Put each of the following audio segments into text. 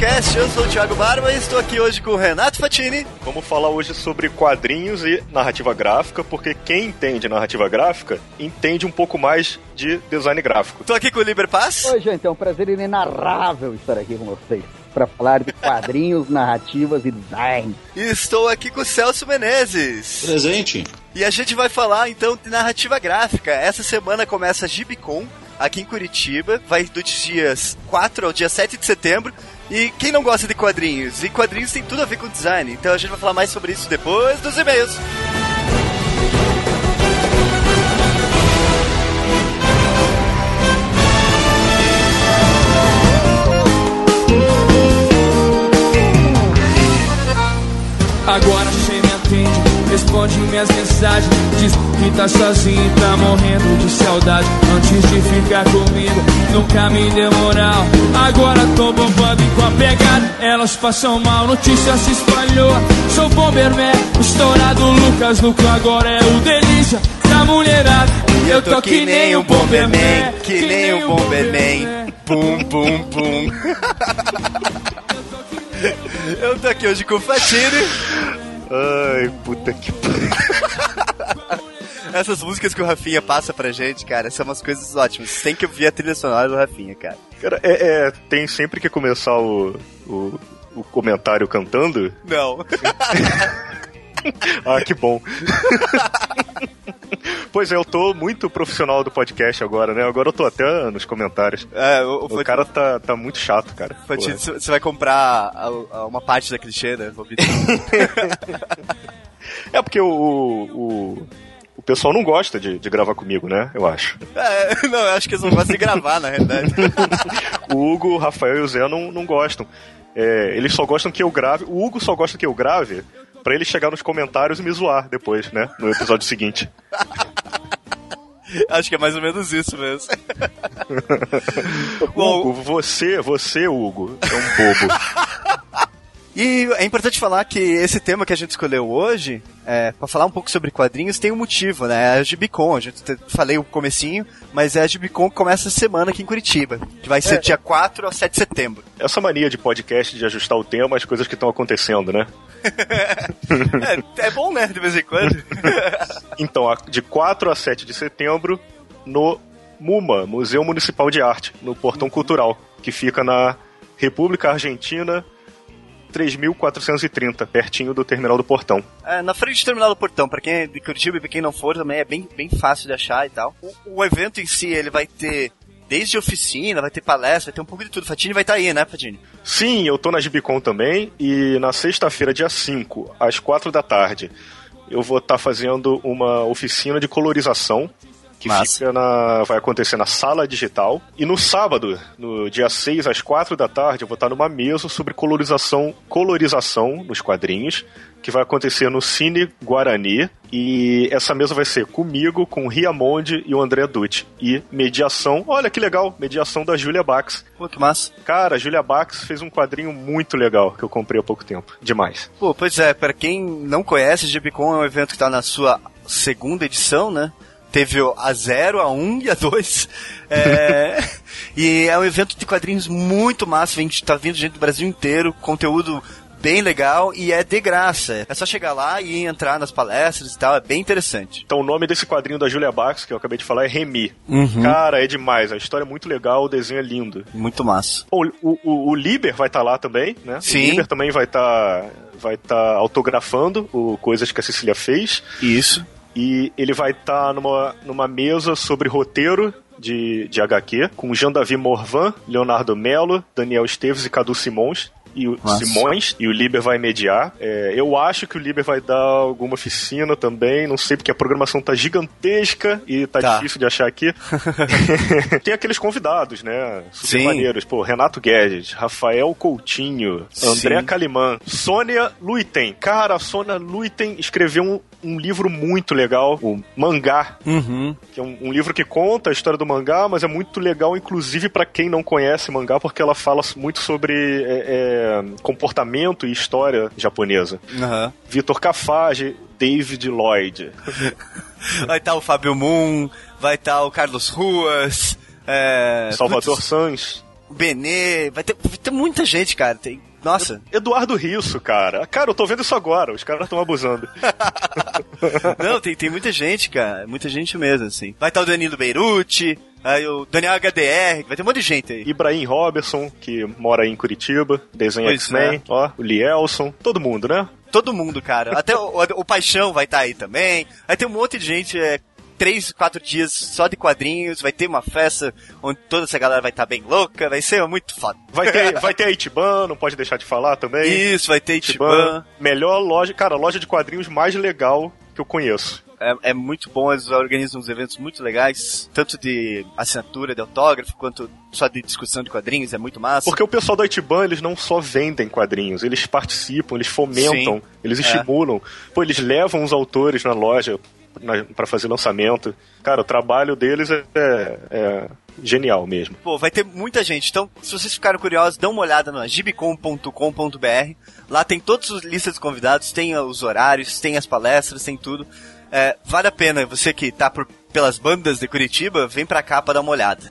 Podcast. Eu sou o Thiago Barba e estou aqui hoje com o Renato Fatini. Vamos falar hoje sobre quadrinhos e narrativa gráfica, porque quem entende narrativa gráfica entende um pouco mais de design gráfico. Estou aqui com o Liber Paz. Oi, gente, é um prazer inenarrável estar aqui com vocês para falar de quadrinhos, narrativas e design. E estou aqui com o Celso Menezes. Presente. E a gente vai falar então de narrativa gráfica. Essa semana começa a Gibicon aqui em Curitiba, vai dos dias 4 ao dia 7 de setembro. E quem não gosta de quadrinhos? E quadrinhos tem tudo a ver com design, então a gente vai falar mais sobre isso depois dos e-mails. Agora responde minhas mensagens. Diz que tá sozinho e tá morrendo de saudade. Antes de ficar comigo, nunca me deu moral. Agora tô bombando e com a pegada. Elas passam mal, notícia se espalhou. Sou Bomberman, estourado Lucas Luco agora é o delícia da mulherada. Eu tô que nem o Bomberman, que nem o Bomberman. Bum, bum, bum. Eu tô aqui hoje com o Fatini. Ai, puta que Essas músicas que o Rafinha passa pra gente, cara, são umas coisas ótimas. Você tem que ouvir a trilha sonora do Rafinha, cara. Cara, é, é, tem sempre que começar o, o, o comentário cantando. Não. ah, que bom. Pois é, eu tô muito profissional do podcast agora, né? Agora eu tô até nos comentários. É, o, o, o cara tá, tá muito chato, cara. Você vai comprar a, a uma parte da clichê, né? é porque o, o, o pessoal não gosta de, de, gravar comigo, né? Eu acho. É, não, eu acho que eles não gostam de gravar, na realidade. o Hugo, o Rafael e o Zé não, não gostam. É, eles só gostam que eu grave. O Hugo só gosta que eu grave para ele chegar nos comentários e me zoar depois, né? No episódio seguinte. Acho que é mais ou menos isso mesmo. Hugo, você, você, Hugo, é um bobo. E é importante falar que esse tema que a gente escolheu hoje, é, para falar um pouco sobre quadrinhos, tem um motivo, né? É a Gibicon, a gente te, falei o comecinho, mas é a Gibicon que começa essa semana aqui em Curitiba, que vai ser é. dia 4 a 7 de setembro. Essa mania de podcast de ajustar o tema às coisas que estão acontecendo, né? é, é bom, né? De vez em quando. então, de 4 a 7 de setembro, no MUMA, Museu Municipal de Arte, no Portão Cultural, que fica na República Argentina 3430, pertinho do terminal do portão. É, na frente do terminal do portão, para quem é de Curitiba e pra quem não for, também é bem, bem fácil de achar e tal. O, o evento em si, ele vai ter desde oficina, vai ter palestra, vai ter um pouco de tudo. Fatini vai estar tá aí, né, Fatini? Sim, eu tô na Gibicon também e na sexta-feira, dia 5, às 4 da tarde, eu vou estar tá fazendo uma oficina de colorização que fica na, vai acontecer na sala digital. E no sábado, no dia 6 às 4 da tarde, eu vou estar numa mesa sobre colorização, colorização nos quadrinhos, que vai acontecer no Cine Guarani. E essa mesa vai ser comigo, com o Riamonde e o André Dutti. E mediação, olha que legal, mediação da Julia Bax. Pô, que massa. Cara, a Julia Bax fez um quadrinho muito legal que eu comprei há pouco tempo. Demais. Pô, pois é, para quem não conhece, GBCon é um evento que tá na sua segunda edição, né? Teve a 0, a 1 um e a 2. É, e é um evento de quadrinhos muito massa, vem, tá vindo gente do Brasil inteiro, conteúdo bem legal e é de graça. É só chegar lá e entrar nas palestras e tal, é bem interessante. Então o nome desse quadrinho da Julia Bax, que eu acabei de falar, é Remy. Uhum. Cara, é demais, a história é muito legal, o desenho é lindo. Muito massa. O, o, o, o Liber vai estar tá lá também, né? Sim. O Liber também vai estar... Tá, vai estar tá autografando o coisas que a Cecília fez. Isso. E ele vai estar tá numa, numa mesa sobre roteiro de, de HQ, com Jean Davi Morvan, Leonardo Melo, Daniel Esteves e Cadu Simões e o Nossa. Simões e o Liber vai mediar. É, eu acho que o Liber vai dar alguma oficina também, não sei porque a programação tá gigantesca e tá, tá. difícil de achar aqui. Tem aqueles convidados, né? Super Sim. maneiros. Pô, Renato Guedes, Rafael Coutinho, André Sim. Calimã, Sônia Luiten. Cara, a Sônia Luiten escreveu um, um livro muito legal, o Mangá, uhum. que é um, um, livro que conta a história do mangá, mas é muito legal, inclusive para quem não conhece mangá, porque ela fala muito sobre é, é, comportamento e história japonesa. Uhum. Vitor Cafage, David Lloyd. vai estar tá o Fábio Moon, vai estar tá o Carlos Ruas, é... Salvador Putz. Sanz. O Benê, vai ter, vai ter muita gente, cara. Tem, nossa. Eduardo Risso, cara. Cara, eu tô vendo isso agora, os caras estão abusando. Não, tem, tem muita gente, cara. Muita gente mesmo, assim. Vai estar o Danilo Beirute, aí o Daniel HDR, vai ter um monte de gente aí. Ibrahim Robertson, que mora aí em Curitiba, desenha X-Men, é. ó, o Lielson, todo mundo, né? Todo mundo, cara. Até o, o Paixão vai estar aí também. Vai ter um monte de gente, é, três, quatro dias só de quadrinhos. Vai ter uma festa onde toda essa galera vai estar bem louca. Vai ser muito foda. Vai ter, vai ter a Itiban, não pode deixar de falar também. Isso, vai ter Itiban. melhor loja, cara, loja de quadrinhos mais legal que eu conheço. É, é muito bom, eles organizam uns eventos muito legais, tanto de assinatura, de autógrafo, quanto só de discussão de quadrinhos, é muito massa. Porque o pessoal da Itiban, eles não só vendem quadrinhos, eles participam, eles fomentam, Sim. eles É. estimulam. Pô, eles levam os autores na loja na, pra fazer lançamento. Cara, o trabalho deles é, é- é genial mesmo. Pô, vai ter muita gente. Então, se vocês ficaram curiosos, dá uma olhada no gibicom.com.br. Lá tem todas as listas de convidados, tem os horários, tem as palestras, tem tudo. É, vale a pena, você que tá por, pelas bandas de Curitiba, vem pra cá pra dar uma olhada.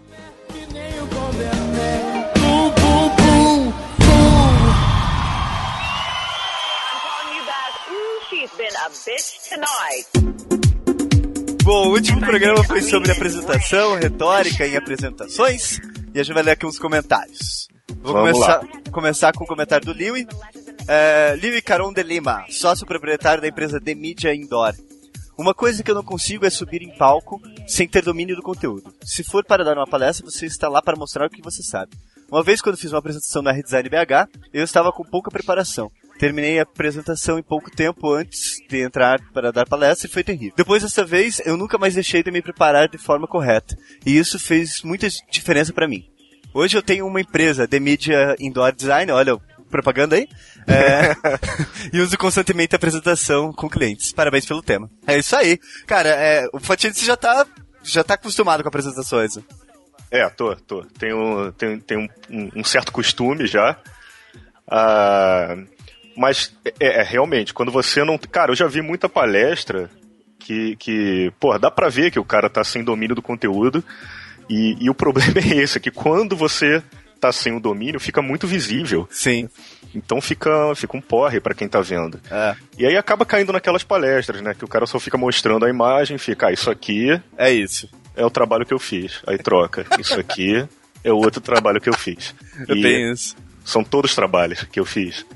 Been a bitch tonight. Bom, o último programa foi sobre apresentação, retórica em apresentações. E a gente vai ler aqui uns comentários. Vou Vamos começar, começar com o comentário do Liwi. É, Liwi Caron de Lima, sócio proprietário da empresa The Media Indoor. Uma coisa que eu não consigo é subir em palco sem ter domínio do conteúdo. Se for para dar uma palestra, você está lá para mostrar o que você sabe. Uma vez, quando fiz uma apresentação na Redesign BH, eu estava com pouca preparação. Terminei a apresentação em pouco tempo antes de entrar para dar palestra e foi terrível. Depois dessa vez, eu nunca mais deixei de me preparar de forma correta. E isso fez muita diferença para mim. Hoje eu tenho uma empresa de mídia indoor design, olha, propaganda aí, é, e uso constantemente a apresentação com clientes. Parabéns pelo tema. É isso aí. Cara, é, o Fatidice já tá, já tá acostumado com apresentações. É, tô, tô. Tenho, tenho, tenho um, um- certo costume já. Ah, mas, é, é, realmente, quando você não. Cara, eu já vi muita palestra que, que pô, dá pra ver que o cara tá sem domínio do conteúdo. E, e o problema é esse, é que quando você tá sem o domínio, fica muito visível. Sim. Então fica, fica um porre pra quem tá vendo. É, E aí acaba caindo naquelas palestras, né? Que o cara só fica mostrando a imagem, fica, ah, isso aqui é isso. é o trabalho que eu fiz. Aí troca. Isso aqui é o outro trabalho que eu fiz. É E bem isso. São todos trabalhos que eu fiz.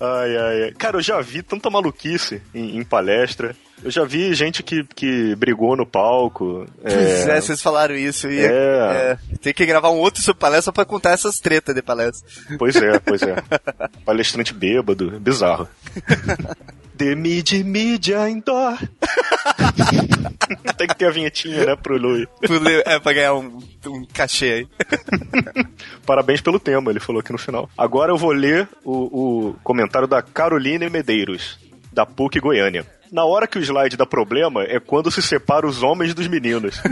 ai, ai, ai. Cara, eu já vi tanta maluquice em, em palestra. Eu já vi gente que, que brigou no palco. Pois é, é, vocês falaram isso. E, É. é, tem que gravar um outro sobre palestra pra contar essas tretas de palestra. Pois é, pois é. Palestrante bêbado, bizarro. The Mid Media Indoor. Tem que ter a vinhetinha, né, pro Lui. É, pra ganhar um, um cachê aí. Parabéns pelo tema, ele falou aqui no final. Agora eu vou ler o, o comentário da Caroline Medeiros, da PUC Goiânia. Na hora que o slide dá problema é quando se separa os homens dos meninos.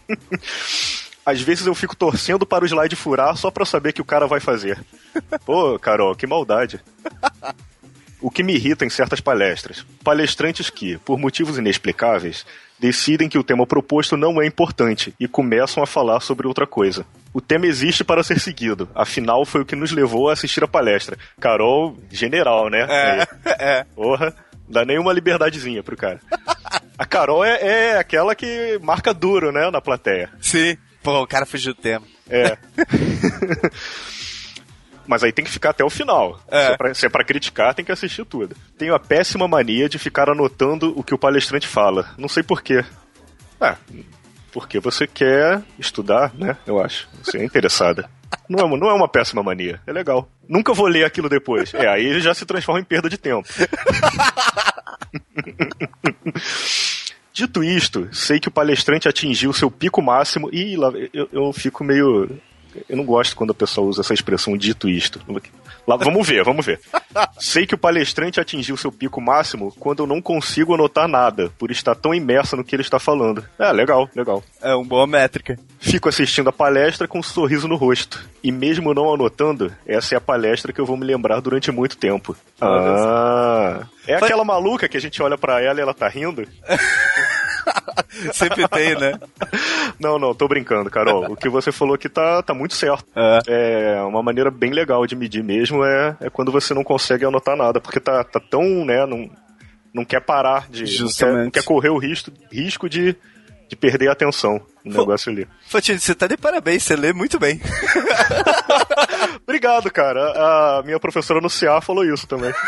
Às vezes eu fico torcendo para o slide furar só pra saber que o cara vai fazer. Pô, Carol, que maldade. O que me irrita em certas palestras. Palestrantes que, por motivos inexplicáveis, decidem que o tema proposto não é importante e começam a falar sobre outra coisa. O tema existe para ser seguido, afinal foi o que nos levou a assistir a palestra. Carol, general, né? É, é. Porra, dá nenhuma liberdadezinha pro cara. A Carol é, é aquela que marca duro, né, na plateia. Sim. Pô, o cara fugiu do tema. É. Mas aí tem que ficar até o final. É. Se, é pra, se é pra criticar, tem que assistir tudo. Tenho a péssima mania de ficar anotando o que o palestrante fala. Não sei porquê. Ah, porque você quer estudar, né? Eu acho. Você é interessada. Não é, uma- não é uma péssima mania. É legal. Nunca vou ler aquilo depois. É, aí ele já se transforma em perda de tempo. Dito isto, sei que o palestrante atingiu seu pico máximo e lá, eu, eu fico meio. Eu não gosto quando a pessoa usa essa expressão dito isto. Lá, vamos ver, vamos ver. Sei que o palestrante atingiu seu pico máximo quando eu não consigo anotar nada, por estar tão imersa no que ele está falando. É, legal, legal. É uma boa métrica. Fico assistindo a palestra com um sorriso no rosto. E mesmo não anotando, essa é a palestra que eu vou me lembrar durante muito tempo. Ah. É aquela maluca que a gente olha pra ela e ela tá rindo? Sempre tem, né? Não, não, tô brincando, Carol. O que você falou aqui tá, tá muito certo. É. É uma maneira bem legal de medir mesmo é, é quando você não consegue anotar nada, porque tá, tá tão, né, não, não quer parar de. Não quer, Justamente. não quer correr o risco, risco de, de perder a atenção no Pô. negócio ali. Fatini, você tá de parabéns, você lê muito bem. Obrigado, cara. A minha professora no CA falou isso também.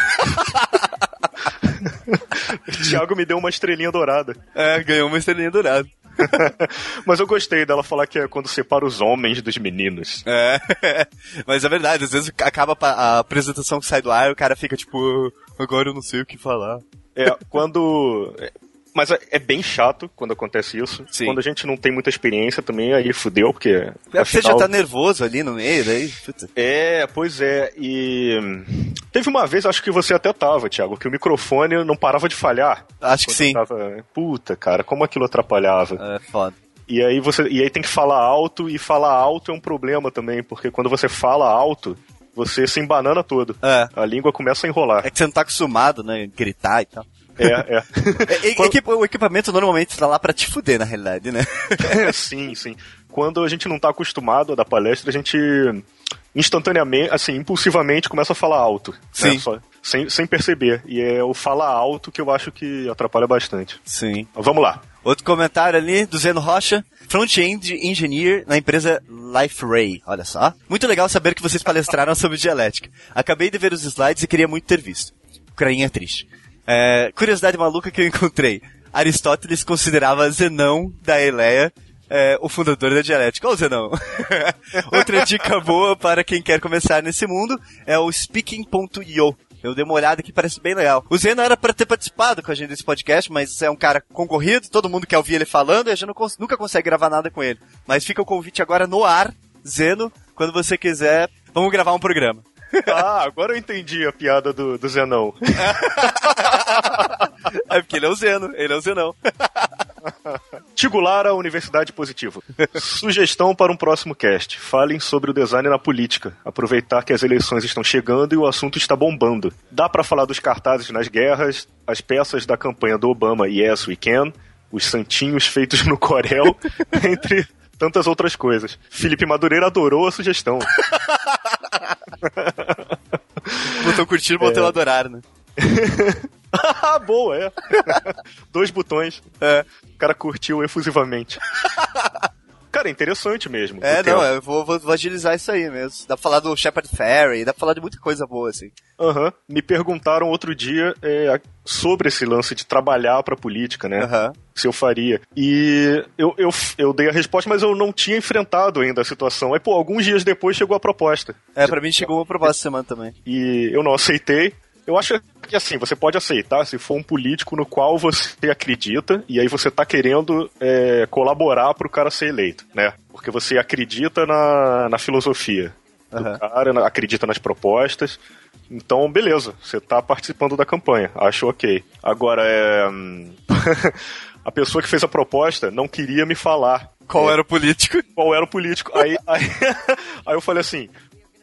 o Thiago me deu uma estrelinha dourada. É, ganhou uma estrelinha dourada. Mas eu gostei dela falar que é quando separa os homens dos meninos. É, mas é verdade, às vezes acaba a apresentação que sai do ar e o cara fica tipo, agora eu não sei o que falar. É, quando. Mas é é bem chato quando acontece isso. Sim. Quando a gente não tem muita experiência também, aí fudeu, porque. É porque você já afinal- tá nervoso ali no meio, daí. Puta. É, pois é. E. Teve uma vez, acho que você até tava, Thiago, que o microfone não parava de falhar. Acho que sim. Tava... Puta, cara, como aquilo atrapalhava. É foda. E aí você. E aí tem que falar alto, e falar alto é um problema também, porque quando você fala alto, você se embanana todo. É. A língua começa a enrolar. É que você não tá acostumado, né? Gritar e tal. É, é. É, e- equipa- o equipamento normalmente tá lá pra te fuder, na realidade, né? sim, sim. Quando a gente não tá acostumado a dar palestra, a gente instantaneamente, assim, impulsivamente começa a falar alto. Sim. Né? Só- sem, sem perceber. E é o falar alto que eu acho que atrapalha bastante. Sim. Vamos lá. Outro comentário ali do Zeno Rocha, front-end engineer na empresa LifeRay. Olha só. Muito legal saber que vocês palestraram sobre dialética. Acabei de ver os slides e queria muito ter visto. Ucrainha triste. É, curiosidade maluca que eu encontrei. Aristóteles considerava Zenão da Eleia é, o fundador da dialética. Ô Zenão! Outra dica boa para quem quer começar nesse mundo é o speaking.io. Eu dei uma olhada aqui, parece bem legal. O Zeno era para ter participado com a gente desse podcast, mas é um cara concorrido, todo mundo quer ouvir ele falando e a gente cons- nunca consegue gravar nada com ele. Mas fica o convite agora no ar, Zeno, quando você quiser, vamos gravar um programa. Ah, agora eu entendi a piada do, do Zenão. É porque ele é o Zeno, ele é o Zenão. Tigulara Universidade Positivo. Sugestão para um próximo cast. Falem sobre o design na política. Aproveitar que as eleições estão chegando e o assunto está bombando. Dá para falar dos cartazes nas guerras, as peças da campanha do Obama Yes We Can, os santinhos feitos no Corel, entre tantas outras coisas. Felipe Madureira adorou a sugestão. Botou curtir, botou adorar, né? Ah, boa, é. Dois botões. É. O cara curtiu efusivamente. Cara, é interessante mesmo. É, não, eu vou, vou, vou agilizar isso aí mesmo. Dá pra falar do Shepard Ferry, dá pra falar de muita coisa boa, assim. Aham. Me perguntaram outro dia é, sobre esse lance de trabalhar pra política, né? Aham. Se eu faria. E eu, eu, eu dei a resposta, mas eu não tinha enfrentado ainda a situação. Aí, pô, alguns dias depois chegou a proposta. É, pra mim chegou uma proposta semana também. E eu não aceitei. Eu acho que assim, você pode aceitar se for um político no qual você acredita e aí você tá querendo é, colaborar pro cara ser eleito, né? Porque você acredita na, na filosofia do Aham. cara, acredita nas propostas. Então, beleza, você tá participando da campanha, acho ok. Agora, é. hum, a pessoa que fez a proposta não queria me falar Qual era o político? qual era o político. Aí, aí, aí eu falei assim: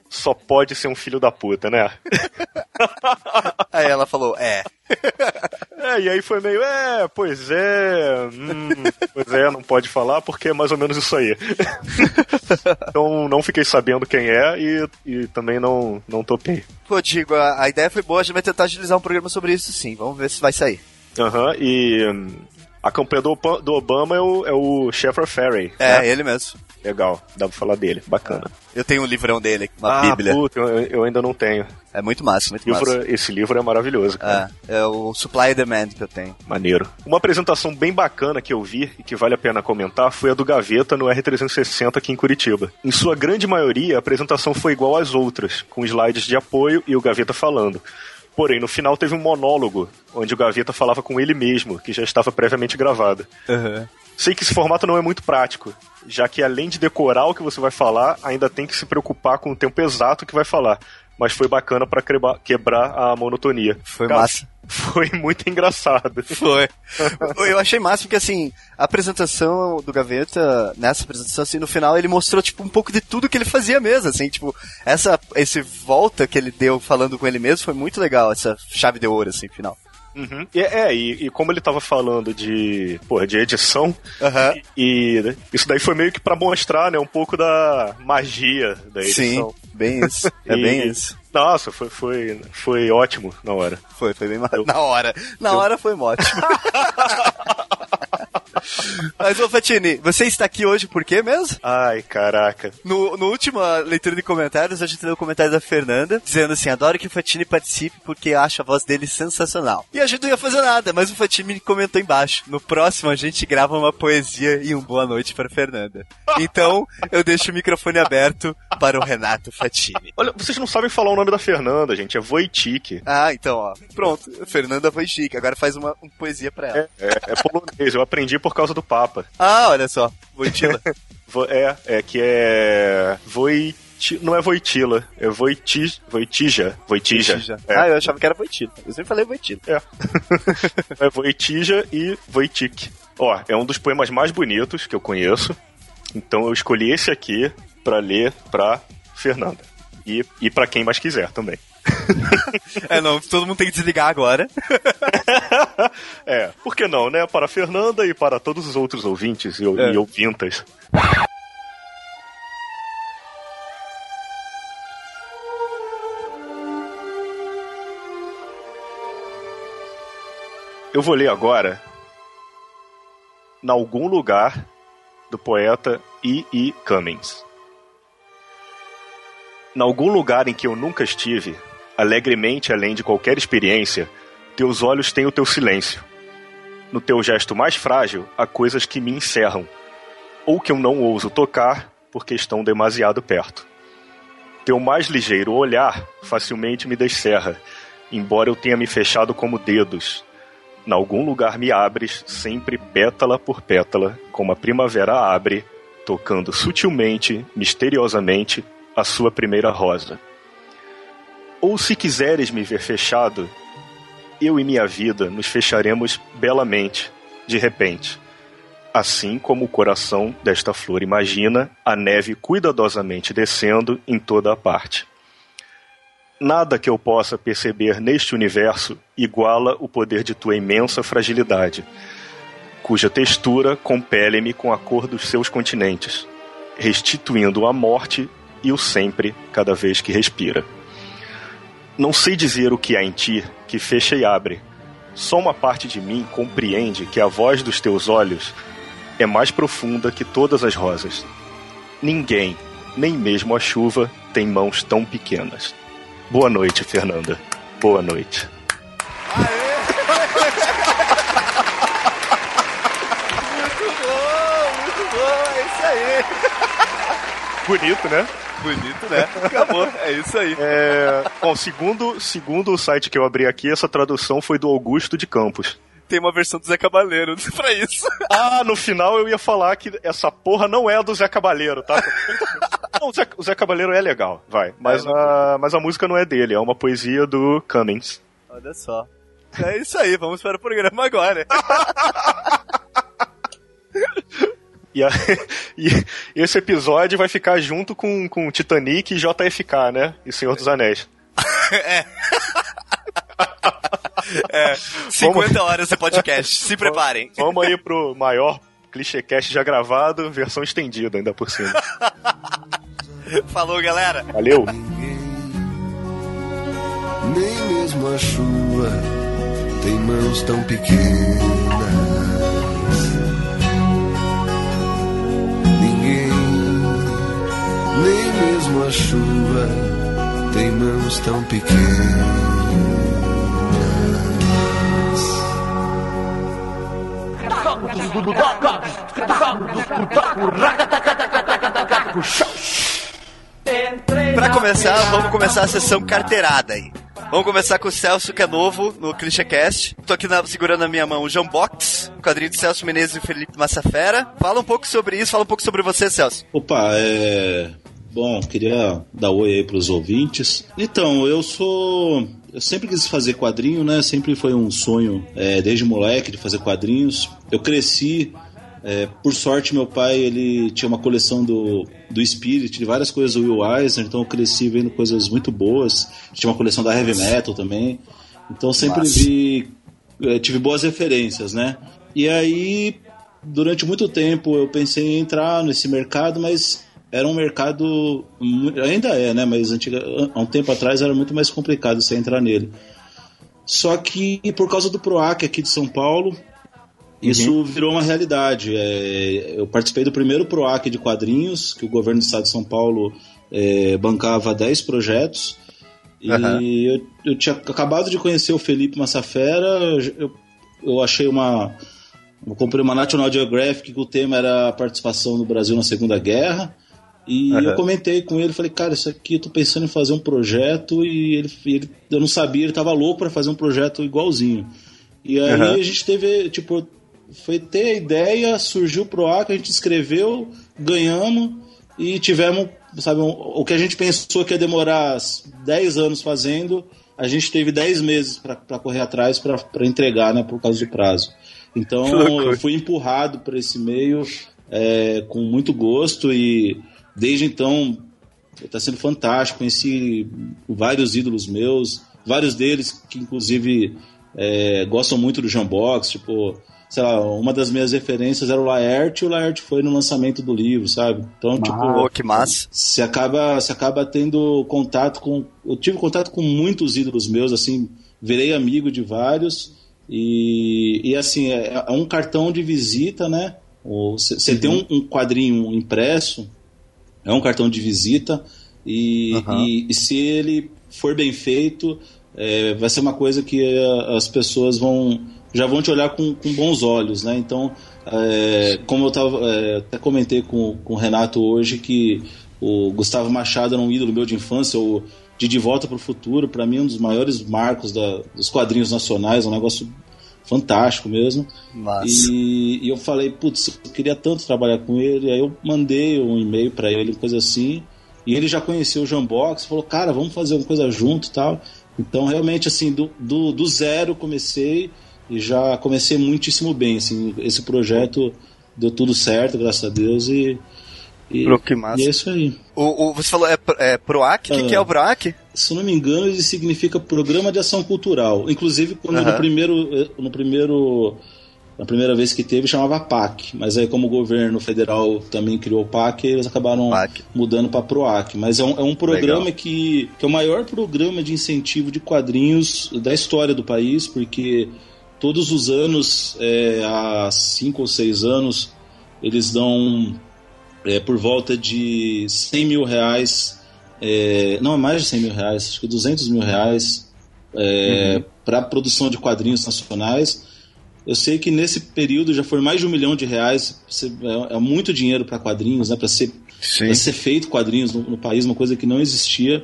só pode ser um filho da puta, né? Aí ela falou, é. É, e aí foi meio, é, pois é, hum, pois é, não pode falar porque é mais ou menos isso aí. então não fiquei sabendo quem é e, e também não, não topei. Pô, digo, a, a ideia foi boa, a gente vai tentar agilizar um programa sobre isso sim. Vamos ver se vai sair. Aham, e hum, a campanha do, do Obama é o, é o Shepard Ferry. É, né? ele mesmo. Legal, dá pra falar dele, bacana. Eu tenho um livrão dele, uma ah, bíblia. puta, eu, eu ainda não tenho. É muito massa, muito Livro- massa. esse livro é maravilhoso, cara. É, é o Supply and Demand que eu tenho. Maneiro. Uma apresentação bem bacana que eu vi e que vale a pena comentar foi a do Gaveta no R360 aqui em Curitiba. Em sua grande maioria, a apresentação foi igual às outras, com slides de apoio e o Gaveta falando. Porém, no final teve um monólogo, onde o Gaveta falava com ele mesmo, que já estava previamente gravado. Sei que esse formato não é muito prático, já que além de decorar o que você vai falar, ainda tem que se preocupar com o tempo exato que vai falar. Mas foi bacana para quebrar a monotonia. Foi massa. Foi muito engraçado. Foi. Eu achei massa porque, assim, a apresentação do Gaveta, nessa apresentação, assim, no final ele mostrou, tipo, um pouco de tudo que ele fazia mesmo, assim, tipo, essa, esse volta que ele deu falando com ele mesmo foi muito legal, essa chave de ouro, assim, final. Uhum. E, é, e, e, como ele tava falando de, porra, de edição, uhum. e, e, isso daí foi meio que pra mostrar, né, um pouco da magia da edição. Sim, bem isso. É bem isso. Nossa, foi, foi, foi ótimo na hora. Foi, foi bem eu, Na hora. Na eu... hora foi ótimo. Mas, ô Fatini, você está aqui hoje por quê mesmo? Ai, caraca. No, no última leitura de comentários, a gente deu o um comentário da Fernanda, dizendo assim, adoro que o Fatini participe porque acho a voz dele sensacional. E a gente não ia fazer nada, mas o Fatini comentou embaixo. No próximo, a gente grava uma poesia e um boa noite para Fernanda. Então, eu deixo o microfone aberto para o Renato Fatini. Olha, vocês não sabem falar o nome da Fernanda, gente, é Wojcik. Ah, então, ó. Pronto, Fernanda Wojcik. Agora faz uma, uma poesia para ela. É, é, é polonês, eu aprendi por causa do Papa. Ah, olha só. Voitila. é, é que é. Voit. Não é Voitila, é Voiti, Voitija. Voitija. Voitija. É. Ah, eu achava que era Voitila. Eu sempre falei Voitila. É. é Voitija e Voitik. Ó, é um dos poemas mais bonitos que eu conheço. Então eu escolhi esse aqui para ler pra Fernanda. E, e para quem mais quiser também. é, não, todo mundo tem que desligar agora. é, por que não, né? Para a Fernanda e para todos os outros ouvintes e, é. e ouvintas. Eu vou ler agora em algum lugar do poeta E. E. Cummings. Em algum lugar em que eu nunca estive, alegremente além de qualquer experiência, teus olhos têm o teu silêncio. No teu gesto mais frágil, há coisas que me encerram, ou que eu não ouso tocar porque estão demasiado perto. Teu mais ligeiro olhar facilmente me descerra, embora eu tenha me fechado como dedos. Em algum lugar me abres, sempre pétala por pétala, como a primavera abre, tocando sutilmente, misteriosamente, a sua primeira rosa. Ou se quiseres me ver fechado, eu e minha vida nos fecharemos belamente, de repente. Assim como o coração desta flor imagina a neve cuidadosamente descendo em toda a parte. Nada que eu possa perceber neste universo iguala o poder de tua imensa fragilidade, cuja textura compele-me com a cor dos seus continentes, restituindo a morte e o sempre cada vez que respira. Não sei dizer o que há em ti que fecha e abre. Só uma parte de mim compreende que a voz dos teus olhos é mais profunda que todas as rosas. Ninguém, nem mesmo a chuva, tem mãos tão pequenas. Boa noite, Fernanda. Boa noite. muito bom, muito bom, é isso aí. Bonito, né? Bonito, né? Acabou, é isso aí. É, bom, segundo, segundo o site que eu abri aqui, essa tradução foi do Augusto de Campos tem uma versão do Zé Cabaleiro pra isso. Ah, no final eu ia falar que essa porra não é do Zé Cabaleiro, tá? não, o, Zé, o Zé Cabaleiro é legal, vai. Mas, é, a, mas a música não é dele, é uma poesia do Cummings. Olha só. É isso aí, vamos para o programa agora. E, a, e, esse episódio vai ficar junto com, com Titanic e JFK, né? E Senhor dos Anéis. é. é. 50 vamos... horas de podcast. Se preparem. Vamos aí pro maior clichêcast já gravado, versão estendida ainda por cima. Falou, galera. Valeu. Nem mesmo a chuva tem mãos tão pequenas Nem mesmo a chuva tem mãos tão pequenas. Pra começar, vamos começar a sessão carteirada aí. Vamos começar com o Celso, que é novo no ClichêCast. Tô aqui na, segurando na minha mão o João Box, quadrinho de Celso Menezes e Felipe Massafera. Fala um pouco sobre isso, fala um pouco sobre você, Celso. Opa, é. Bom, queria dar oi aí pros ouvintes. Então, eu sou. Eu sempre quis fazer quadrinho, né? Sempre foi um sonho, é, desde moleque, de fazer quadrinhos. Eu cresci é, por sorte, meu pai ele tinha uma coleção do, do Spirit, de várias coisas do Will Eisner, então eu cresci vendo coisas muito boas. Tinha uma coleção da Heavy Metal também. Então sempre Nossa. vi eh, tive boas referências, né? E aí, durante muito tempo, eu pensei em entrar nesse mercado, mas era um mercado. Ainda é, né? Mas antiga, há um tempo atrás era muito mais complicado você entrar nele. Só que por causa do PROAC aqui de São Paulo, isso virou uma realidade. É, eu participei do primeiro PROAC de quadrinhos, que o governo do estado de São Paulo é, bancava 10 projetos. E Aham. eu, eu tinha acabado de conhecer o Felipe Massafera, eu, eu achei uma. Eu comprei uma National Geographic que o tema era a participação do Brasil na Segunda Guerra. E Aham. eu comentei com ele, falei, cara, isso aqui eu tô pensando em fazer um projeto e ele, ele- eu não sabia, ele tava louco para fazer um projeto igualzinho. E aí a gente teve, tipo, foi ter a ideia, surgiu o PROAC, a gente escreveu, ganhamos e tivemos, sabe, um- o que a gente pensou que ia demorar 10 anos fazendo, a gente teve 10 meses para correr atrás para entregar, né, por causa do prazo. Então Que eu fui empurrado para esse meio é, com muito gosto e desde então está sendo fantástico. Conheci vários ídolos meus, vários deles que inclusive é, gostam muito do Jambox, tipo, sei lá, uma das minhas referências era o Laerte, e o Laerte foi no lançamento do livro, sabe? Então, tipo, Pô, que massa. você acaba, você acaba tendo contato com. Eu tive contato com muitos ídolos meus, assim, virei amigo de vários. E, e assim, é, é um cartão de visita, né? Você tem um, um quadrinho impresso, é um cartão de visita, e, Aham. e- e se ele for bem feito, é, vai ser uma coisa que é, as pessoas vão já vão te olhar com, com bons olhos, né? Então, é, como eu tava, é, até comentei com, com o Renato hoje que o Gustavo Machado era um ídolo meu de infância, o de De Volta para o Futuro, para mim um dos maiores marcos da- dos quadrinhos nacionais, um negócio fantástico mesmo. E, e eu falei, putz, eu queria tanto trabalhar com ele. Aí eu mandei um e-mail para ele, coisa assim. E ele já conheceu o Jambox, falou, cara, vamos fazer uma coisa junto tal. Então, realmente, assim, do, do, do zero comecei e já comecei muitíssimo bem. Assim, esse projeto deu tudo certo, graças a Deus. E, e, Pô, que massa. e é isso aí. O, o- você falou, é, pro- é PROAC? O que, Ah. que é o PROAC? Se eu não me engano, ele significa Programa de Ação Cultural. Inclusive, quando Aham. no primeiro, no primeiro, na primeira vez que teve, chamava PAC. Mas aí, como o governo federal também criou o PAC, eles acabaram PAC. mudando para PROAC. Mas é um, é um programa Legal. que, que é o maior programa de incentivo de quadrinhos da história do país, porque todos os anos, é, há cinco ou seis anos, eles dão é, por volta de 100 mil reais, é, não é mais de 100 mil reais, acho que 200 mil reais para produção de quadrinhos nacionais. Eu sei que nesse período já foi mais de um milhão de reais, é, é muito dinheiro para quadrinhos, né, para ser ser feito quadrinhos no, no país, uma coisa que não existia.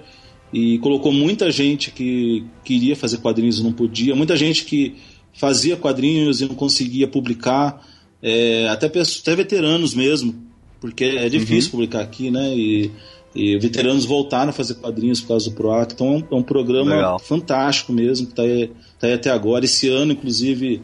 E colocou muita gente que queria fazer quadrinhos e não podia, muita gente que fazia quadrinhos e não conseguia publicar, é, até, até veteranos mesmo, porque é difícil publicar aqui, né? E, e veteranos voltaram a fazer quadrinhos por causa do PROAC, então é um, é um programa Legal. fantástico mesmo, que está aí, tá aí até agora. Esse ano, inclusive,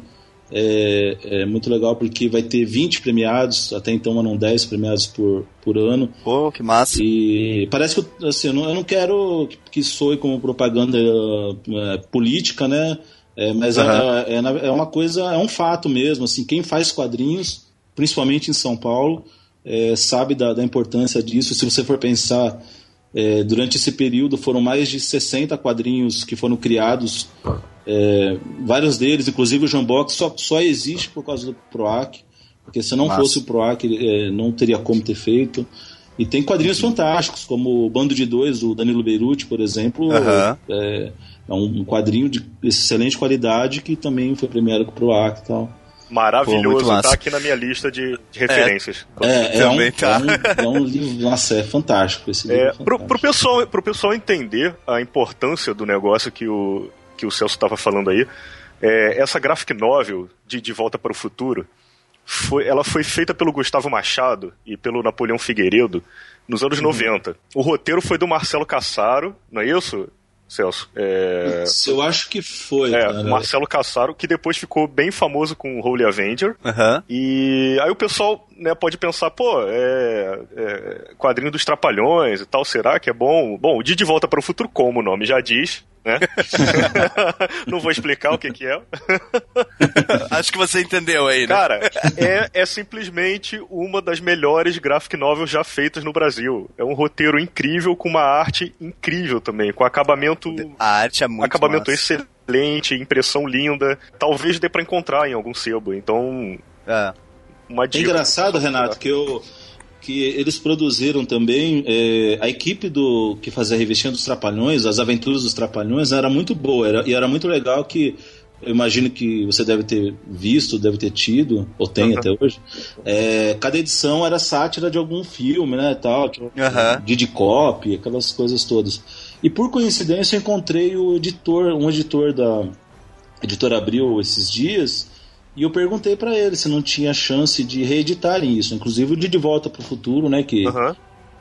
é, é muito legal porque vai ter 20 premiados, até então eram 10 premiados por, por ano. Pô, que massa. E parece que assim, eu, não, eu não quero que, que soe como propaganda é, política, né? É, mas é- Aham. é, é, é uma coisa, é um fato mesmo. Assim, quem faz quadrinhos, principalmente em São Paulo, é, sabe da, da importância disso. Se você for pensar, é, durante esse período foram mais de 60 quadrinhos que foram criados. é, vários deles, inclusive o Jambox, só, só existe por causa do PROAC. Porque se não Massa. fosse o PROAC, não teria como ter feito. E tem quadrinhos fantásticos, como o Bando de Dois, do Danilo Beirute, por exemplo. Aham. É, é um quadrinho de excelente qualidade que também foi premiado com o PROAC e tal. Pô, Maravilhoso, massa. tá aqui na minha lista de, de referências. É, é, um, Também tá. é, um, é um livro, nossa, é fantástico esse livro. É, É, pro, fantástico. pro, pessoal, pro pessoal entender a importância do negócio que o, que o Celso estava falando aí, é, essa graphic novel de De Volta para o Futuro, foi, ela foi feita pelo Gustavo Machado e pelo Napoleão Figueiredo nos anos 90. O roteiro foi do Marcelo Cassaro, não é isso, Celso? É, Eu acho que foi. é, cara. o Marcelo Cassaro, que depois ficou bem famoso com o Holy Avenger. Aham. E aí o pessoal né, pode pensar, pô, é, é quadrinho dos Trapalhões e tal, será que é bom? Bom, o De De Volta para o Futuro, como o nome já diz, né? Não vou explicar o que, que é. Acho que você entendeu aí, né? Cara, é, é simplesmente uma das melhores graphic novels já feitas no Brasil. É um roteiro incrível, com uma arte incrível também, com acabamento. A arte é muito acabamento massa. excelente, impressão linda. Talvez dê pra encontrar em algum sebo. Então, É. uma É dica. engraçado, Renato, que eu que eles produziram também é, a equipe do que fazia a revistinha dos Trapalhões, as aventuras dos Trapalhões, era muito boa era, e era muito legal que eu imagino que você deve ter visto, deve ter tido ou tem Uhum. até hoje. É, cada edição era sátira de algum filme, né, tal, tipo, Aham. Didi Cop, aquelas coisas todas. E por coincidência eu encontrei o editor, um editor da editora Abril esses dias e eu perguntei pra ele se não tinha chance de reeditarem isso, inclusive o de De Volta pro Futuro, né, que,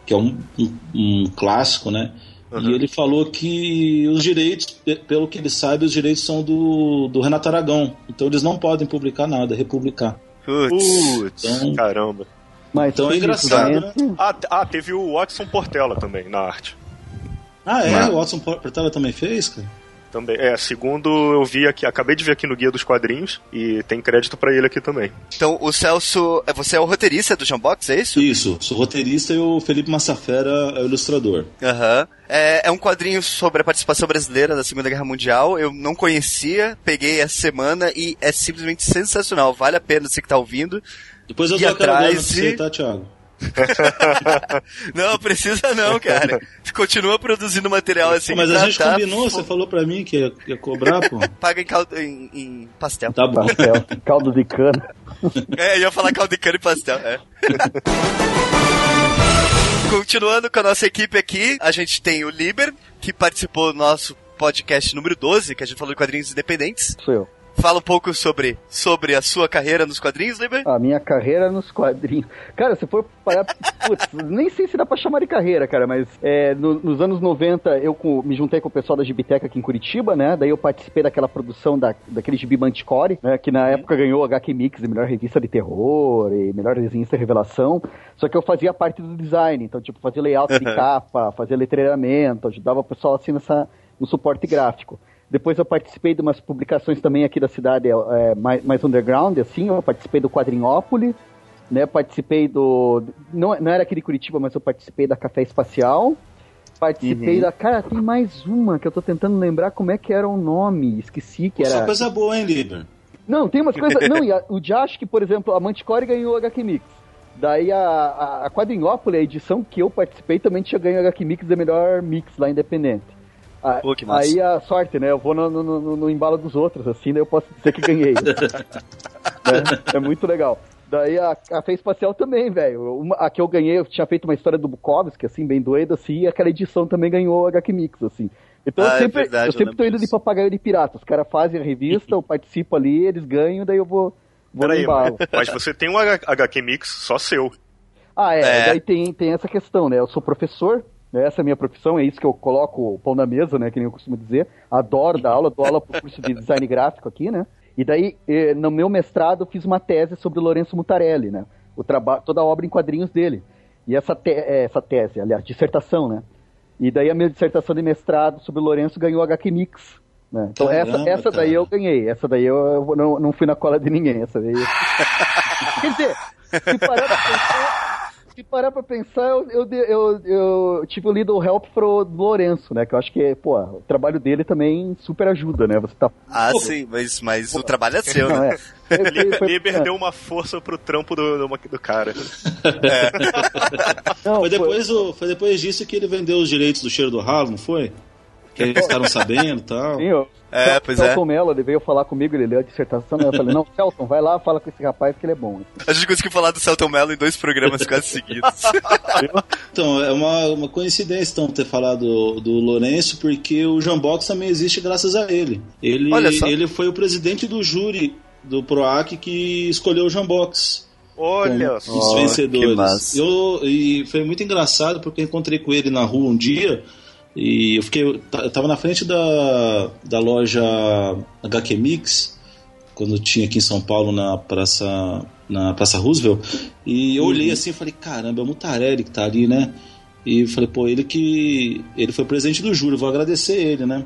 que é um, um- um clássico, né? E ele falou que os direitos, pe- pelo que ele sabe, os direitos são do, do Renato Aragão. Então eles não podem publicar nada, republicar. Putz. Então- caramba. Mas Então é engraçado, né? Ah, ah, teve o Watson Portela também na arte. Ah, é? O Watson Portela também fez, cara? Também. É, segundo eu vi aqui, acabei de ver aqui no Guia dos Quadrinhos e tem crédito pra ele aqui também. Então, o Celso. é- Você é o roteirista do Jambox, é isso? Isso, sou roteirista e o Felipe Massafera é o ilustrador. Aham. É, é um quadrinho sobre a participação brasileira na Segunda Guerra Mundial. Eu não conhecia, peguei essa semana e é simplesmente sensacional. Vale a pena você que tá ouvindo. Depois eu E dou aquela grana pra atrás você, tá, Thiago? Não, precisa não, cara. Continua produzindo material assim. Mas a tá- gente tá- combinou, você falou pra mim que ia, ia cobrar, pô. Paga em, caldo, em, em pastel. Tá bom. pastel, caldo de cana. É, eu ia falar caldo de cana e pastel, é. Continuando com a nossa equipe aqui, a gente tem o Liber, que participou do nosso podcast número 12, que a gente falou de quadrinhos independentes. Sou eu. Fala um pouco sobre, sobre a sua carreira nos quadrinhos, Liber. A minha carreira nos quadrinhos. Cara, se for parar. Putz, nem sei se dá pra chamar de carreira, cara, mas é, no- nos anos 90 eu com- me juntei com o pessoal da Gibiteca aqui em Curitiba, né? Daí eu participei daquela produção da, daquele gibi Manticore, né? Que na época ganhou HQ Mix de melhor revista de terror e melhor desenhista revelação. Só que eu fazia parte do design, então, tipo, fazia layout de capa, fazia letreiramento, ajudava o pessoal assim nessa, no suporte gráfico. Depois eu participei de umas publicações também aqui da cidade é, mais, mais underground, assim, eu participei do Quadrinhópolis, né, participei do... Não, não era aqui de Curitiba, mas eu participei da Café Espacial, participei da... Cara, tem mais uma que eu tô tentando lembrar como é que era o nome, esqueci que Só era... coisa boa, hein, Liber? Não, tem umas coisas. Não, e a, o Josh, que, por exemplo, a Manticore ganhou o HQ Mix. Daí a, a, a Quadrinhópolis, a edição que eu participei, também tinha ganho o HQ Mix de melhor mix lá independente. A- Pô, que massa. aí a sorte, né? Eu vou no, no, no- no embalo dos outros, assim, daí eu posso dizer que ganhei. é, é muito legal. Daí a Café Espacial também, velho. A que eu ganhei, eu tinha feito uma história do Bukowski, assim, bem doida, assim, e aquela edição também ganhou o HQ Mix, assim. Então Ah, eu é sempre, verdade, eu eu sempre tô indo de disso. papagaio de pirata. Os caras fazem a revista, eu participo ali, eles ganham, daí eu vou, vou Peraí, embalo. mas, você tem um HQ Mix só seu. Ah, é, É. daí tem, tem essa questão, né? Eu sou professor? Essa é a minha profissão, é isso que eu coloco o pão na mesa, né? Que nem eu costumo dizer. Adoro dar aula, dou aula pro curso de design gráfico aqui, né? E daí, eh, no meu mestrado, eu fiz uma tese sobre o Lourenço Mutarelli, né? O traba- toda a obra em quadrinhos dele. E essa, te- eh, essa tese, aliás, dissertação, né? E daí a minha dissertação de mestrado sobre o Lourenço ganhou HQ Mix. Né? Então Caramba, essa, essa daí cara. eu ganhei. Essa daí eu, eu não, não fui na cola de ninguém. Essa daí. Quer dizer, se parar pra pensar, se parar pra pensar, eu, eu, eu, eu tive o Little Help pro Lourenço, né? Que eu acho que, pô, o trabalho dele também super ajuda, né? Você tá. Ah, sim, mas, mas o trabalho é seu, Não, né? é. Foi- foi- foi- Liber deu uma força pro trampo do, do, do cara. não, Foi foi- depois, do- foi depois disso que ele vendeu os direitos do cheiro do ralo, não foi? Que eles ficaram sabendo e tal. Sim, eu- É, Cel- pois é. Celton Mello, ele veio falar comigo, ele leu a dissertação, eu falei, não, Celton, vai lá, fala com esse rapaz que ele é bom. A gente conseguiu falar do Celton Mello em dois programas quase seguidos. Então, é uma, uma coincidência então, ter falado do, do Lourenço, porque o Jambox também existe graças a ele. Ele, Olha só. ele foi o presidente do júri do PROAC que escolheu o Jambox. Olha como só. os que vencedores. massa. Eu, e foi muito engraçado porque eu encontrei com ele na rua um dia e eu fiquei. Eu tava na frente da, da loja HQ Mix, quando tinha aqui em São Paulo na Praça, na Praça Roosevelt, e eu olhei assim e falei, caramba, é o Mutarelli que tá ali, né? E falei, pô, ele que. Ele foi presidente do júri, vou agradecer ele, né?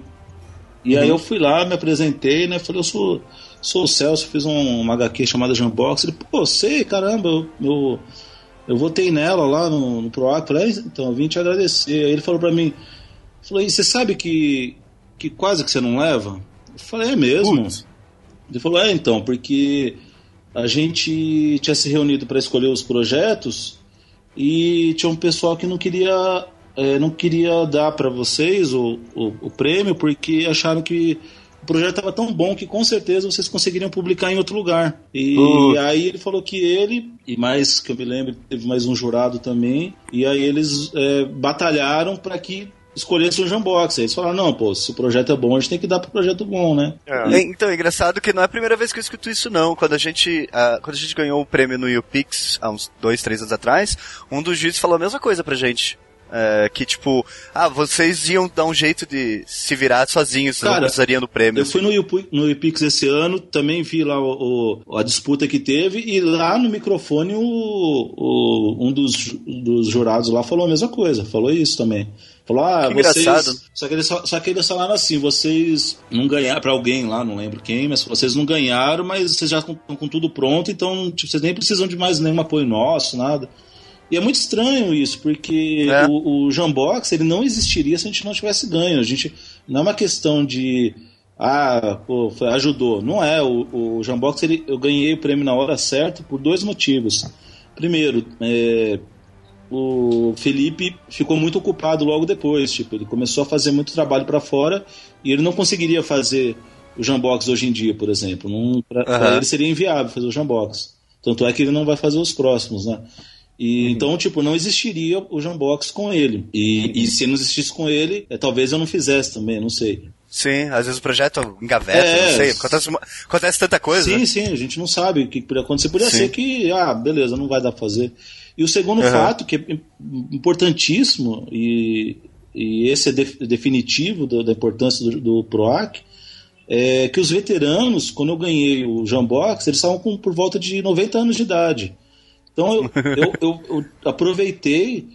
E aí eu fui lá, me apresentei, né? Falei, eu sou, sou o Celso, fiz um, uma HQ chamada Jambox. Ele, pô, sei, caramba, eu, eu, eu votei nela lá no, no PROAC. Falei, "Ah, então, eu vim te agradecer. Aí ele falou pra mim, falou, e você sabe que, que quase que você não leva? Eu falei, é mesmo? Putz. Ele falou, é então, porque a gente tinha se reunido para escolher os projetos e tinha um pessoal que não queria eh, não queria dar para vocês o, o, o prêmio porque acharam que o projeto estava tão bom que com certeza vocês conseguiriam publicar em outro lugar. E Putz. aí ele falou que ele, e mais que eu me lembro, teve mais um jurado também, e aí eles eh, batalharam para que escolhesse o Jambox. Aí eles falaram, não, pô, se o projeto é bom, a gente tem que dar pro projeto bom, né? É. É, Então, é engraçado que não é a primeira vez que eu escuto isso, não. Quando a gente, ah, quando a gente ganhou o prêmio no UPix, há uns dois, três anos atrás, um dos juízes falou a mesma coisa pra gente. É, que tipo, ah, vocês iam dar um jeito de se virar sozinhos, não Cara, precisariam do prêmio. Eu fui no, Ipu- no IPix esse ano, também vi lá o, o- a disputa que teve, e lá no microfone o, o- um dos, dos jurados lá falou a mesma coisa, falou isso também. Falou, ah, Que vocês. engraçado. Só que, eles, só, que eles falaram assim: vocês não ganharam, pra alguém lá, não lembro quem, mas vocês não ganharam, mas vocês já estão com tudo pronto, então tipo, vocês nem precisam de mais nenhum apoio nosso, nada. E é muito estranho isso, porque É. o, o Jambox ele não existiria se a gente não tivesse ganho. A gente não é uma questão de ah, pô, foi- ajudou. Não é. O, o Jambox ele, eu ganhei o prêmio na hora certa por dois motivos. Primeiro, é, o Felipe ficou muito ocupado logo depois. Tipo, ele começou a fazer muito trabalho para fora e ele não conseguiria fazer o Jambox hoje em dia, por exemplo. Não, pra, pra Aham. ele seria inviável fazer o Jambox. Tanto é que ele não vai fazer os próximos, né? E, Então, tipo, não existiria o Jambox com ele. E, e se não existisse com ele, é, talvez eu não fizesse também, não sei. Sim, às vezes o projeto engaveta, É. não sei. Acontece, acontece tanta coisa. Sim, sim, a gente não sabe o que poderia acontecer. Poderia Sim. ser que, ah, beleza, não vai dar pra fazer. E o segundo Aham. fato, que é im- importantíssimo, e, e esse é def- definitivo do- da importância do, do PROAC, é que os veteranos, quando eu ganhei o Jambox, eles estavam com por volta de 90 anos de idade. Então eu, eu, eu- eu aproveitei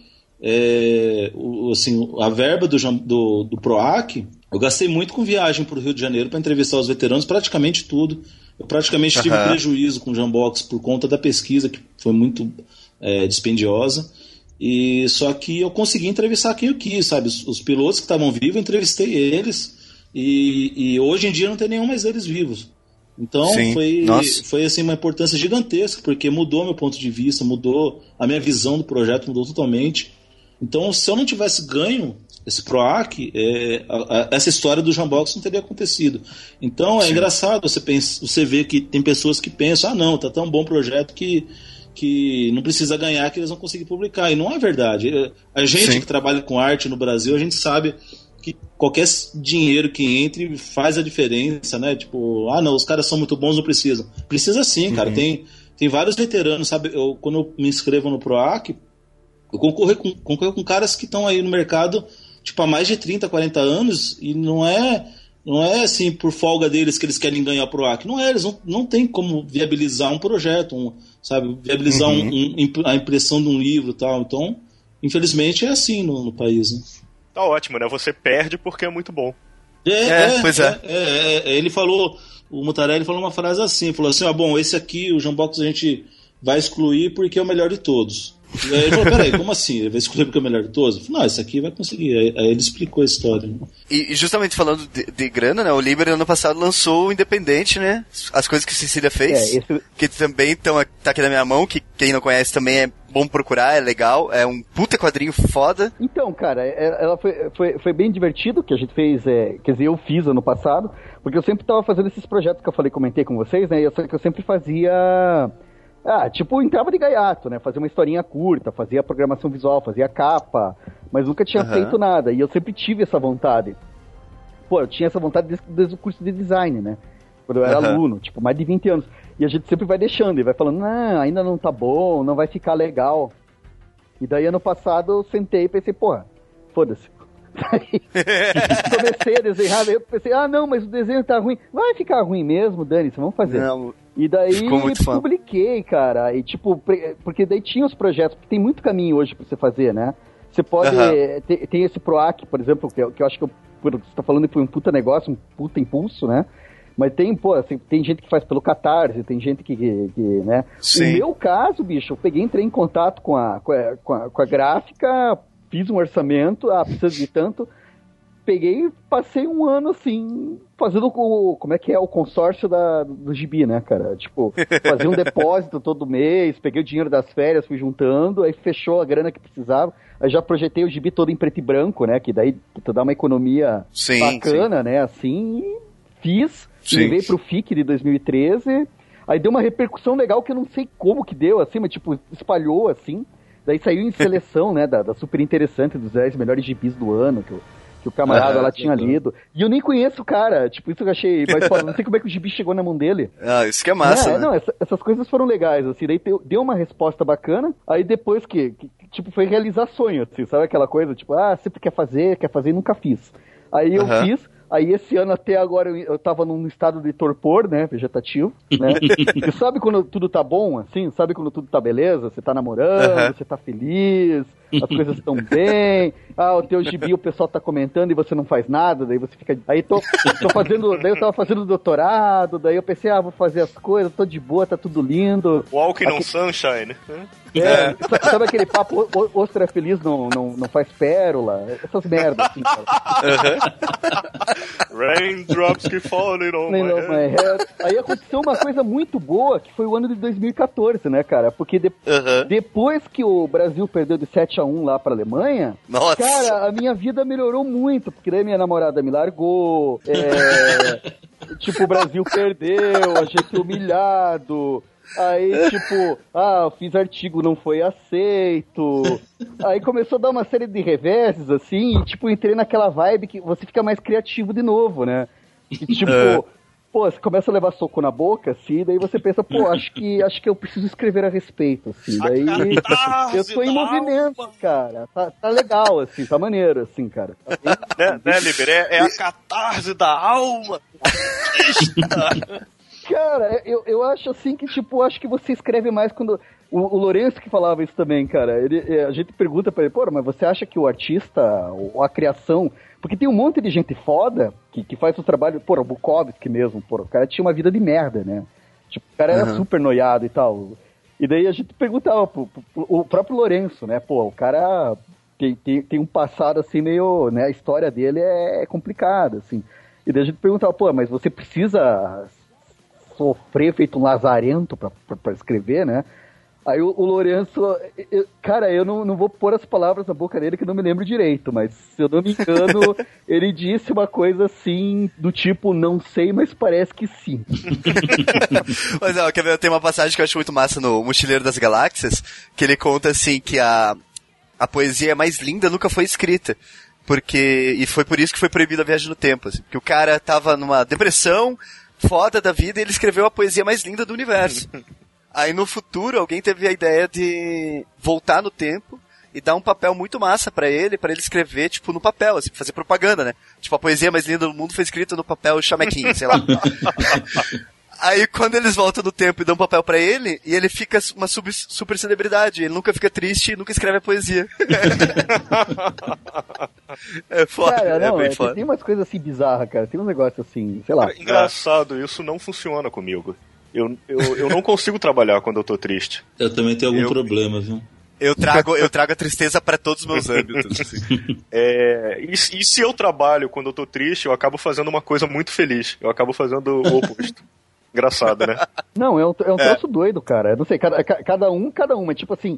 é, o- assim, a verba do, do, do PROAC, eu gastei muito com viagem para o Rio de Janeiro para entrevistar os veteranos, praticamente tudo. Eu praticamente tive Aham. prejuízo com o Jambox por conta da pesquisa, que foi muito é, dispendiosa. E só que eu consegui entrevistar quem eu quis, sabe? Os, os pilotos que estavam vivos, eu entrevistei eles. E, e hoje em dia não tem nenhum mais deles vivos. Então Sim, foi, nossa. foi assim, uma importância gigantesca, porque mudou meu ponto de vista, mudou a minha visão do projeto, mudou totalmente. Então, se eu não tivesse ganho esse PROAC, é, a- a- essa história do Jambox não teria acontecido. Então, é engraçado você, pensa, você ver que tem pessoas que pensam, ah, não, tá tão bom o projeto que, que não precisa ganhar, que eles vão conseguir publicar. E não é verdade. É, A gente Sim. que trabalha com arte no Brasil, a gente sabe que qualquer dinheiro que entre faz a diferença, né? Tipo, ah, não, os caras são muito bons, não precisam. Precisa sim, cara. Tem, tem vários veteranos, sabe? Eu, quando eu me inscrevo no PROAC, eu concorro com, concorro com caras que estão aí no mercado, tipo, há mais de 30, 40 anos, e não é. Não é assim por folga deles que eles querem ganhar o PROAC. Não é, eles não, não tem como viabilizar um projeto, um, sabe? Viabilizar um- um- imp- a impressão de um livro e tal. Então, infelizmente, é assim no, no país, né? Tá ótimo, né? Você perde porque é muito bom. É, É, pois é. é, é, é. Ele falou, o Mutarelli falou uma frase assim, falou assim, ah, bom, esse aqui, o Jambox, a gente vai excluir porque é o melhor de todos. E aí ele falou, peraí, como assim? Ele vai excluir porque é o melhor de todos? Eu falei, não, esse aqui vai conseguir. Aí, aí ele explicou a história. né? E, e justamente falando de, de grana, né? O Liber ano passado lançou o Independente, né? As coisas que Cecília fez. É, esse- Que também tão, tá aqui na minha mão, que quem não conhece também é bom procurar, é legal. É um puta quadrinho foda. Então, cara, é- ela foi, foi, foi bem divertido que a gente fez, é, quer dizer, eu fiz ano passado, porque eu sempre tava fazendo esses projetos que eu falei, comentei com vocês, né? e Eu, sei que eu sempre fazia. Ah, tipo, entrava de gaiato, né? Fazia uma historinha curta, fazia programação visual, fazia capa, mas nunca tinha Aham. feito nada. E eu sempre tive essa vontade. Pô, eu tinha essa vontade desde, desde o curso de design, né? Quando eu era Aham. aluno, tipo, mais de 20 anos. E a gente sempre vai deixando, e vai falando, não, ainda não tá bom, não vai ficar legal. E daí ano passado eu sentei e pensei, porra, foda-se. Comecei a desenhar, daí eu pensei, ah não, mas o desenho tá ruim. Vai ficar ruim mesmo, Dani, vamos fazer. Não, E daí publiquei, cara. E tipo, porque daí tinha os projetos, porque tem muito caminho hoje pra você fazer, né? Você pode. Aham. eh, ter- tem esse PROAC, por exemplo, que, eu- que eu acho que eu, você tá falando que foi um puta negócio, um puta impulso, né? Mas tem, pô, assim, tem gente que faz pelo Catarse, tem gente que, que, que, né? Sim. O meu caso, bicho, eu peguei, entrei em contato com a, com a, com a, com a gráfica, fiz um orçamento, ah, precisa de tanto. Peguei e passei um ano assim, fazendo o. Como é que é? O consórcio da, do gibi, né, cara? Tipo, fazia um depósito todo mês, peguei o dinheiro das férias, fui juntando, aí fechou a grana que precisava. Aí já projetei o gibi todo em preto e branco, né? Que daí tu dá uma economia Sim, bacana, né? Assim, e fiz, Sim. levei pro FIC de 2013. Aí deu uma repercussão legal que eu não sei como que deu, assim, mas tipo, espalhou assim. Daí saiu em seleção, né, da, da super interessante dos 10 melhores gibis do ano, que o, que o camarada Aham, lá tinha lido. E eu nem conheço o cara, tipo, isso eu achei mais foda. Não sei como é que o gibi chegou na mão dele. Ah, isso que é massa, É, né? Não, essa- essas coisas foram legais, assim, daí deu, uma resposta bacana, aí depois que, que, tipo, foi realizar sonho, assim, sabe aquela coisa, tipo, ah, sempre quer fazer, quer fazer e nunca fiz. Aí eu fiz, aí esse ano até agora eu, eu tava num estado de torpor, né, vegetativo, né, e sabe quando tudo tá bom, assim, sabe quando tudo tá beleza, você tá namorando, você tá feliz, as coisas estão bem, ah, o teu gibi o pessoal tá comentando e você não faz nada, daí você fica, aí tô, tô fazendo, daí eu tava fazendo doutorado, daí eu pensei, ah, vou fazer as coisas, tô de boa, tá tudo lindo, Walking on Aqui- Sunshine. né? é, sa- Sabe aquele papo, o- o- ostra feliz não, não, não faz pérola? Essas merdas, assim, cara. Raindrops keep falling on my não, head. é- Aí aconteceu uma coisa muito boa, que foi o ano de 2014, né, cara? Porque de- Aham. depois que o Brasil perdeu de 7 a 1 lá pra Alemanha, Nossa. cara, a minha vida melhorou muito, porque daí minha namorada me largou, é, tipo, o Brasil perdeu, a gente humilhado. Aí, tipo, ah, eu fiz artigo, não foi aceito. Aí começou a dar uma série de reveses, assim, e, tipo, entrei naquela vibe que você fica mais criativo de novo, né? E, tipo, É. pô, você começa a levar soco na boca, assim, daí você pensa, pô, acho que, acho que eu preciso escrever a respeito, assim. Daí eu tô em movimento, cara. Tá, tá legal, assim, tá maneiro, assim, cara. Tá bem- Né, né Liber? É, é a catarse da alma. Cara, eu, eu acho assim que, tipo, acho que você escreve mais quando. O, o Lourenço que falava isso também, cara. Ele, é, a gente pergunta pra ele, pô, mas você acha que o artista, ou a criação. Porque tem um monte de gente foda que, que faz o trabalho. Pô, o Bukowski mesmo, pô, o cara tinha uma vida de merda, né? Tipo, o cara era Uhum. super noiado e tal. E daí a gente perguntava pro, pro- pro- o próprio Lourenço, né? Pô, o cara tem, tem, tem um passado assim meio. né? A história dele é complicada, assim. E daí a gente perguntava, pô, mas você precisa sofrer feito um lazarento pra, pra, pra escrever, né? Aí o, o Lourenço, eu- cara, eu não, não vou pôr as palavras na boca dele que eu não me lembro direito, mas se eu não me engano, ele disse uma coisa assim, do tipo, não sei, mas parece que sim. Mas ó, quer ver? Tem uma passagem que eu acho muito massa no Mochileiro das Galáxias, que ele conta assim que a, a poesia mais linda nunca foi escrita. Porque. E foi por isso que foi proibida a viagem no tempo. Assim, porque o cara tava numa depressão foda da vida e ele escreveu a poesia mais linda do universo. Aí no futuro alguém teve a ideia de voltar no tempo e dar um papel muito massa pra ele, pra ele escrever, tipo, no papel, assim, fazer propaganda, né? Tipo, a poesia mais linda do mundo foi escrita no papel chamequinho, sei lá. Aí quando eles voltam no tempo e dão papel pra ele, e ele fica uma sub- super celebridade, ele nunca fica triste e nunca escreve a poesia. é foda, Cara, não, é é, bem foda. tem umas coisas assim bizarras, cara. Tem um negócio assim, sei lá. Cara, engraçado, isso não funciona comigo. Eu, eu, eu não consigo trabalhar quando eu tô triste. Eu também tenho algum Eu- problema, viu? Eu trago, eu trago a tristeza pra todos os meus âmbitos. assim. É, e, e se eu trabalho quando eu tô triste, eu acabo fazendo uma coisa muito feliz. Eu acabo fazendo o oposto. Engraçado, né? Não, é um, é um É. troço doido, cara. Eu não sei, cada, ca- cada um, cada um. É tipo assim,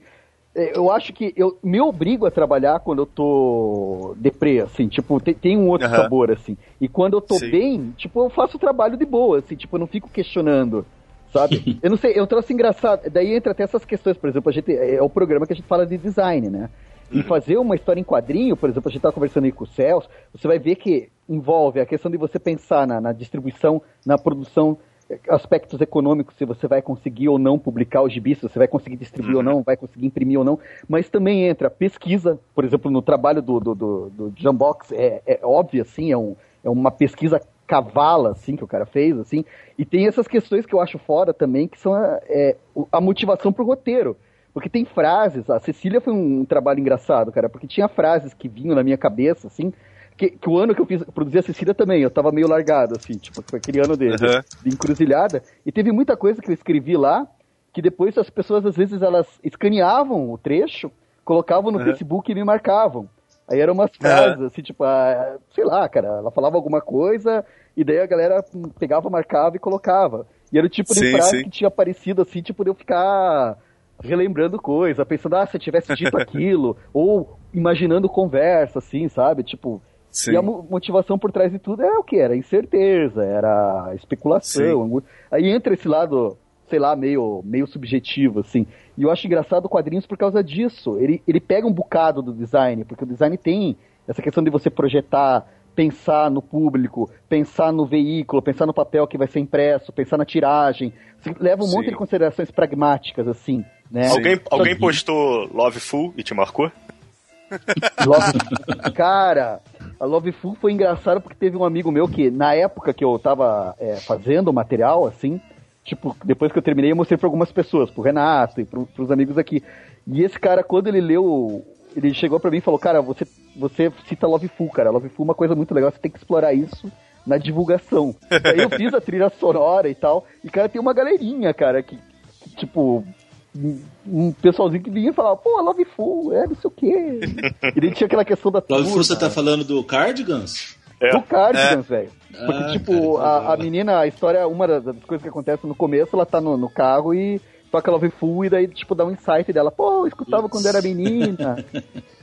é, eu acho que eu me obrigo a trabalhar quando eu tô deprê, assim, tipo, tem, tem um outro Aham. sabor, assim. E quando eu tô Sim. bem, tipo, eu faço o trabalho de boa, assim, tipo, eu não fico questionando. Sabe? Eu não sei, é um troço engraçado. Daí entra até essas questões, por exemplo, a gente, é o programa que a gente fala de design, né? E fazer uma história em quadrinho, por exemplo, a gente tava conversando aí com o Celso, você vai ver que envolve a questão de você pensar na, na distribuição, na produção, eh, aspectos econômicos, se você vai conseguir ou não publicar o gibi, se você vai conseguir distribuir ou não, vai conseguir imprimir ou não, mas também entra pesquisa, por exemplo, no trabalho do, do, do, do Jambox, é, é óbvio, assim, é, um, é uma pesquisa cavala, assim, que o cara fez, assim, e tem essas questões que eu acho fora também, que são a, é, a motivação pro roteiro. Porque tem frases, a Cecília foi um trabalho engraçado, cara, porque tinha frases que vinham na minha cabeça, assim, que, que o ano que eu fiz, produzi a Cecília também, eu tava meio largado, assim, tipo, foi aquele ano dele, Uhum. de encruzilhada, e teve muita coisa que eu escrevi lá, que depois as pessoas, às vezes, elas escaneavam o trecho, colocavam no Uhum. Facebook e me marcavam. Aí eram umas frases, assim, tipo, ah, sei lá, cara, ela falava alguma coisa, e daí a galera pegava, marcava e colocava. E era o tipo de Sim, frase sim. que tinha aparecido, assim, tipo, de eu ficar relembrando coisa, pensando, ah, se eu tivesse dito aquilo, ou imaginando conversa, assim, sabe? Tipo, Sim. e a mo- motivação por trás de tudo era o que? Era incerteza, era especulação. Aí entra esse lado, sei lá, meio, meio subjetivo, assim. E eu acho engraçado quadrinhos por causa disso. Ele, ele pega um bocado do design, porque o design tem essa questão de você projetar, pensar no público, pensar no veículo, pensar no papel que vai ser impresso, pensar na tiragem. Você leva um Sim. monte de considerações pragmáticas, assim, né? Alguém, alguém postou Love Full e te marcou? Love... Cara, a Love Full foi engraçado porque teve um amigo meu que, na época que eu tava é, fazendo o material, assim, tipo, depois que eu terminei, eu mostrei pra algumas pessoas, pro Renato e pro, pros amigos aqui. E esse cara, quando ele leu, ele chegou pra mim e falou, cara, você, você cita Love Full, cara. Love Full é uma coisa muito legal, você tem que explorar isso na divulgação. Aí eu fiz a trilha sonora e tal, e, cara, tem uma galerinha, cara, que, que, tipo, um- pessoalzinho que vinha e falava, pô, Love Full, é, não sei o quê. E daí tinha aquela questão da Love Full, você tá falando do Cardigans? É. do Cardigans, velho. Porque, Ah, tipo, cara, a, a menina, a história, uma das, das coisas que acontece no começo, ela tá no, no carro e toca Love Full e daí, tipo, dá um insight dela, pô, eu escutava quando era menina.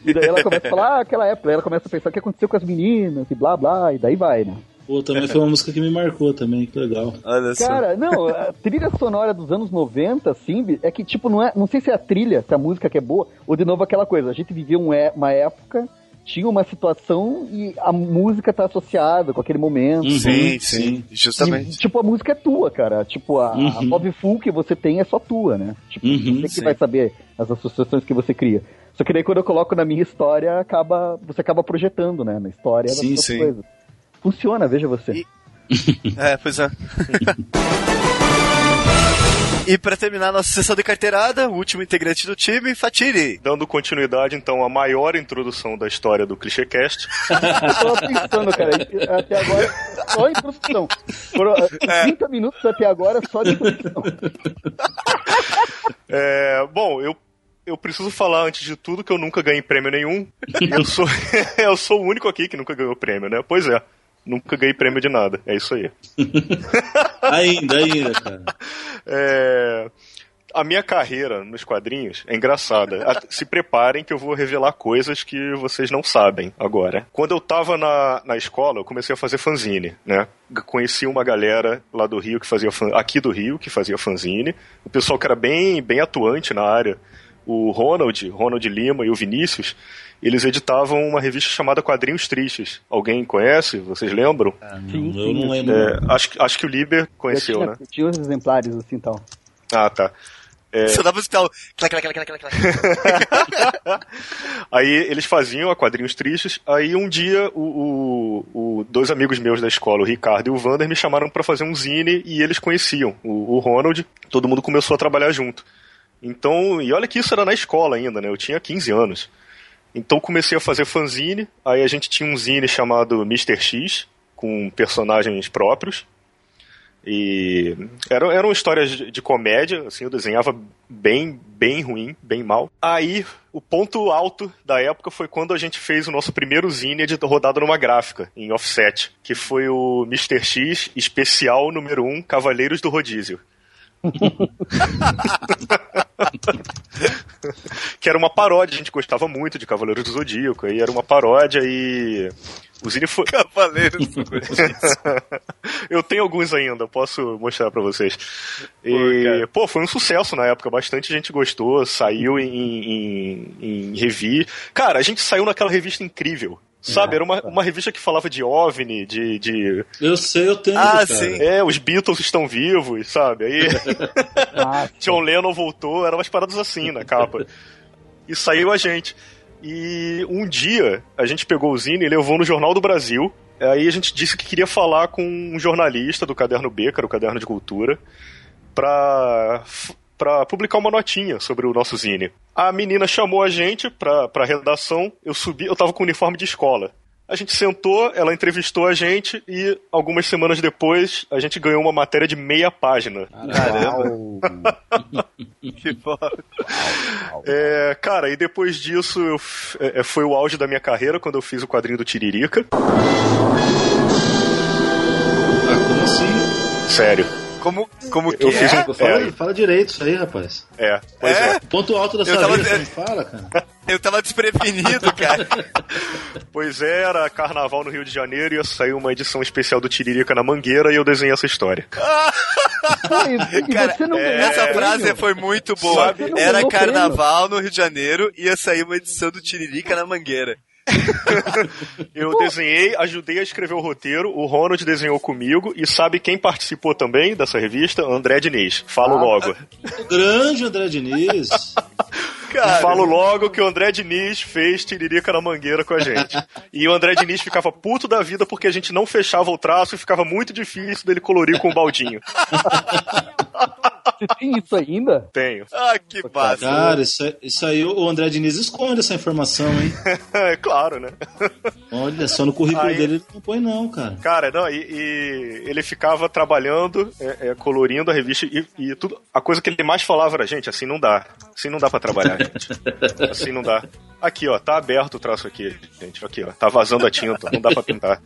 e daí ela começa a falar, ah, aquela época, daí ela começa a pensar o que aconteceu com as meninas e blá blá, e daí vai, né? Pô, também foi uma música que me marcou também, que legal. Olha só. Cara, não, a trilha sonora dos anos 90, assim, é que, tipo, não é. Não sei se é a trilha, se a música que é boa, ou de novo aquela coisa. A gente vivia um é- uma época, tinha uma situação e a música tá associada com aquele momento. Uhum, sim, sim, sim. justamente. E, tipo, a música é tua, cara. Tipo, a, a Uhum. Love Full que você tem é só tua, né? Tipo, Uhum, você que sim. vai saber as associações que você cria. Só que daí quando eu coloco na minha história, acaba, você acaba projetando, né? Na história das Sim, suas sim. coisas. Funciona, veja você. E- É, pois é. e pra terminar nossa sessão de carteirada, o último integrante do time, Fatiri. Dando continuidade, então, à maior introdução da história do ClichêCast. Eu tava pensando, cara, até agora, só introdução. Foram É. uh, 30 minutos até agora só de introdução. É, bom, eu, eu preciso falar antes de tudo que eu nunca ganhei prêmio nenhum. Eu sou, eu sou o único aqui que nunca ganhou prêmio, né? Pois é. Nunca ganhei prêmio de nada. É isso aí. Ainda, ainda, cara. É, a minha carreira nos quadrinhos é engraçada. Se preparem que eu vou revelar coisas que vocês não sabem agora. Quando eu tava na, na escola, eu comecei a fazer fanzine, né? Conheci uma galera lá do Rio que fazia fan- aqui do Rio que fazia fanzine. O pessoal que era bem, bem atuante na área. O Ronald, Ronald Lima e o Vinícius, eles editavam uma revista chamada Quadrinhos Tristes. Alguém conhece? Vocês lembram? Sim, eu sim, não eu lembro. É, acho, que- acho que o Liber Eu conheceu, tinha, né? eu tinha uns exemplares assim e tal. Ah, tá. Só dá pra escutar o... clac, clac, clac, clac, clac. Aí eles faziam a quadrinhos tristes. Aí um dia, o, o- o- dois amigos meus da escola, o Ricardo e o Vander, me chamaram pra fazer um zine e eles conheciam o, o Ronald. Todo mundo começou a trabalhar junto. Então, e olha que isso era na escola ainda, né? Eu tinha 15 anos. Então comecei a fazer fanzine. Aí a gente tinha um zine chamado Mr. X, com personagens próprios. E eram, eram histórias de, comédia, assim, eu desenhava bem, bem ruim, bem mal. Aí, o ponto alto da época foi quando a gente fez o nosso primeiro zine rodado numa gráfica, em offset, que foi o Mr. X especial número 1, Cavaleiros do Rodízio. que era uma paródia, a gente gostava muito de Cavaleiros do Zodíaco, aí era uma paródia e o Zine foi... Cavaleiros. Eu tenho alguns ainda, posso mostrar pra vocês. Pô, E, pô, foi um sucesso na época, bastante gente gostou, saiu em, em, em revi. Cara, a gente saiu naquela revista incrível. Sabe, era uma, uma revista que falava de OVNI, de, de. Eu sei, eu tenho. Ah, cara. sim. É, os Beatles estão vivos, sabe? Aí Ah, John Lennon voltou, eram umas paradas assim na capa. E saiu a gente. E um dia a gente pegou o Zine e levou no Jornal do Brasil. Aí a gente disse que queria falar com um jornalista do Caderno B, que era o Caderno de Cultura, pra pra publicar uma notinha sobre o nosso zine. A menina chamou a gente pra, pra redação, eu subi, eu tava com uniforme de escola. A gente sentou, ela entrevistou a gente e algumas semanas depois a gente ganhou uma matéria de meia página. Que foda. É, cara, e depois disso eu f- é, foi o auge da minha carreira quando eu fiz o quadrinho do Tiririca. Ah, como assim? Sério. Como, como que Eu fiz é? um- Fala, É. fala direito isso aí, rapaz. É, pois É? é. Ponto alto da Eu sua tava vida, fala, cara. Eu tava desprevenido, cara. Pois é, era carnaval no Rio de Janeiro, ia sair uma edição especial do Tiririca na Mangueira e eu desenhei essa história. E, e Cara, ganhou essa frase foi muito boa. Era carnaval no Rio de Janeiro, ia sair uma edição do Tiririca na Mangueira. Eu desenhei, ajudei a escrever o roteiro, o Ronald desenhou comigo e sabe quem participou também dessa revista? André Diniz. Falo logo. O grande André Diniz. Cara, Falo logo que o André Diniz fez Tiririca na Mangueira com a gente. E o André Diniz ficava puto da vida porque a gente não fechava o traço e ficava muito difícil dele colorir com o baldinho. Você tem isso ainda? Tenho. ah, que massa. Cara, isso, aí- isso aí o André Diniz esconde essa informação, hein? É claro, né? Olha, só no currículo Aí- dele ele não põe não, cara. Cara, não, e, e ele ficava trabalhando, é, é, colorindo a revista e, e tudo. A coisa que ele mais falava era, gente, assim não dá. Assim não dá pra trabalhar, gente. Assim não dá. Aqui, ó, tá aberto o traço aqui, gente. Aqui, ó. Tá vazando a tinta, não dá pra pintar.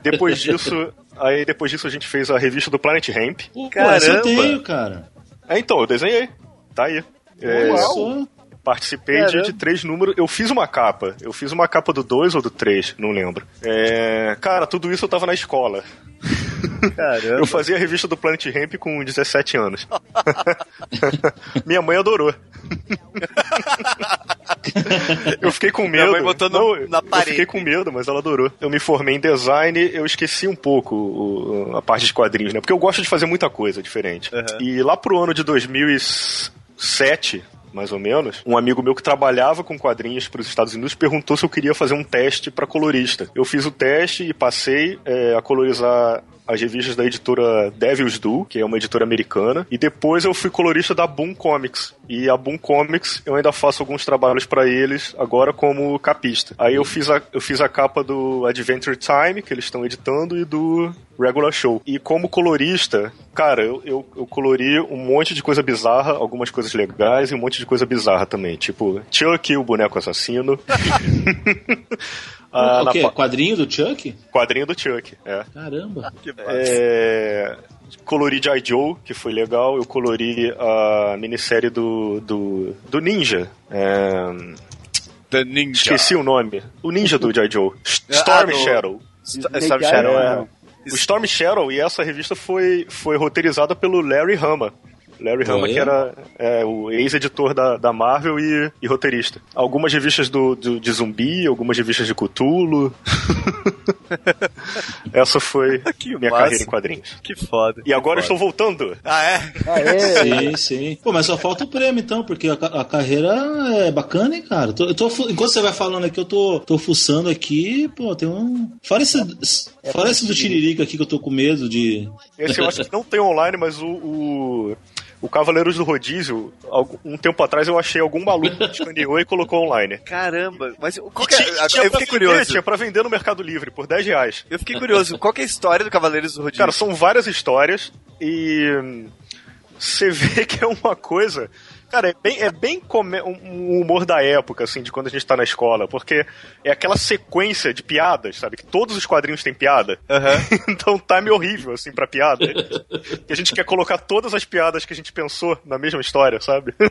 depois disso, aí depois disso a gente fez a revista do Planet Ramp. Pô, Caramba. eu tenho, cara. É, então, eu desenhei. Tá aí. É, só. Participei de, de três números. Eu fiz uma capa. Eu fiz uma capa do 2 ou do 3, não lembro. É, cara, tudo isso eu tava na escola. Caramba. Eu fazia a revista do Planet Ramp com 17 anos. Minha mãe adorou. eu fiquei com Minha medo. mãe botou no- Não, na Eu parede. fiquei com medo, mas ela adorou. Eu me formei em design, eu esqueci um pouco o- a parte de quadrinhos, né? Porque eu gosto de fazer muita coisa diferente. E lá pro ano de 2007, mais ou menos, um amigo meu que trabalhava com quadrinhos para os Estados Unidos perguntou se eu queria fazer um teste para colorista. Eu fiz o teste e passei é, a colorizar as revistas da editora Devil's Do, que é uma editora americana, e depois eu fui colorista da Boom Comics. E a Boom Comics eu ainda faço alguns trabalhos para eles agora como capista. Aí eu fiz a, eu fiz a capa do Adventure Time, que eles estão editando, e do Regular Show. E como colorista, cara, eu, eu, eu colori um monte de coisa bizarra, algumas coisas legais e um monte de coisa bizarra também. Tipo, Chuck, o boneco assassino. Ah, o na quê? pa- Quadrinho do Chuck? Quadrinho do Chuck, é. Caramba. É, colori G.I. Joe, que foi legal. Eu colori a minissérie do, do, do Ninja. É, The Ninja. esqueci o nome. O Ninja do G.I. Joe. Ah, Storm do- Shadow. St- Storm Shadow, É, é. o Storm Shadow e essa revista foi, foi roteirizada pelo Larry Hama. Larry Hama, que era é, o ex-editor da, da Marvel e, e roteirista. Algumas revistas do, do- de zumbi, algumas revistas de Cthulhu. essa foi Que minha massa. carreira em quadrinhos. Que foda. E agora eu estou voltando. Ah, é? Ah, é? Sim, sim. Pô, mas só falta o prêmio, então, porque a, a carreira é bacana, hein, cara. Tô- tô enquanto você vai falando aqui, eu tô, tô fuçando aqui, pô, tem um. Fora esse, fora esse do Tiririca aqui que eu tô com medo de. Esse eu acho que não tem online, mas o, o, o Cavaleiros do Rodízio, um tempo atrás eu achei algum maluco que escaneou e colocou online. Caramba. Mas qual que é... tinha- tinha Eu fiquei vender, curioso. Tinha pra vender no Mercado Livre por 10 reais. Eu fiquei curioso. Qual que é a história do Cavaleiros do Rodízio? Cara, são várias histórias e hum, você vê que é uma coisa. Cara, é bem, é bem come- um um humor da época, assim, de quando a gente tá na escola, porque é aquela sequência de piadas, sabe? Que todos os quadrinhos têm piada. então o time horrível, assim, pra piada. que a gente quer colocar todas as piadas que a gente pensou na mesma história, sabe?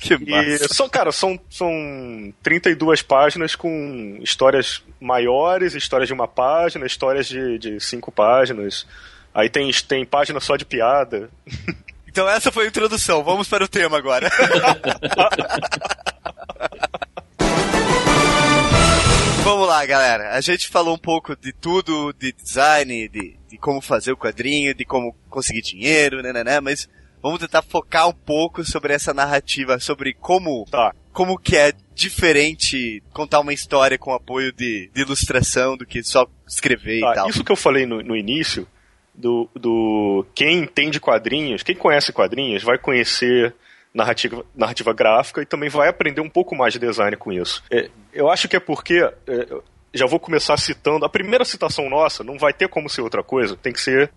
Que E massa. são, cara, são, são 32 páginas com histórias maiores, histórias de uma página, histórias de, de cinco páginas. Aí tem, tem página só de piada. Então essa foi a introdução. Vamos para o tema agora. Vamos lá, galera. A gente falou um pouco de tudo, de design, de, de como fazer o quadrinho, de como conseguir dinheiro, né, né, né, mas vamos tentar focar um pouco sobre essa narrativa, sobre como, Tá. como que é diferente contar uma história com apoio de, de ilustração do que só escrever e Tá, tal. isso que eu falei no, no início do, do quem entende quadrinhos, quem conhece quadrinhos, vai conhecer narrativa, narrativa gráfica e também vai aprender um pouco mais de design com isso. É, eu acho que é porque. É, já vou começar citando. A primeira citação nossa não vai ter como ser outra coisa, tem que ser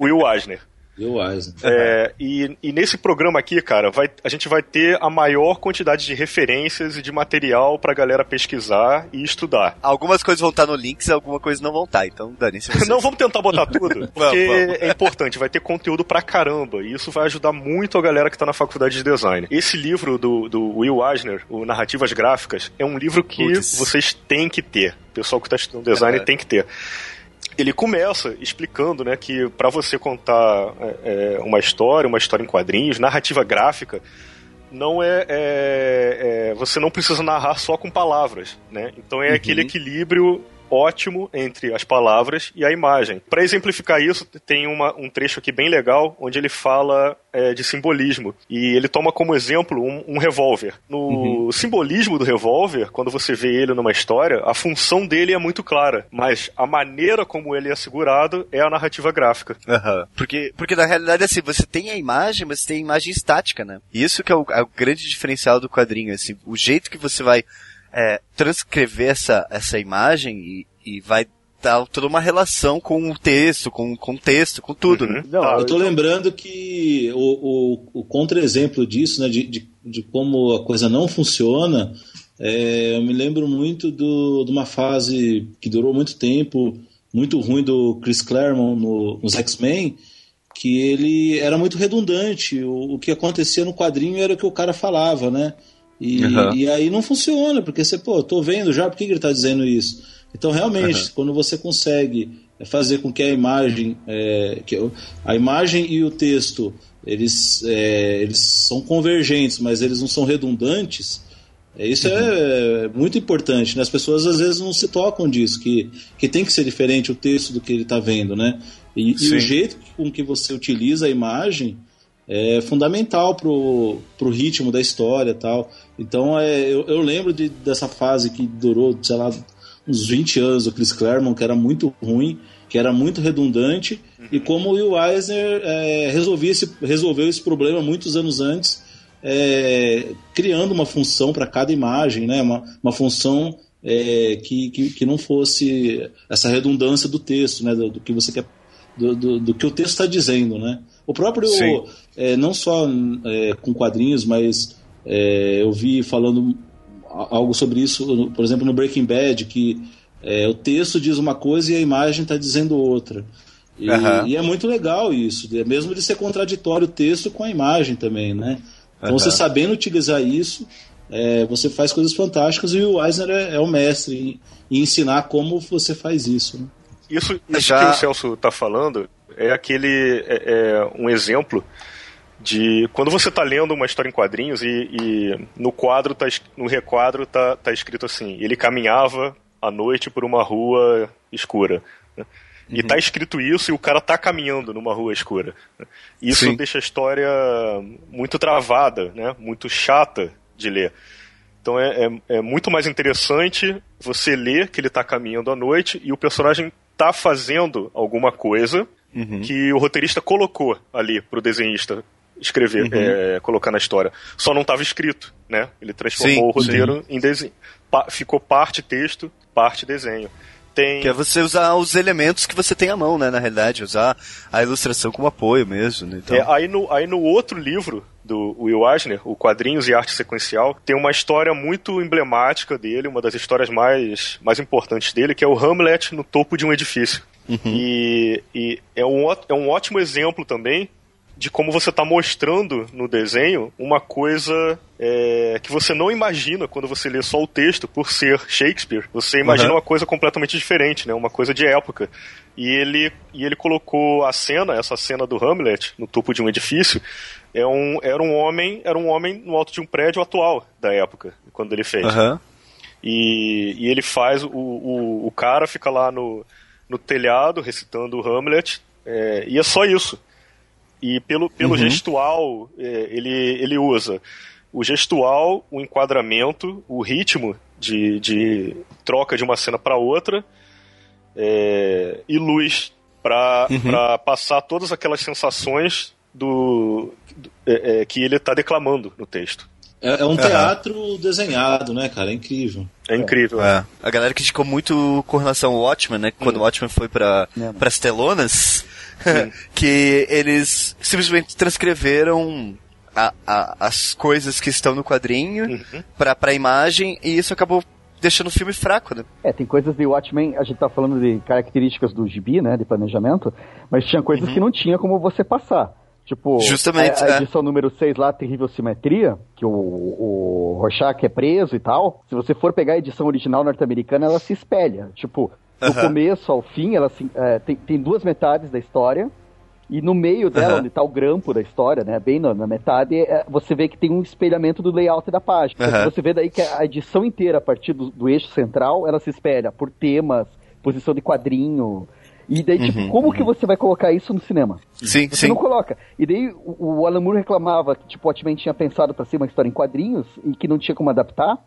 Will Eisner. Will Eisner. É, e, e, nesse programa aqui, cara, vai, a gente vai ter a maior quantidade de referências e de material pra galera pesquisar e estudar. Algumas coisas vão estar no links, algumas coisas não vão estar, então dane-se. não, vamos tentar botar tudo, porque vamos, vamos. é importante, vai ter conteúdo pra caramba, e isso vai ajudar muito a galera que tá na faculdade de design. Esse livro do, do Will Eisner, o Narrativas Gráficas, é um livro que Puts. vocês têm que ter. O pessoal que está estudando design é. tem que ter ele começa explicando né, que para você contar é, é, uma história, uma história em quadrinhos, narrativa gráfica, não é, é, é, você não precisa narrar só com palavras, né? Então é uhum. aquele equilíbrio ótimo entre as palavras e a imagem. Para exemplificar isso, tem uma, um trecho aqui bem legal onde ele fala é, de simbolismo e ele toma como exemplo um, um revólver. No uhum. simbolismo do revólver, quando você vê ele numa história, a função dele é muito clara, mas a maneira como ele é segurado é a narrativa gráfica. Uhum. Porque, porque na realidade assim, você tem a imagem, mas tem a imagem estática, né? Isso que é o, é o grande diferencial do quadrinho, assim, o jeito que você vai é, transcrever essa, essa imagem e, e vai dar toda uma relação com o texto, com o contexto, com tudo, uhum. né? Não, eu tô lembrando que o, o, o contra-exemplo disso, né, de, de, de, como a coisa não funciona, é, eu me lembro muito do, de uma fase que durou muito tempo, muito ruim do Chris Claremont no, nos X-Men, que ele era muito redundante. O, o que acontecia no quadrinho era o que o cara falava, né? E, uhum. e aí não funciona, porque você, pô, tô vendo já, por que, que ele está dizendo isso? Então, realmente, uhum. quando você consegue fazer com que a imagem, é, que a imagem e o texto, eles, é, eles são convergentes, mas eles não são redundantes, é, isso uhum. é muito importante, né? As pessoas às vezes não se tocam disso, que, que tem que ser diferente o texto do que ele está vendo, né? E, e, o jeito com que você utiliza a imagem é fundamental pro, pro ritmo da história tal. Então é, eu, eu lembro de, dessa fase que durou, sei lá, uns 20 anos do Chris Claremont, que era muito ruim, que era muito redundante, uhum. e como o Will Eisner é, resolvia esse, resolveu esse problema muitos anos antes, é, criando uma função para cada imagem, né? uma, uma função é, que, que, que, não fosse essa redundância do texto, né? do, do que você quer, do, do, do que o texto está dizendo. Né? O próprio, é, não só é, com quadrinhos, mas é, eu vi falando algo sobre isso, por exemplo, no Breaking Bad, que é, o texto diz uma coisa e a imagem está dizendo outra. E, uhum. e, é muito legal isso, é mesmo de ser contraditório o texto com a imagem também, né? Então uhum. você sabendo utilizar isso, é, você faz coisas fantásticas e o Eisner é, é o mestre em, em, ensinar como você faz isso. Né? Isso, isso Já... que o Celso está falando é aquele é, é, um exemplo de quando você está lendo uma história em quadrinhos e, e, no quadro tá, no requadro tá, tá escrito assim ele caminhava à noite por uma rua escura né? e uhum. tá escrito isso e o cara tá caminhando numa rua escura né? isso Sim. deixa a história muito travada né muito chata de ler então é, é, é muito mais interessante você ler que ele está caminhando à noite e o personagem tá fazendo alguma coisa uhum. que o roteirista colocou ali pro desenhista escrever, uhum. é, colocar na história. Só não estava escrito, né? Ele transformou sim, o roteiro sim. em desenho. Pa ficou parte texto, parte desenho. Tem... Que é você usar os elementos que você tem à mão, né? Na realidade, usar a ilustração como apoio mesmo. Né? Então... É, aí, no, aí no outro livro do Will Eisner, o Quadrinhos e Arte Sequencial, tem uma história muito emblemática dele, uma das histórias mais, mais importantes dele, que é o Hamlet no topo de um edifício. Uhum. E, e é, um, é um ótimo exemplo também de como você está mostrando no desenho uma coisa é, que você não imagina quando você lê só o texto, por ser Shakespeare. Você imagina uhum. uma coisa completamente diferente, né? Uma coisa de época. E ele, e ele colocou a cena, essa cena do Hamlet, no topo de um edifício, é um, era um homem, era um homem no alto de um prédio atual da época, quando ele fez. Uhum. E, e ele faz, o, o, o cara fica lá no, no telhado recitando Hamlet, é, e é só isso. E pelo, pelo uhum. gestual, é, ele, ele usa o gestual, o enquadramento, o ritmo de, de troca de uma cena para outra é, e luz pra, pra passar todas aquelas sensações do, do- é, é, que ele tá declamando no texto. É, é um teatro desenhado, né, cara? É incrível. É incrível. É. A galera criticou muito com relação ao Watchmen, né? Quando o Watchmen foi pra, É. pras telonas, que eles simplesmente transcreveram a- a- as coisas que estão no quadrinho pra, pra imagem e isso acabou deixando o filme fraco, né? É, tem coisas de Watchmen, a gente tá falando de características do gibi, né, de planejamento, mas tinha coisas que não tinha como você passar. Tipo, Uhum. Justamente, a, a é. edição número 6 lá, Terrível Simetria, que o, o Rorschach é preso e tal, se você for pegar a edição original norte-americana, ela se espelha. Tipo, do começo ao fim, ela se- é, tem, tem duas metades da história, e no meio dela, Aham. onde tá o grampo da história, né, bem na, na metade, é, você vê que tem um espelhamento do layout da página. Aham. Você vê daí que a edição inteira, a partir do, do eixo central, ela se espelha por temas, posição de quadrinho. E daí, tipo, como que você vai colocar isso no cinema? Sim, Você sim. não coloca. E daí o, o Alan Moore reclamava que, tipo, o Watchmen tinha pensado pra ser uma história em quadrinhos e que não tinha como adaptar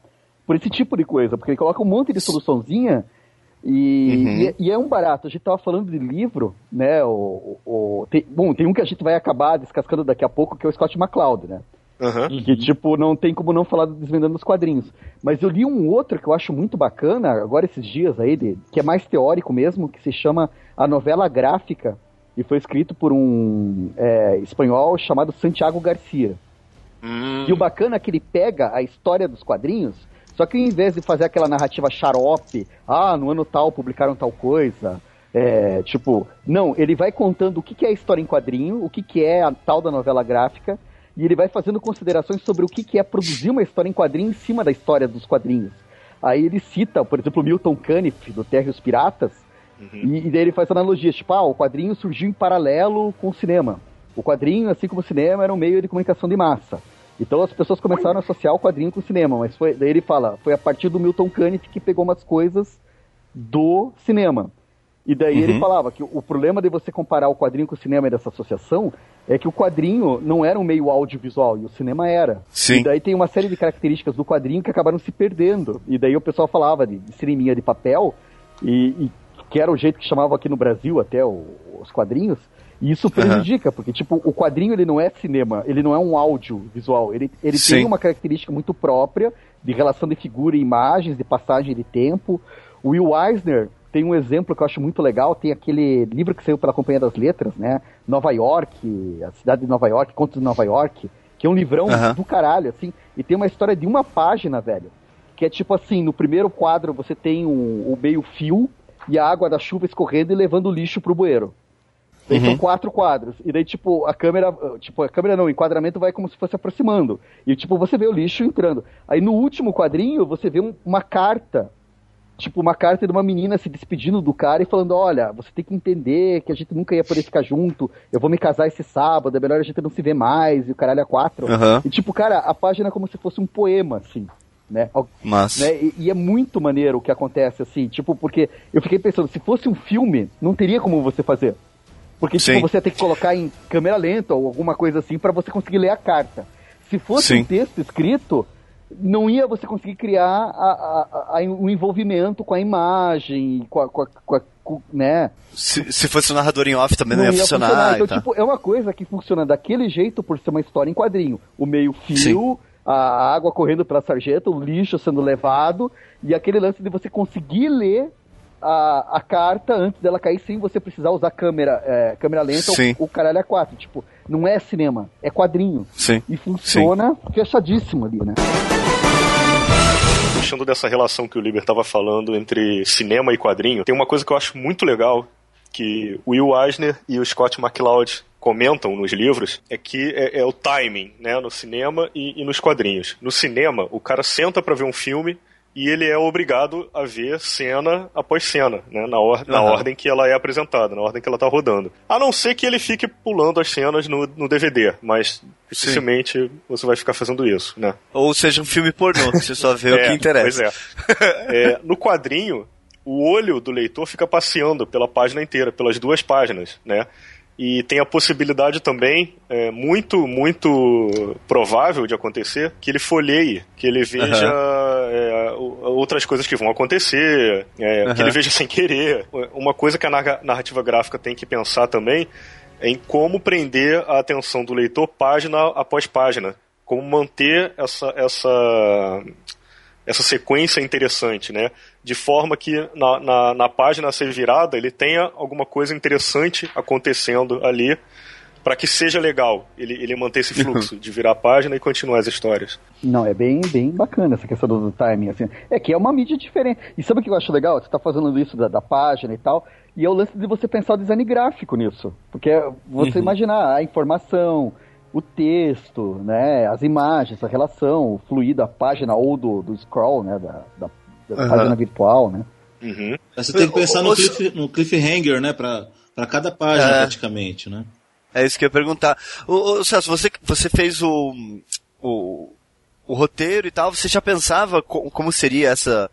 por esse tipo de coisa, porque ele coloca um monte de soluçãozinha e, e é- e é, um barato. A gente tava falando de livro, né? O, o- tem- bom, tem um que a gente vai acabar descascando daqui a pouco, que é o Scott McCloud, né? Aham. Que, tipo, não tem como não falar do Desvendando os Quadrinhos. Mas eu li um outro que eu acho muito bacana, agora esses dias aí, de- que é mais teórico mesmo, que se chama A Novela Gráfica, e foi escrito por um é, espanhol chamado Santiago Garcia. E o bacana é que ele pega a história dos quadrinhos, só que em vez de fazer aquela narrativa xarope, ah, no ano tal publicaram tal coisa, é, tipo, não, ele vai contando o que, que é a história em quadrinho, o que, que é a tal da novela gráfica, e ele vai fazendo considerações sobre o que, que é produzir uma história em quadrinho em cima da história dos quadrinhos. Aí ele cita, por exemplo, Milton Caniff, do Terra e os Piratas, e, e daí ele faz analogias, tipo, ah, o quadrinho surgiu em paralelo com o cinema. O quadrinho, assim como o cinema, era um meio de comunicação de massa. Então as pessoas começaram a associar o quadrinho com o cinema, mas foi, daí ele fala, foi a partir do Milton Caniff que pegou umas coisas do cinema. E daí ele falava que o problema de você comparar o quadrinho com o cinema e dessa associação é que o quadrinho não era um meio audiovisual e o cinema era. Sim. E daí tem uma série de características do quadrinho que acabaram se perdendo. E daí o pessoal falava de, de cineminha de papel e, e que era o jeito que chamava aqui no Brasil até o- os quadrinhos. E isso prejudica, porque tipo, o quadrinho ele não é cinema, ele não é um audiovisual, ele, ele Sim. tem uma característica muito própria de relação de figura e imagens, de passagem de tempo. O Will Eisner tem um exemplo que eu acho muito legal, tem aquele livro que saiu pela Companhia das Letras, né? Nova York, a cidade de Nova York, Contos de Nova York, que é um livrão Aham. do caralho, assim, e tem uma história de uma página, velho, que é tipo assim, no primeiro quadro você tem o, o meio fio e a água da chuva escorrendo e levando o lixo pro bueiro. Daí são quatro quadros. E daí, tipo, a câmera. Tipo, a câmera não, o enquadramento vai como se fosse aproximando. E, tipo, você vê o lixo entrando. Aí no último quadrinho, você vê um- uma carta. Tipo, uma carta de uma menina se despedindo do cara e falando: Olha, você tem que entender que a gente nunca ia poder ficar junto. Eu vou me casar esse sábado, é melhor a gente não se ver mais. E o caralho é quatro. Aham. E, tipo, cara, a página é como se fosse um poema, assim. Né? Mas. né? E, e é muito maneiro o que acontece, assim, tipo, porque eu fiquei pensando, se fosse um filme, não teria como você fazer. Porque, tipo, você ia ter que colocar em câmera lenta ou alguma coisa assim pra você conseguir ler a carta. Se fosse Sim. um texto escrito, não ia você conseguir criar a, a, a, o envolvimento com a imagem, com a, com a- com a- com- né? Se, se fosse um narrador em off também não, ia, funcionar. Então, e tal. tipo, é uma coisa que funciona daquele jeito por ser uma história em quadrinho. O meio fio, a água correndo pela sarjeta, o lixo sendo levado, e aquele lance de você conseguir ler a, a carta antes dela cair sem você precisar usar câmera, é, câmera lenta Sim. ou o caralho é quatro. Tipo, não é cinema, é quadrinho. Sim. E funciona fechadíssimo ali, né? Puxando dessa relação que o Liber estava falando entre cinema e quadrinho, tem uma coisa que eu acho muito legal que o Will Eisner e o Scott McCloud comentam nos livros é que é, é o timing, né, no cinema e, e nos quadrinhos. No cinema, o cara senta para ver um filme e ele é obrigado a ver cena após cena, né, na, or na Aham. ordem que ela é apresentada, na ordem que ela tá rodando. A não ser que ele fique pulando as cenas no, no DVD, mas dificilmente você vai ficar fazendo isso, né? Ou seja, um filme pornô, você só vê o que interessa. Pois é. É, No quadrinho, o olho do leitor fica passeando pela página inteira, pelas duas páginas, né? E tem a possibilidade também, é, muito, muito provável de acontecer, que ele folheie, que ele veja é, o- outras coisas que vão acontecer, é, que ele veja sem querer. Uma coisa que a narra- narrativa gráfica tem que pensar também é em como prender a atenção do leitor página após página. Como manter essa, essa, essa sequência interessante, né? De forma que na, na, na página a ser virada ele tenha alguma coisa interessante acontecendo ali para que seja legal ele, ele manter esse fluxo de virar a página e continuar as histórias. Não, é bem, bem bacana essa questão do, do timing, assim. É que é uma mídia diferente. E sabe o que eu acho legal? Você tá fazendo isso da, da página e tal, e é o lance de você pensar o design gráfico nisso. Porque é você imaginar a informação, o texto, né, as imagens, a relação, o fluir da página ou do, do scroll, né, da, da, da Aham. página virtual, né. Uhum. Você tem que pensar no, cliff, no cliffhanger, né? Pra, pra cada página, É. praticamente, né? É isso que eu ia perguntar. Ô, ô, Celso, você, você fez o, o, o roteiro e tal, você já pensava co- como seria essa,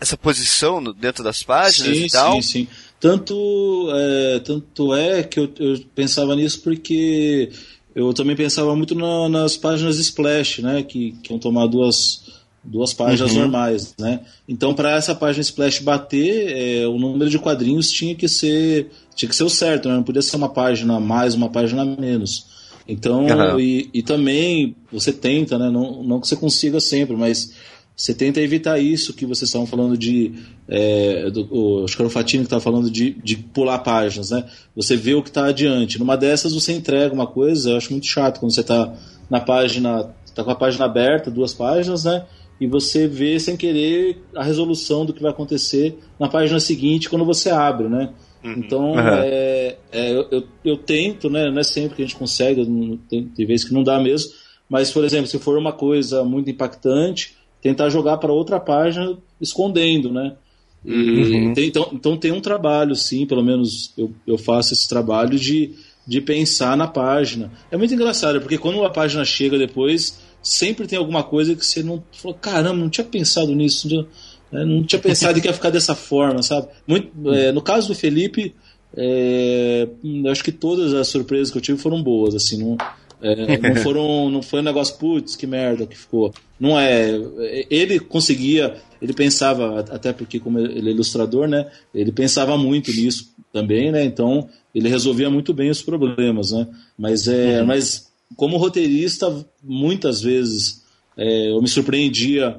essa posição no- dentro das páginas sim, e tal? sim, sim. Tanto é, tanto é que eu, eu pensava nisso porque eu também pensava muito na- nas páginas splash, né? Que, que iam tomar duas, duas páginas Uhum. normais, né? Então, para essa página splash bater, é, o número de quadrinhos tinha que ser tinha que ser o certo, né? Não podia ser uma página mais, uma página menos. Então, Aham. e, e também você tenta, né? Não, não que você consiga sempre, mas você tenta evitar isso que vocês estavam falando de. É, do, acho que era o Fatino que estava falando de, de pular páginas, né? Você vê o que está adiante. Numa dessas você entrega uma coisa, eu acho muito chato quando você está na página. está com a página aberta, duas páginas, né? E você vê sem querer a resolução do que vai acontecer na página seguinte quando você abre, né? Então, Aham. é, é, eu, eu, tento, né? Não é sempre que a gente consegue, não- tem, tem vezes que não dá mesmo. Mas, por exemplo, se for uma coisa muito impactante, tentar jogar para outra página escondendo, né? E tem- então, então tem um trabalho, sim, pelo menos eu, eu faço esse trabalho de, de pensar na página. É muito engraçado, porque quando a página chega depois, sempre tem alguma coisa que você não falou, caramba, não tinha pensado nisso, não, né, não tinha pensado que ia ficar dessa forma, sabe? Muito, é, no caso do Felipe, é, acho que todas as surpresas que eu tive foram boas, assim, não, é, não foram, não foi um negócio, putz, que merda que ficou. Não é. Ele conseguia, ele pensava, até porque como ele é ilustrador, né? Ele pensava muito nisso também, né? Então ele resolvia muito bem os problemas, né? Mas é, mas como roteirista, muitas vezes é, eu me surpreendia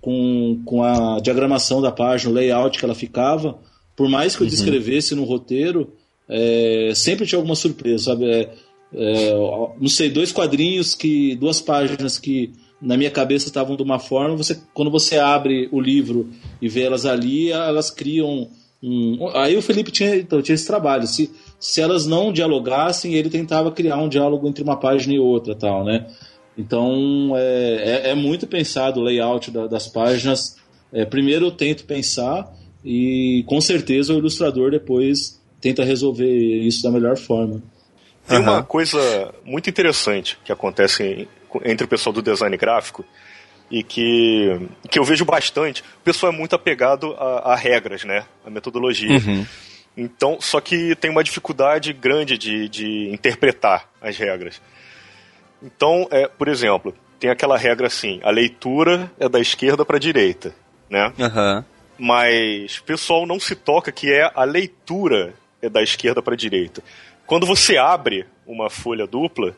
com, com a diagramação da página, o layout que ela ficava. Por mais que eu descrevesse no roteiro, é, sempre tinha alguma surpresa, sabe? É, é, não sei, dois quadrinhos que. duas páginas que na minha cabeça estavam de uma forma, você, quando você abre o livro e vê elas ali, elas criam. Um, aí o Felipe tinha, então, tinha esse trabalho. Se, se elas não dialogassem, ele tentava criar um diálogo entre uma página e outra, tal, né? Então é, é, é muito pensado o layout da- das páginas. É, primeiro eu tento pensar e com certeza o ilustrador depois tenta resolver isso da melhor forma. Tem uma Aham. coisa muito interessante que acontece entre o pessoal do design gráfico e que, que eu vejo bastante. O pessoal é muito apegado a, a regras, né? A metodologia. Então, só que tem uma dificuldade grande de, de interpretar as regras. Então, é, por exemplo, tem aquela regra assim: a leitura é da esquerda para a direita, né? Aham. mas o pessoal não se toca que é a leitura é da esquerda para a direita. Quando você abre uma folha dupla,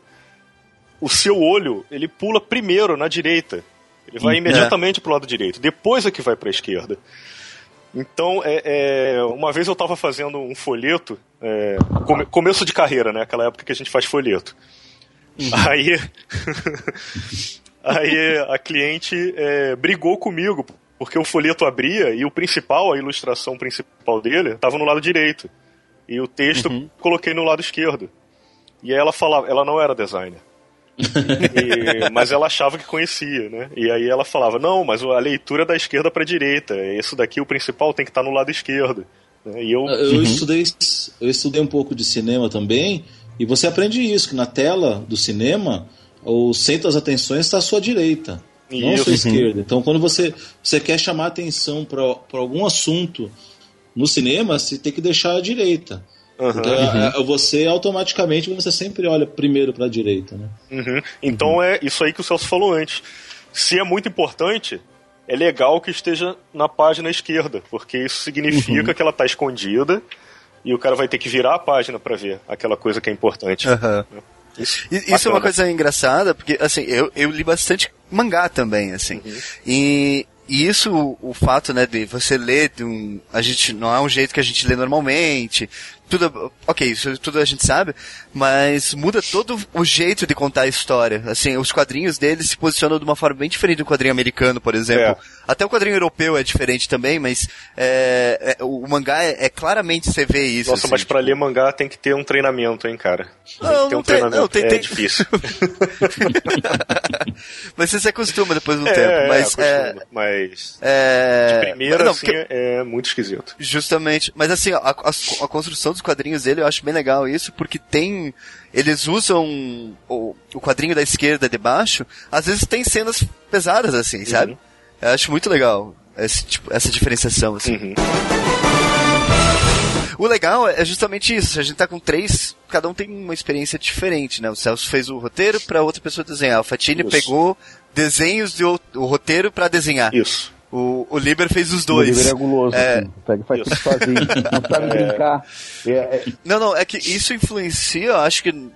o seu olho ele pula primeiro na direita. Ele vai Hum, imediatamente para o lado direito, depois é que vai para a esquerda. Então, é, é, uma vez eu estava fazendo um folheto, é, come- começo de carreira, né? Aquela época que a gente faz folheto. Aí, aí a cliente é, brigou comigo, porque o folheto abria e o principal, a ilustração principal dele, estava no lado direito. E o texto coloquei no lado esquerdo. E aí ela falava, ela não era designer. E- mas ela achava que conhecia, né? E aí ela falava, não, mas a leitura é da esquerda para direita. Isso daqui, o principal, tem que estar no lado esquerdo. né? E eu, Eu, estudei, eu estudei um pouco de cinema também, e você aprende isso, que na tela do cinema, o centro das atenções está à sua direita, não à Isso. sua esquerda. Então, quando você, você quer chamar atenção para algum assunto no cinema, você tem que deixar à direita. Então, é- é- você automaticamente você sempre olha primeiro para a direita, né? Uhum. Então é isso aí que o Celso falou antes. Se é muito importante, é legal que esteja na página esquerda, porque isso significa que ela tá escondida e o cara vai ter que virar a página pra ver aquela coisa que é importante. Aham. Isso, Isso é uma coisa engraçada, porque, assim, eu, eu li bastante mangá também, assim. E, e isso, o, o fato, né, de você ler de um... A gente, não é um jeito que a gente lê normalmente. Tudo, ok, isso tudo a gente sabe, mas muda todo o jeito de contar a história. Assim, os quadrinhos deles se posicionam de uma forma bem diferente do quadrinho americano, por exemplo. É. Até o quadrinho europeu é diferente também, mas é, é, o mangá é, é claramente você vê isso. Nossa, assim, mas pra ler mangá tem que ter um treinamento, hein, cara. Tem Não, que ter um tem- treinamento. não, tem- é tem- difícil. mas você se acostuma depois de um é, tempo. é, Mas é, mas de primeira, não, assim, porque- é muito esquisito. Justamente. Mas assim, a, a, a construção dos quadrinhos dele eu acho bem legal isso, porque tem. Eles usam o, o quadrinho da esquerda de baixo, às vezes tem cenas pesadas, assim, sabe? Eu acho muito legal esse, tipo, essa diferenciação, assim. Uhum. O legal é justamente isso. A gente tá com três, cada um tem uma experiência diferente, né? O Celso fez o roteiro pra outra pessoa desenhar. O Fatini Isso. pegou desenhos de o, roteiro pra desenhar. Isso. O, o Liber fez os O dois. livro é guloso, É. assim. Pega e faz tudo sozinho. Não sabe brincar. É, é, Não, não, é que isso influencia, eu acho que em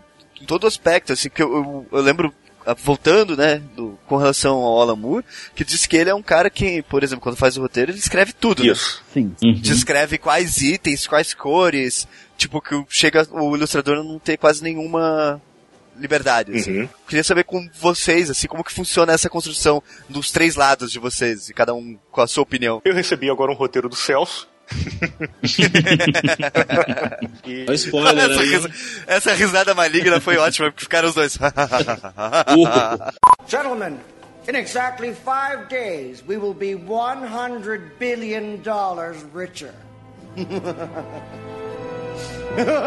todo aspecto, assim, que eu, eu, eu lembro, ah, voltando, né, do- com relação ao Alan Moore, que diz que ele é um cara que, por exemplo, quando faz o roteiro, ele escreve tudo, né? Isso. sim. Descreve quais itens, quais cores, tipo, que o- chega o ilustrador a não ter quase nenhuma liberdade, assim. Uhum. Queria saber com vocês, assim, como que funciona essa construção dos três lados de vocês, e cada um com a sua opinião. Eu recebi agora um roteiro do Celso. e, spoiler essa, aí. risa- essa risada maligna foi ótima, porque ficaram os dois. Uh, Gentlemen, in exactly five days, we will be $100 billion richer. Uh-huh.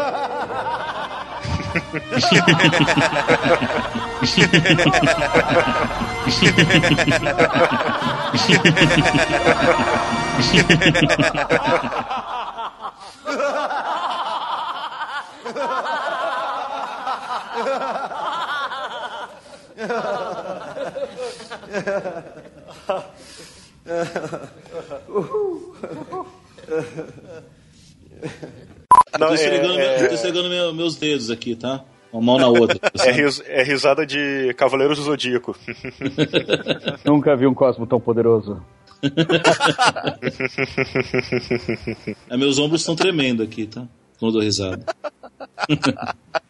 Não, tô é- esfregando, é- meu- tô esfregando meu- meus dedos aqui, tá? Uma mão na outra. é, sabe? ris- é risada de Cavaleiros do Zodíaco. Nunca vi um cosmo tão poderoso. É, meus ombros estão tremendo aqui, tá? Quando eu dou risada.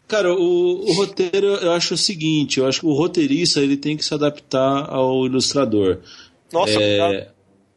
Cara, o, o roteiro, eu acho o seguinte, eu acho que o roteirista ele tem que se adaptar ao ilustrador. Nossa, É,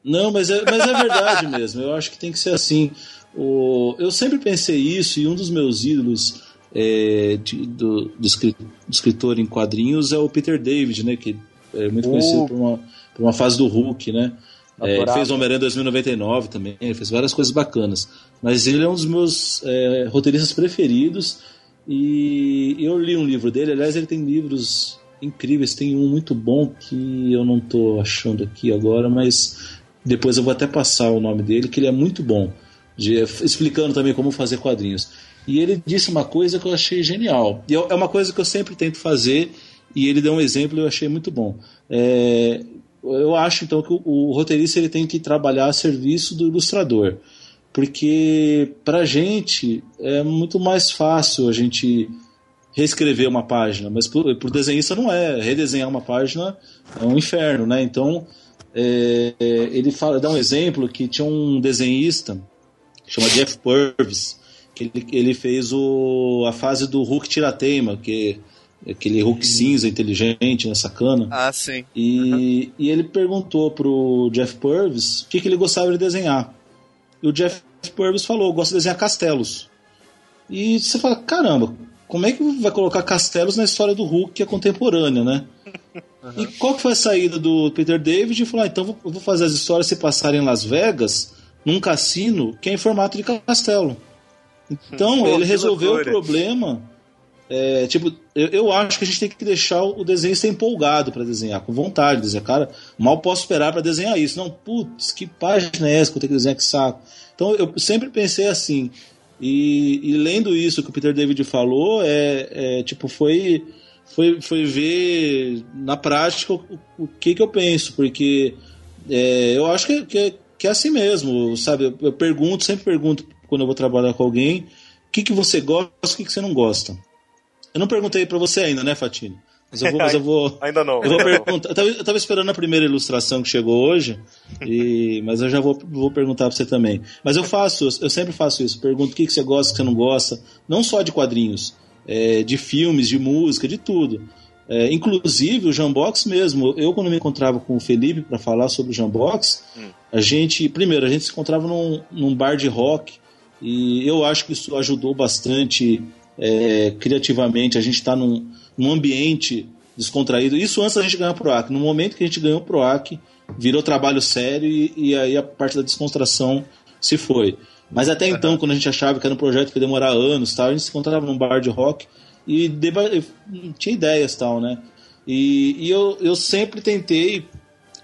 Não, mas é, mas é verdade mesmo. Eu acho que tem que ser assim. O, eu sempre pensei isso e um dos meus ídolos é, de- do, do, escri- do escritor em quadrinhos é o Peter David, né? Que é muito Oh. conhecido por uma, por uma fase do Hulk, né? É, ele fez Homem-Aranha 2099 também, ele fez várias coisas bacanas. Mas ele é um dos meus é, roteiristas preferidos e eu li um livro dele. Aliás, ele tem livros incríveis. Tem um muito bom que eu não tô achando aqui agora, mas depois eu vou até passar o nome dele, que ele é muito bom, de- explicando também como fazer quadrinhos. E ele disse uma coisa que eu achei genial. E é uma coisa que eu sempre tento fazer, e ele deu um exemplo e eu achei muito bom. É, eu acho então que o, o roteirista ele tem que trabalhar a serviço do ilustrador. Porque pra gente é muito mais fácil a gente reescrever uma página, mas pro, pro desenhista não é. Redesenhar uma página é um inferno, né? Então, é, é, ele fala, dá um exemplo que tinha um desenhista que chama Jeff Purvis, que ele, ele fez o, a fase do Hulk Tirateima, que é aquele Hulk cinza, inteligente, né, sacana. ah, sim. E, e ele perguntou pro Jeff Purvis o que, que ele gostava de desenhar. E o Jeff Purvis falou: gosto de desenhar castelos. E você fala: caramba, como é que vai colocar castelos na história do Hulk que é contemporânea, né? E qual que foi a saída do Peter David? Ele falou: ah, então eu vou fazer as histórias se passarem em Las Vegas, num cassino que é em formato de castelo. Então Pô, ele resolveu o loucura. problema. É, tipo, eu, eu acho que a gente tem que deixar o desenhista empolgado para desenhar, com vontade de desenhar. Cara, mal posso esperar para desenhar isso. Não, putz, que página é essa que eu tenho que desenhar, que saco. Então eu sempre pensei assim: E, e lendo isso que o Peter David falou, é, é tipo, foi, foi, foi ver na prática o, o que, que eu penso, porque é, eu acho que, que, que é assim mesmo, sabe? Eu, pergunto, sempre pergunto quando eu vou trabalhar com alguém, o que, que você gosta, o que, que você não gosta. Eu não perguntei para você ainda, né, Fatini? Mas eu vou. Mas eu vou ainda não. Eu, vou perguntar, eu, tava, eu tava esperando a primeira ilustração que chegou hoje, e, mas eu já vou, vou perguntar para você também. Mas eu faço, eu sempre faço isso. Pergunto o que, que você gosta, o que você não gosta. Não só de quadrinhos, é, de filmes, de música, de tudo. É, inclusive o Jambox mesmo. Eu, quando me encontrava com o Felipe para falar sobre o Jambox, hum. a gente. Primeiro, a gente se encontrava num, num bar de rock, e eu acho que isso ajudou bastante é, criativamente. A gente está num num ambiente descontraído. Isso antes da gente ganhar o PROAC. No momento que a gente ganhou o PROAC, virou trabalho sério e, e aí a parte da descontração se foi. Mas até então, quando a gente achava que era um projeto que ia demorar anos, tal, a gente se encontrava num bar de rock e tinha ideias tal, né? E, e eu, eu sempre tentei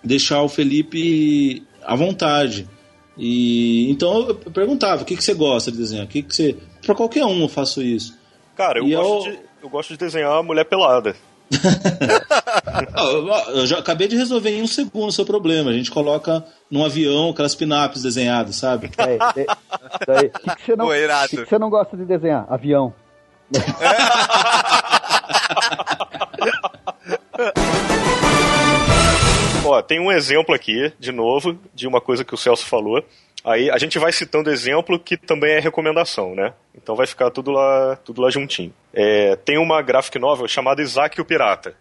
deixar o Felipe à vontade. E então eu perguntava: o que, que você gosta de desenhar? O que, que você. Para qualquer um eu faço isso. Cara, eu e gosto eu... de eu gosto de desenhar a mulher pelada. eu já acabei de resolver em um segundo o seu problema. A gente coloca num avião aquelas pinaps desenhadas, sabe? É, é, é, que, que, você não, que, que você não gosta de desenhar? Avião. Ó, tem um exemplo aqui, de novo, de uma coisa que o Celso falou. Aí a gente vai citando exemplo que também é recomendação, né? Então vai ficar tudo lá, tudo lá juntinho. É, tem uma graphic novel chamada Isaac o Pirata.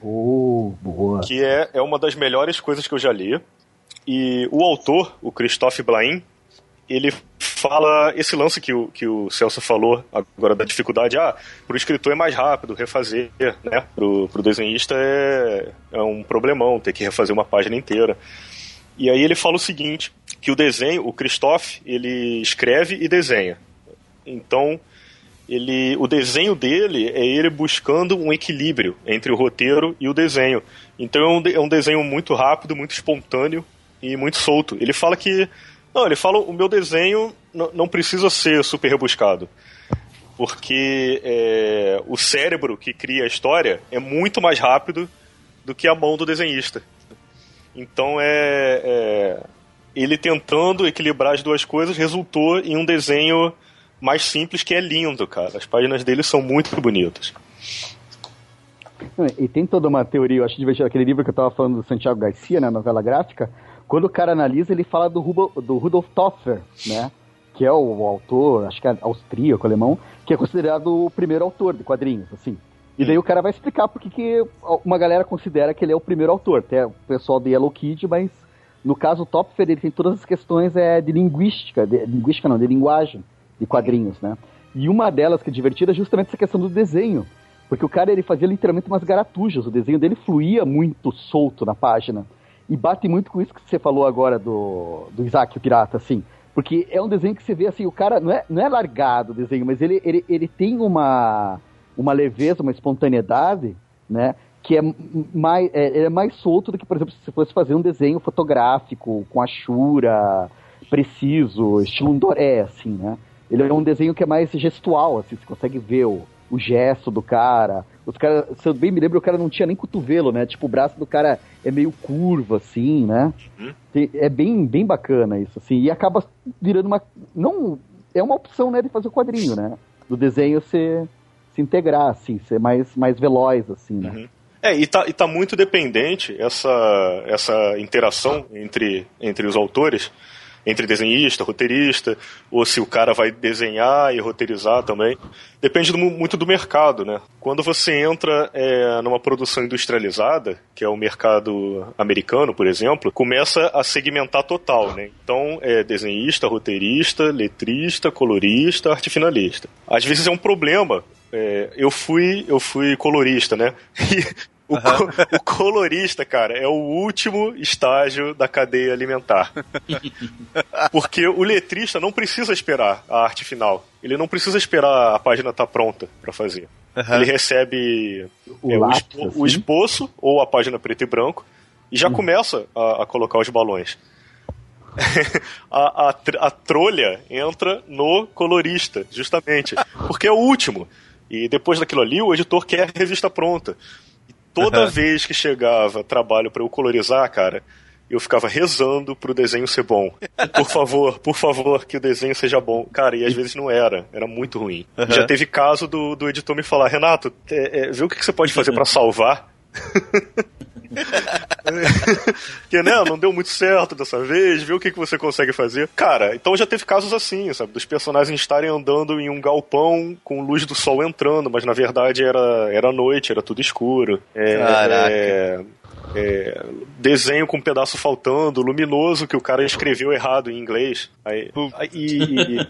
Oh, boa. Que é, é uma das melhores coisas que eu já li. E o autor, o Christophe Blain, ele fala esse lance que o, que o Celso falou agora da dificuldade. Ah, pro escritor é mais rápido refazer, né? Pro, pro desenhista é, é um problemão ter que refazer uma página inteira. E aí ele fala o seguinte, que o desenho, o Christophe, ele escreve e desenha. Então, ele, o desenho dele é ele buscando um equilíbrio entre o roteiro e o desenho. Então é um, é um desenho muito rápido, muito espontâneo e muito solto. Ele fala que. Não, ele fala o meu desenho não precisa ser super rebuscado. Porque é, o cérebro que cria a história é muito mais rápido do que a mão do desenhista. Então é, é, ele tentando equilibrar as duas coisas resultou em um desenho mais simples que é lindo, cara. As páginas dele são muito bonitas. E tem toda uma teoria, eu acho divertido, aquele livro que eu estava falando do Santiago Garcia, né, novela gráfica, quando o cara analisa, ele fala do, do Rudolf Toffer, né, que é o, o, autor, acho que é austríaco, alemão, que é considerado o primeiro autor de quadrinhos, assim. E daí o cara vai explicar porque que uma galera considera que ele é o primeiro autor. Até o pessoal do Yellow Kid, mas no caso o Topfer ele tem todas as questões é, de linguística, de, linguística não, de linguagem de quadrinhos, né? E uma delas que é divertida é justamente essa questão do desenho. Porque o cara ele fazia literalmente umas garatujas, o desenho dele fluía muito solto na página. E bate muito com isso que você falou agora do, do Isaac, o pirata, assim. Porque é um desenho que você vê assim, o cara não é, não é largado o desenho, mas ele, ele, ele tem uma uma leveza, uma espontaneidade, né? Que é mais, é, é mais solto do que, por exemplo, se você fosse fazer um desenho fotográfico com achura, preciso, estilo Doré, assim, né? Ele é um desenho que é mais gestual, assim, você consegue ver o, o gesto do cara. Os caras, se eu bem me lembro, o cara não tinha nem cotovelo, né? Tipo, o braço do cara é meio curvo, assim, né? Uhum. É bem, bem bacana isso, assim. E acaba virando uma. Não. É uma opção, né, de fazer o quadrinho, né? Do desenho ser se integrar, assim, ser mais, mais veloz, assim, né? Uhum. É, e tá, e tá muito dependente essa, essa interação entre, entre os autores, entre desenhista, roteirista, ou se o cara vai desenhar e roteirizar também. Depende do, muito do mercado, né? Quando você entra é, numa produção industrializada, que é o mercado americano, por exemplo, começa a segmentar total, né? Então, é desenhista, roteirista, letrista, colorista, arte finalista. Às vezes é um problema é, eu fui eu fui colorista, né? E o, uhum. o, colorista, cara, é o último estágio da cadeia alimentar. Porque o letrista não precisa esperar a arte final. Ele não precisa esperar a página estar tá pronta para fazer. Uhum. Ele recebe o, é, lápis, o, assim? o, esboço ou a página preto e branco e já uhum. começa a, a, colocar os balões. a, a, a trolha entra no colorista, justamente. Porque é o último. E depois daquilo ali, o editor quer a revista pronta. Toda vez que chegava trabalho pra eu colorizar, cara, eu ficava rezando pro desenho ser bom. Por favor, por favor, que o desenho seja bom. Cara, e às vezes não era. Era muito ruim. Aham. Já teve caso do, do editor me falar, Renato, é, é, vê o que, que você pode fazer pra salvar. que né, não deu muito certo dessa vez, vê o que, que você consegue fazer. Cara, então já teve casos assim, sabe? Dos personagens estarem andando em um galpão com luz do sol entrando, mas na verdade era, era noite, era tudo escuro. É, Caraca. é, é, desenho com um pedaço faltando, luminoso que o cara escreveu errado em inglês. Aí, aí- e,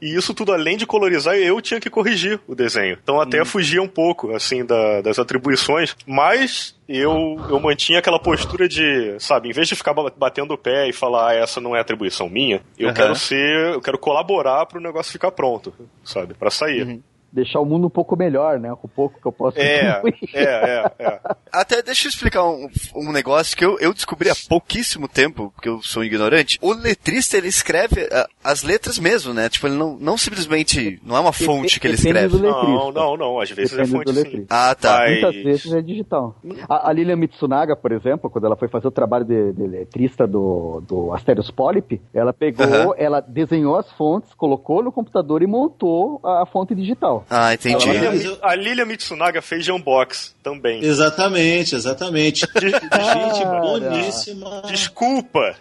e isso tudo, além de colorizar, eu tinha que corrigir o desenho. Então até fugia um pouco, assim, da- das atribuições, mas eu, eu mantinha aquela postura de, sabe, em vez de ficar ba- batendo o pé e falar, ah, essa não é atribuição minha, eu Aham. quero ser, eu quero colaborar para o negócio ficar pronto, sabe, para sair. Deixar o mundo um pouco melhor, né? Com o pouco que eu posso É, é, é, é. Até deixa eu explicar um, um negócio que eu, eu descobri há pouquíssimo tempo, porque eu sou ignorante. O letrista, ele escreve as letras mesmo, né? Tipo, ele não, não simplesmente, não é uma fonte que ele escreve. Não, não, não, às vezes Depende é fonte do sim. Ah, tá. Mas- Muitas vezes é digital. A, a Lilian Mitsunaga, por exemplo, quando ela foi fazer o trabalho de, de letrista do, do Asterios Polyp, ela pegou, ela desenhou as fontes, colocou no computador e montou a, a fonte digital. Ah, entendi. A Lilia, a Lilia Mitsunaga fez Jambox também. Exatamente, exatamente. Gente Cara. boníssima. Desculpa.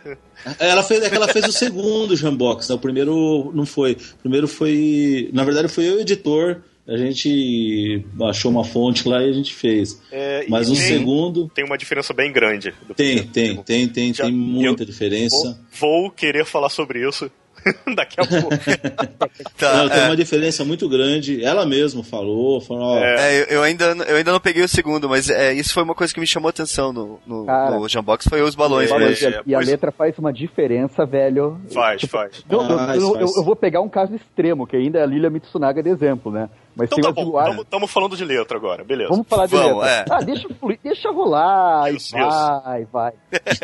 Ela fez, é que ela fez o segundo Jambox, né? O primeiro não foi. O primeiro foi. Na verdade, foi eu o editor. A gente achou uma fonte lá e a gente fez. É, Mas o tem- segundo. Tem uma diferença bem grande. do Tem, primeiro. tem, tem, tem, Já- tem muita diferença. Vou, vou querer falar sobre isso daqui a pouco. Tá, Não, tem é. uma diferença muito grande. Ela mesma falou, falou, ó, É, eu, eu ainda, eu ainda não peguei o segundo, mas é, isso foi uma coisa que me chamou a atenção no, no, Cara. no Jambox, foi os balões É, mesmo. e a pois- letra faz uma diferença, velho. Faz, faz. Eu, eu- Faz, eu- faz. eu- eu vou pegar um caso extremo, que ainda é a Lilia Mitsunaga de exemplo, né? Mas Então tem tá bom, estamos falando de letra agora, beleza. Vamos falar de Vamos, letra. é. Ah, deixa fluir, deixa rolar, Isso, e vai, vai.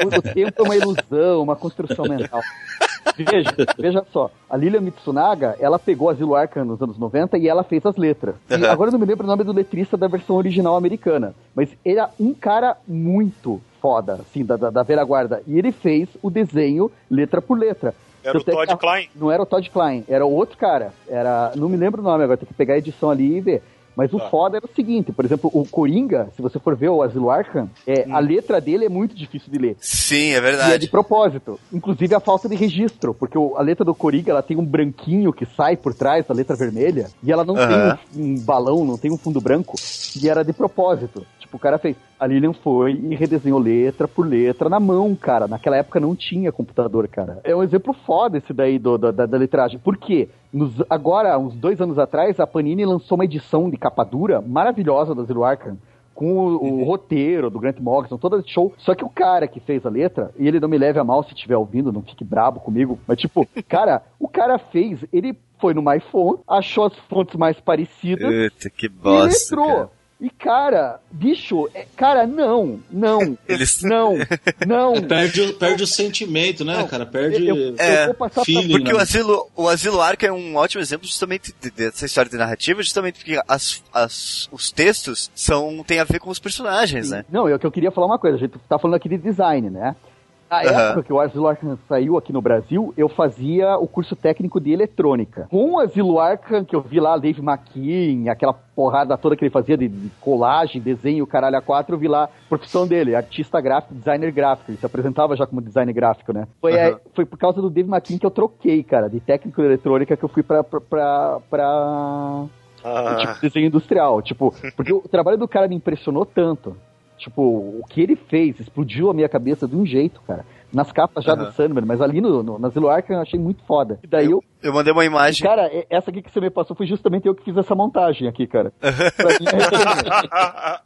O, o tempo é uma ilusão, uma construção mental. Veja, veja só, a Lilia Mitsunaga, ela pegou Asilo Arkham nos anos 90 e ela fez as letras. E Aham. agora eu não me lembro o nome do letrista da versão original americana, mas ele é um cara muito foda, assim, da, da, da velha guarda. E ele fez o desenho letra por letra. Era o Tanto é que Todd a- Klein? Não era o Todd Klein, era o outro cara. Era, não me lembro o nome agora, tem que pegar a edição ali e ver. Mas o Tá. foda era o seguinte, por exemplo, o Coringa, se você for ver o Asilo Arkham, é, Hum. a letra dele é muito difícil de ler. Sim, é E é de verdade. propósito. Inclusive a falta de registro, porque o- a letra do Coringa ela tem um branquinho que sai por trás da letra vermelha, e ela não Aham. tem um, um balão, não tem um fundo branco, e era de propósito. Tipo, o cara fez. A Lilian foi e redesenhou letra por letra na mão, cara. Naquela época não tinha computador, cara. É um exemplo foda esse daí do, da, da, da letragem. Por quê? Nos, agora, uns dois anos atrás, a Panini lançou uma edição de capa dura maravilhosa da Zero Arkham com o, o roteiro do Grant Morrison, todo esse show. Só que o cara que fez a letra, e ele não me leve a mal se estiver ouvindo, não fique brabo comigo, mas tipo, cara, o cara fez, ele foi no MyPhone, achou as fontes mais parecidas Puta, que e bosta. letrou. cara. E cara, bicho, é- cara, não, não, Eles- não, não. perde, o- perde o sentimento, né, Não, cara? Perde eu- eu É, vou passar pra- feeling, Porque né? o Asilo, o Asilo Arca é um ótimo exemplo justamente de- dessa história de narrativa, justamente porque as, as, os textos são, tem a ver com os personagens, né? Não, eu que eu queria falar uma coisa, a gente tá falando aqui de design, né? Na Aham. época que o Asilo Arkham saiu aqui no Brasil, eu fazia o curso técnico de eletrônica. Com o Asilo Arkham, que eu vi lá, Dave McKean, aquela porrada toda que ele fazia de, de colagem, desenho, caralho a quatro, eu vi lá a profissão dele, artista gráfico, designer gráfico. Ele se apresentava já como designer gráfico, né? Foi, é, foi por causa do Dave McKean que eu troquei, cara, de técnico de eletrônica que eu fui pra... pra, pra, pra Ah, tipo, desenho industrial. Tipo, porque o trabalho do cara me impressionou tanto. Tipo, o que ele fez explodiu a minha cabeça de um jeito, cara. Nas capas já Aham. do Sandman, mas ali no, no, na Zero Arkham eu achei muito foda. E daí eu. Eu mandei uma imagem. Cara, essa aqui que você me passou foi justamente eu que fiz essa montagem aqui, cara. Mim,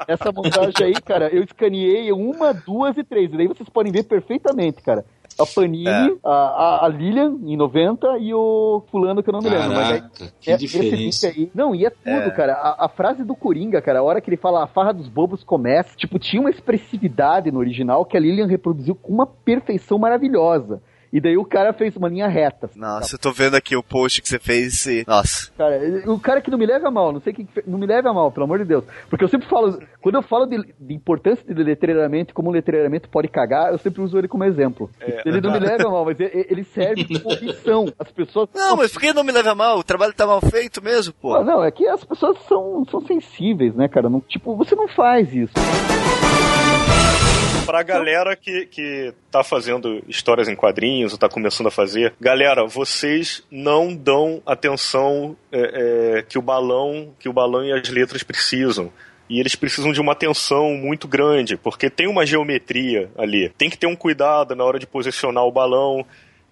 é- essa montagem aí, cara, eu escaneei uma, duas e três. E daí vocês podem ver perfeitamente, cara. A Panini, É. a, a, Lilian em 90 e o fulano que eu não me lembro. Mas aí, Caraca, que é- diferença. aí. Não, e é tudo, cara. A, a frase do Coringa, cara, a hora que ele fala a farra dos bobos começa, tipo, tinha uma expressividade no original que a Lilian reproduziu com uma perfeição maravilhosa. E daí o cara fez uma linha reta. Nossa, eu tô vendo aqui o post que você fez e. Nossa. Cara, o cara que não me leve a mal, não sei quem que não me leve a mal, pelo amor de Deus. Porque eu sempre falo, quando eu falo de, de importância de letreiramento como o letreiramento pode cagar, eu sempre uso ele como exemplo. ele não me leve a mal, mas ele, ele serve como lição. As pessoas. Não, mas por que não me leva mal? O trabalho tá mal feito mesmo, pô. Ah, não, é que as pessoas são, são sensíveis, né, cara? Não, tipo, você não faz isso. Pra galera que, que tá fazendo histórias em quadrinhos ou tá começando a fazer, galera, vocês não dão atenção é, é, que o balão, que o balão e as letras precisam. E eles precisam de uma atenção muito grande, porque tem uma geometria ali. Tem que ter um cuidado na hora de posicionar o balão.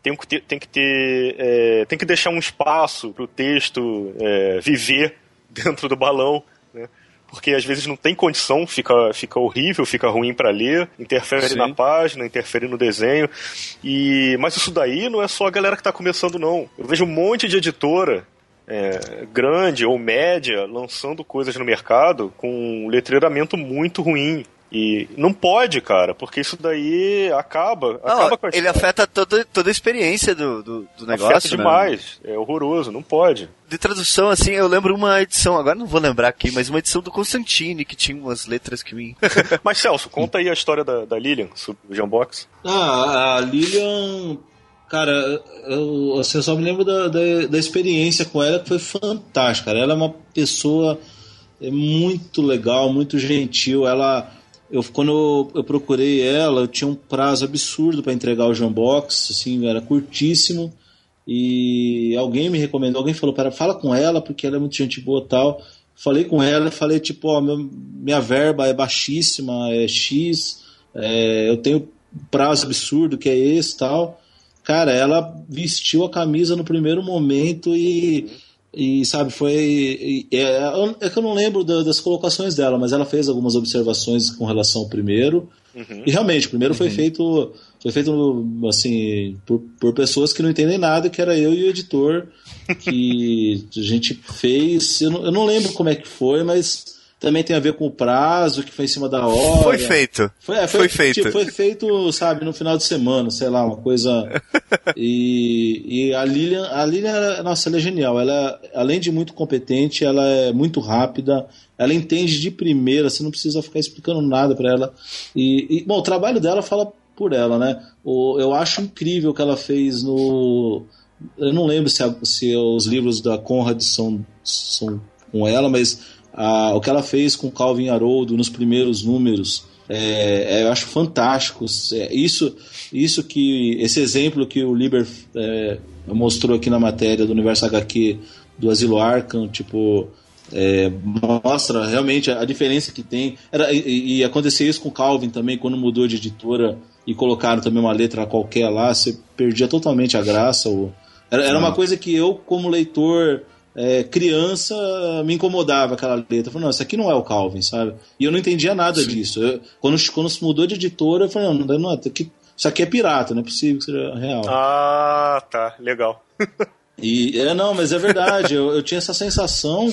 Tem que ter, tem que, ter, é, tem que deixar um espaço pro texto é, viver dentro do balão? Porque às vezes não tem condição, fica, fica horrível, fica ruim para ler, interfere Sim. na página, interfere no desenho. E mas isso daí não é só a galera que tá começando não. Eu vejo um monte de editora é, grande ou média lançando coisas no mercado com um letreiramento muito ruim. E não pode, cara, porque isso daí acaba, Não, acaba com a ele afeta toda, toda a experiência do, do, do negócio. Afeta né? demais, é horroroso, não pode. De tradução, assim, eu lembro uma edição, agora não vou lembrar aqui, mas uma edição do Constantine que tinha umas letras que me. Mas Celso, conta aí a história da, da Lilian, sobre o Jambox. Ah, a Lilian, cara, eu, assim, eu só me lembro da, da, da experiência com ela que foi fantástica. cara. Ela é uma pessoa é, muito legal, muito gentil. Ela, eu, quando eu, procurei ela, eu tinha um prazo absurdo para entregar o Jambox, assim, era curtíssimo. E alguém me recomendou, alguém falou, para fala com ela porque ela é muito gente boa tal. Falei com ela, falei tipo, ó, meu- minha verba é baixíssima, é X, é, eu tenho prazo absurdo que é esse tal. Cara, ela vestiu a camisa no primeiro momento e, e sabe, foi. é, é que eu não lembro da- das colocações dela, mas ela fez algumas observações com relação ao primeiro. E realmente, o primeiro foi feito foi feito assim por, por pessoas que não entendem nada, que era eu e o editor, que a gente fez. Eu não, eu não lembro como é que foi, mas também tem a ver com o prazo, que foi em cima da hora. Foi feito. Foi, é, Foi feito. tipo, foi feito, sabe, no final de semana, sei lá, uma coisa. e, e a Lilian, a Lilian, nossa, ela é genial. Ela, além de muito competente, ela é muito rápida. Ela entende de primeira, você não precisa ficar explicando nada para ela. E, e, bom, o trabalho dela fala por ela, né? O, eu acho incrível o que ela fez no. Eu não lembro se, a- se os livros da Conrad são, são com ela, mas a- o que ela fez com Calvin Haroldo nos primeiros números é, é, eu acho fantástico. É, isso, isso que esse exemplo que o Liber é, mostrou aqui na matéria do Universo HQ do Asilo Arkham, tipo é, mostra realmente a, a diferença que tem. Era, e, e isso com Calvin também, quando mudou de editora e colocaram também uma letra qualquer lá, você perdia totalmente a graça. Era uma coisa que eu, como leitor é, criança, me incomodava aquela letra. Eu falei, não, isso aqui não é o Calvin, sabe? E eu não entendia nada disso. Eu- quando, quando se mudou de editora, eu falei, não, não, não isso aqui- isso aqui é pirata, não é possível que seja real. Ah, tá, legal. E é, não, mas é verdade, eu, eu tinha essa sensação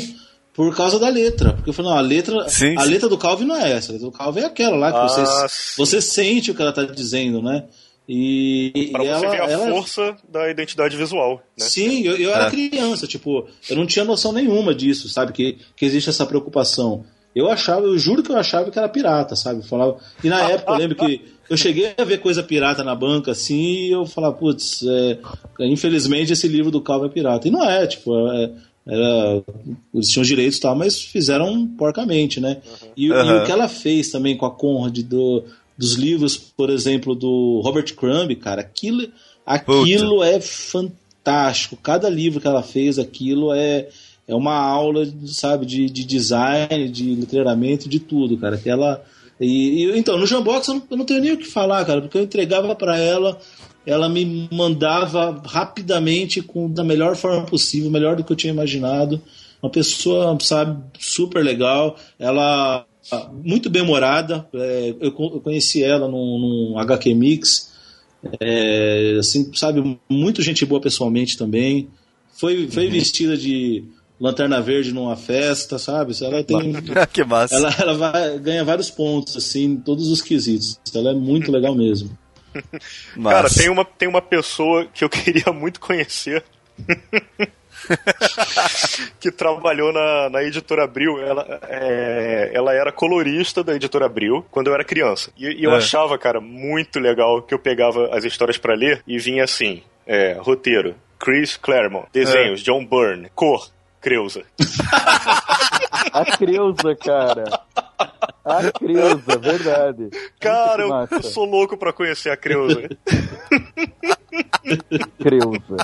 por causa da letra. Porque eu falei, não, a letra, Sim, a sim. letra do Calvin não é essa, a letra do Calvin é aquela lá que Ah, você, sim. você sente o que ela tá dizendo, né? E, Pra e você ela, ver a ela- força da identidade visual, né? Sim, eu, eu era É. criança, tipo, eu não tinha noção nenhuma disso, sabe? Que, que existe essa preocupação. Eu achava, eu juro que eu achava que era pirata, sabe? Eu falava, e na época eu lembro que eu cheguei a ver coisa pirata na banca assim, e eu falava, putz, é, infelizmente esse livro do Calvo é pirata. E não é, tipo, é, era, eles tinham direitos e tal, mas fizeram porcamente, né? E, e Aham. o que ela fez também com a Conrad do, dos livros, por exemplo, do Robert Crumb, cara, aquilo, aquilo é fantástico. Cada livro que ela fez, aquilo é, é uma aula, sabe, de, de design, de letreiramento, de tudo, cara. Que ela. E, e- então, no Jambox eu não, eu não tenho nem o que falar, cara, porque eu entregava para ela, ela me mandava rapidamente, com da melhor forma possível, melhor do que eu tinha imaginado. Uma pessoa, sabe, super legal. Ela muito bem humorada. É, eu, eu conheci ela num, num HQ Mix. É, assim, sabe, muito gente boa pessoalmente também. Foi, foi vestida de lanterna verde numa festa, sabe? Ela tem. que massa. Ela, ela vai, ganha vários pontos, assim, em todos os quesitos. Ela é muito legal mesmo. Massa. Cara, tem uma, tem uma pessoa que eu queria muito conhecer. que trabalhou na, na editora Abril. Ela, é, ela era colorista da editora Abril quando eu era criança. E, e eu É. achava, cara, muito legal que eu pegava as histórias pra ler e vinha assim: é, roteiro, Chris Claremont, desenhos, É. John Byrne, cor, Creuza. A Creuza, cara. A Creuza, verdade. Cara, eu, eu sou louco pra conhecer a Creuza. Creuza.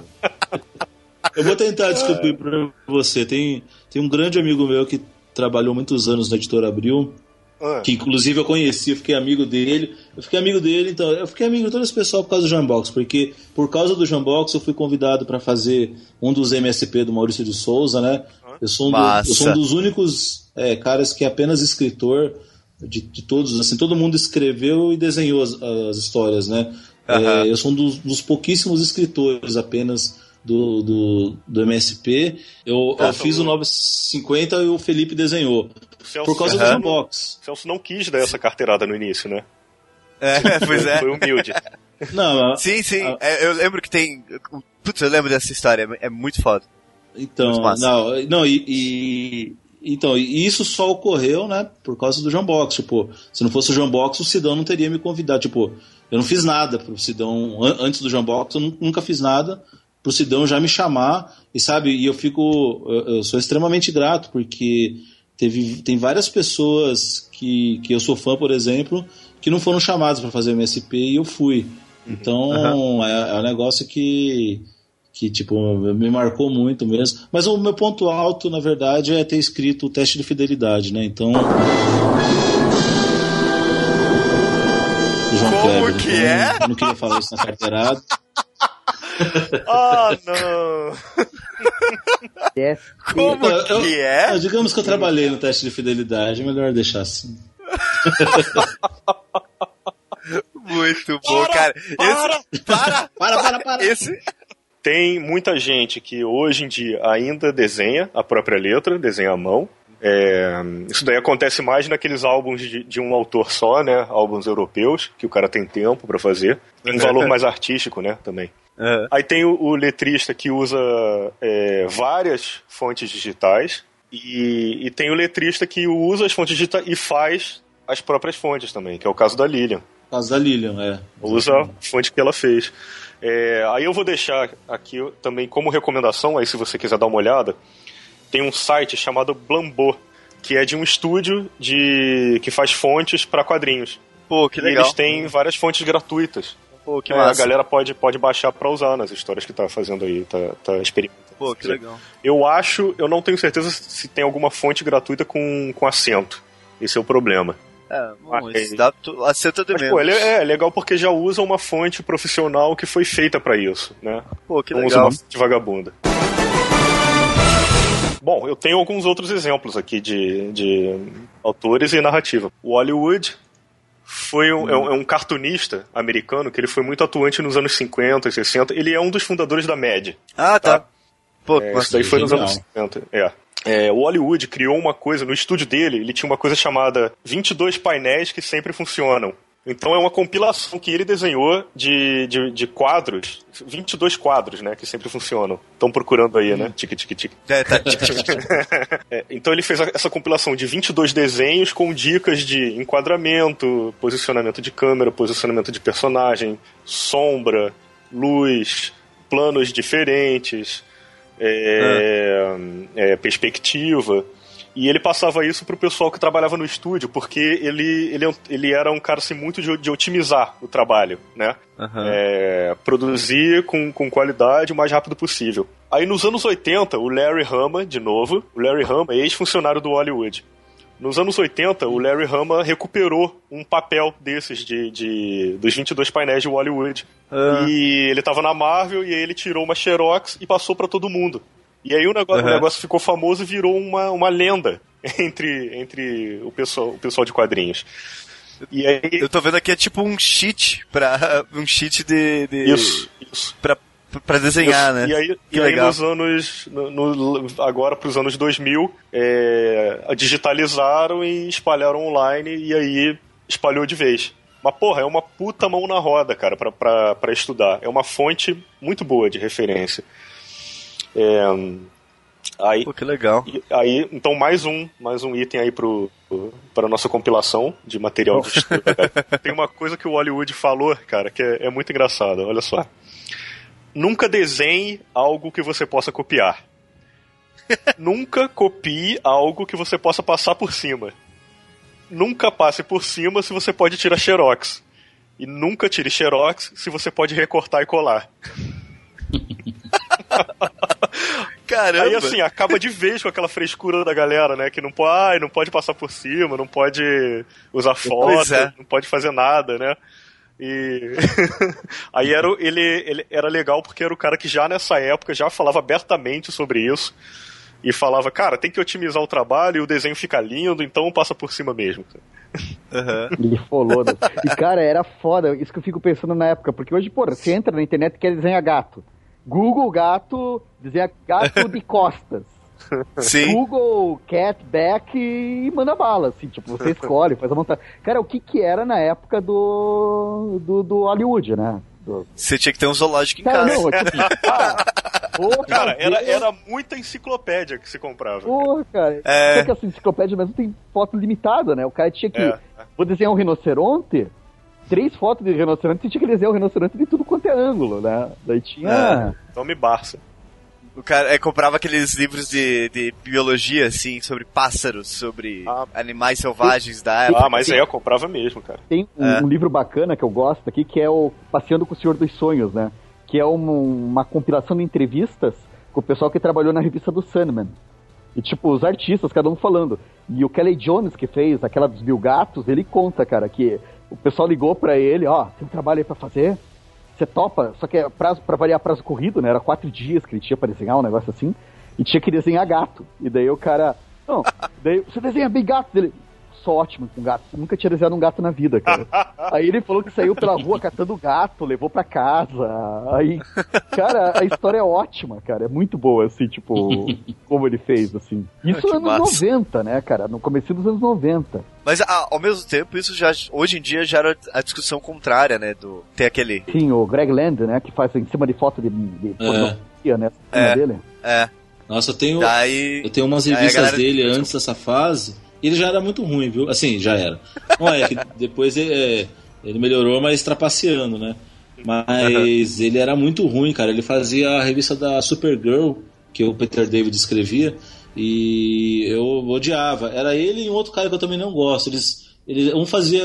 Eu vou tentar descobrir pra você. Tem, tem um grande amigo meu que trabalhou muitos anos na editora Abril. Ah. Que inclusive eu conheci, eu fiquei amigo dele. Eu fiquei amigo dele, então. Eu fiquei amigo de todo esse pessoal por causa do Jambox, porque por causa do Jambox eu fui convidado para fazer um dos MSP do Maurício de Souza, né? Eu sou um, do- eu sou um dos únicos é, caras que é apenas escritor de, de todos, assim, todo mundo escreveu e desenhou as, as histórias, né? É, eu sou um dos, dos pouquíssimos escritores apenas do, do, do MSP. Eu, eu fiz o 950 e o Felipe desenhou. Celso, Por causa do Celso- Jambox. Celso não quis dar essa carteirada no início, né? É, pois é. Foi humilde. Não, Sim, sim. Ah. É, eu lembro que tem. Putz, eu lembro dessa história. É muito foda. Então, Muito não, não e, e- então, isso só ocorreu, né, por causa do Jambox, tipo, se não fosse o Jambox, o Sidão não teria me convidado, tipo, eu não fiz nada pro Sidão an- antes do Jambox, eu nu- nunca fiz nada pro Sidão já me chamar, e sabe, e eu fico, eu, eu sou extremamente grato, porque teve, tem várias pessoas que, que eu sou fã, por exemplo, que não foram chamadas para fazer MSP e eu fui. Então, é, é um negócio que que tipo me marcou muito mesmo. Mas o meu ponto alto, na verdade, é ter escrito o teste de fidelidade, né? Então. João Como Kleber, que é? Eu não queria falar isso na carteirada. Ah, não! Como Eu- que é? Digamos que eu trabalhei no teste de fidelidade, é melhor deixar assim. Muito bom, cara. Esse... Para! Para, para, para! Esse. Tem muita gente que hoje em dia ainda desenha a própria letra, desenha à mão. É, isso daí acontece mais naqueles álbuns de, de um autor só, né? Álbuns europeus, que o cara tem tempo pra fazer. Um valor mais artístico, né? Também. É. Aí tem o, o letrista que usa é, várias fontes digitais. E, e tem o letrista que usa as fontes digitais e faz as próprias fontes também, que é o caso da Lilian. Por causa da Lilian, é. Usa a fonte que ela fez. É, aí eu vou deixar aqui também como recomendação, aí se você quiser dar uma olhada, tem um site chamado Blambo, que é de um estúdio de que faz fontes para quadrinhos. Pô, que E legal. eles têm várias fontes gratuitas. Pô, que É, a galera pode, pode baixar para usar nas histórias que tá fazendo aí, tá, tá experimentando. Pô, que legal. Eu acho, eu não tenho certeza se tem alguma fonte gratuita com, com acento. Esse é o problema. É, bom, Ah, esse é. dá tu- acerta de Mas, menos. pô, ele é, é legal porque já usa uma fonte profissional que foi feita para isso, né? Pô, que não usa legal. uma fonte vagabunda. Bom, eu tenho alguns outros exemplos aqui de, de autores e narrativa. O Hollywood foi um, é, um, é um cartunista americano que ele foi muito atuante nos anos 50 e 60. Ele é um dos fundadores da MED. Ah, tá. Tá. Pô, É, isso daí foi nos genial. anos 50. É. É, o Hollywood criou uma coisa, no estúdio dele, ele tinha uma coisa chamada 22 painéis que sempre funcionam. Então é uma compilação que ele desenhou de, de, de quadros, 22 quadros, né, que sempre funcionam. Estão procurando aí, né? Tique, tique, tique. É, tá, tic, tic. É, então ele fez essa compilação de 22 desenhos com dicas de enquadramento, posicionamento de câmera, posicionamento de personagem, sombra, luz, planos diferentes, é, é, perspectiva. E ele passava isso pro pessoal que trabalhava no estúdio, porque ele, ele, ele era um cara assim, muito de, de otimizar o trabalho, né? Aham. É, produzir com, com qualidade o mais rápido possível. Aí nos anos 80, o Larry Hama, de novo, o Larry Hama, ex-funcionário do Hollywood. Nos anos 80, o Larry Hama recuperou um papel desses de, de dos 22 painéis de Hollywood. Ah. E ele tava na Marvel e aí ele tirou uma xerox e passou para todo mundo. E aí o negócio, o Aham. negócio ficou famoso e virou uma, uma lenda entre, entre o, pessoal, o pessoal de quadrinhos. E aí, Eu tô vendo aqui é tipo um cheat pra. um cheat de. de isso, isso. Pra, pra desenhar, Isso. né? E aí, Que e aí legal. nos anos. no- no- agora pros anos 2000, é, digitalizaram e espalharam online e aí espalhou de vez. Mas, porra, é uma puta mão na roda, cara, pra, pra, pra estudar. É uma fonte muito boa de referência. É, aí, Pô, que legal. aí, então, mais um, mais um item aí pro, para nossa compilação de material de estudo. Tem uma coisa que o Hollywood falou, cara, que é, é muito engraçada. Olha só. Nunca desenhe algo que você possa copiar. Nunca copie algo que você possa passar por cima. Nunca passe por cima se você pode tirar xerox. E nunca tire xerox se você pode recortar e colar. Caramba! Aí assim, acaba de vez com aquela frescura da galera, né? Que não pode, ai, não pode passar por cima, não pode usar foto, é. não pode fazer nada, né? E aí era, o- ele, ele era legal porque era o cara que já nessa época já falava abertamente sobre isso. E falava, cara, tem que otimizar o trabalho e o desenho fica lindo, então passa por cima mesmo. Aham. Ele falou. né? E, cara, era foda. Isso que eu fico pensando na época. Porque hoje, pô, você entra na internet e quer desenhar gato. Google gato, desenha gato de costas. Sim. Google cat back e manda bala, assim, tipo, você escolhe, faz a montagem. Cara, o que que era na época do do, do Hollywood, né? Do... Você tinha que ter um zoológico em Cara, casa. não, tipo, ah, vou Cara, era, era muita enciclopédia que se comprava. Porra, cara. É. Só que essa enciclopédia mesmo tem foto limitada, né? O cara tinha que. É. Vou desenhar um rinoceronte, três fotos de rinoceronte, você tinha que desenhar o rinoceronte de tudo quanto é ângulo, né? Daí tinha. Nome Barça. O cara é, comprava aqueles livros de, de biologia, assim, sobre pássaros, sobre Ah. animais selvagens da época. Ah, mas aí eu comprava mesmo, cara. Tem um, É. um livro bacana que eu gosto aqui, que é o Passeando com o Senhor dos Sonhos, né? Que é um- uma compilação de entrevistas com o pessoal que trabalhou na revista do Sandman. E, tipo, os artistas, cada um falando. E o Kelly Jones, que fez aquela dos Mil Gatos, ele conta, cara, que o pessoal ligou pra ele, ó, tem um trabalho aí pra fazer, você topa, só que é prazo, pra variar prazo corrido, né? Era quatro dias que ele tinha pra desenhar, um negócio assim, e tinha que desenhar gato. E daí o cara, não, daí você desenha bem gato dele. Sou ótimo com gato. Nunca tinha desenhado um gato na vida, cara. Aí ele falou que saiu pela rua catando gato, levou pra casa. Aí, cara, a história é ótima, cara. É muito boa, assim, tipo, como ele fez, assim. Isso nos anos massa. 90, né, cara? No começo dos anos 90. Mas a- ao mesmo tempo, isso já hoje em dia já era a discussão contrária, né? Do ter aquele. Sim, o Greg Land, né, que faz em cima de foto de, de pornografia, né? Em cima É. dele. É. Nossa, eu tenho, Daí. eu tenho umas revistas galera- dele antes dessa fase. Ele já era muito ruim, viu? Assim, já era. Não é que depois ele, ele melhorou, mas trapaceando, né? Mas ele era muito ruim, cara. Ele fazia a revista da Supergirl, que o Peter David escrevia, e eu odiava. Era ele e um outro cara que eu também não gosto. Eles, eles um fazia.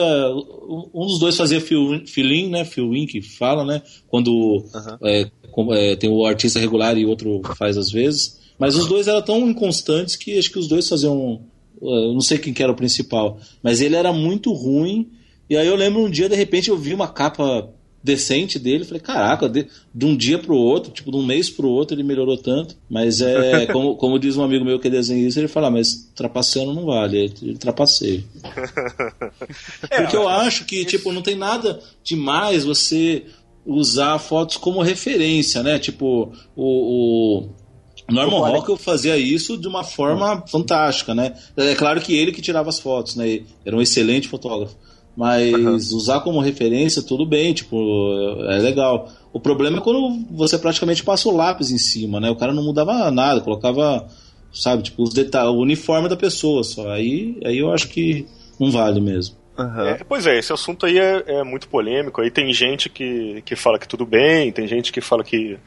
Um dos dois fazia fill- fill-in, né? Fill-in que fala, né? Quando é, com- é, tem o artista regular e o outro faz às vezes. Mas os dois eram tão inconstantes que acho que os dois faziam. Eu não sei quem que era o principal, mas ele era muito ruim. E aí eu lembro um dia, de repente, eu vi uma capa decente dele. Falei, caraca, de, de um dia pro outro, tipo, de um mês pro outro, ele melhorou tanto. Mas é, como, como diz um amigo meu que é desenhista, ele fala, "Ah, mas trapaceando não vale, ele, ele trapaceia. Porque eu acho que, tipo, não tem nada demais você usar fotos como referência, né? Tipo, o, o Norman Rockwell fazia isso de uma forma fantástica, né? É claro que ele que tirava as fotos, né? Era um excelente fotógrafo. Mas usar como referência, tudo bem, tipo, é legal. O problema é quando você praticamente passa o lápis em cima, né? O cara não mudava nada, colocava, sabe, tipo, os detalhes, o uniforme da pessoa só. Aí, aí eu acho que não vale mesmo. Aham. É, pois é, esse assunto aí é, é muito polêmico. Aí tem gente que, que fala que tudo bem, tem gente que fala que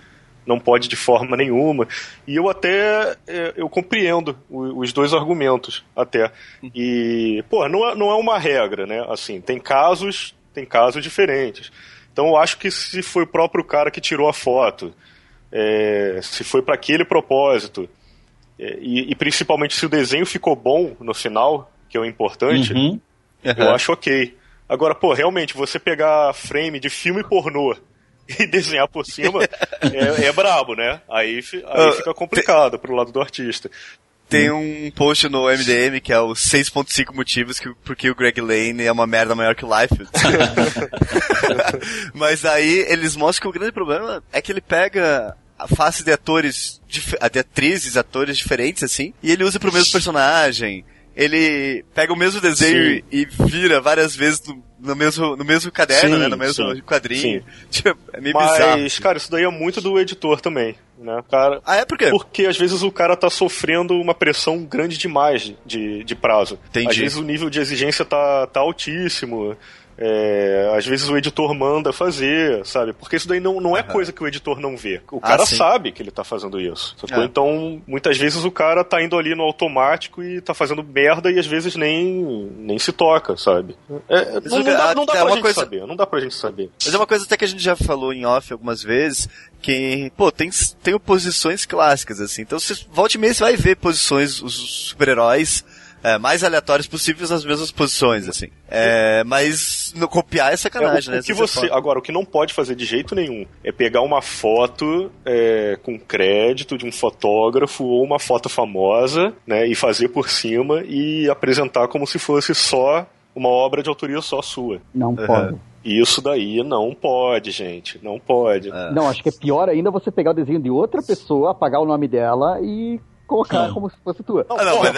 não pode de forma nenhuma. E eu até é, eu compreendo os dois argumentos até. E, pô, não é, não é uma regra, né? Assim, tem casos, tem casos diferentes. Então eu acho que se foi o próprio cara que tirou a foto, é, se foi para aquele propósito, é, e, e principalmente se o desenho ficou bom no final, que é o importante, Uhum. eu acho ok. Agora, pô, realmente, você pegar frame de filme pornô e desenhar por cima é, é brabo, né? Aí, aí Ah, fica complicado pro lado do artista. Tem um post no MDM que é os 6.5 motivos que, porque o Greg Lane é uma merda maior que o Liefeld. Mas aí eles mostram que o grande problema é que ele pega a face de atores, de atrizes, atores diferentes, assim, e ele usa pro mesmo personagem. Ele pega o mesmo desenho Sim. e vira várias vezes no, no mesmo, no mesmo caderno, Sim, né? No mesmo sim, quadrinho. Tipo, é meio bizarro. Mas, cara, isso daí é muito do editor também, né? Cara, Ah, é por quê? Porque às vezes o cara tá sofrendo uma pressão grande demais de, de prazo. Entendi. Às vezes o nível de exigência tá, tá altíssimo. É, às vezes o editor manda fazer, sabe? Porque isso daí não, não é coisa que o editor não vê. O Ah, cara sim. sabe que ele tá fazendo isso. sacou? É. Então, muitas vezes o cara tá indo ali no automático e tá fazendo merda e às vezes nem, nem se toca, sabe? É, não, não dá, não dá é pra gente coisa- saber, não dá pra gente saber. Mas é uma coisa até que a gente já falou em off algumas vezes, que, pô, tem, tem posições clássicas, assim. Então, você volte e meia, você vai ver posições, os super-heróis é, mais aleatórios possíveis nas mesmas posições, assim. É, mas no copiar é sacanagem, É, o, né? o que é você foda. agora o que não pode fazer de jeito nenhum é pegar uma foto é, com crédito de um fotógrafo ou uma foto famosa né e fazer por cima e apresentar como se fosse só uma obra de autoria só sua Não pode. isso daí não pode gente não pode Não, acho que é pior ainda você pegar o desenho de outra pessoa, apagar o nome dela e colocar Não. como se fosse tua. Ah, não, Porra,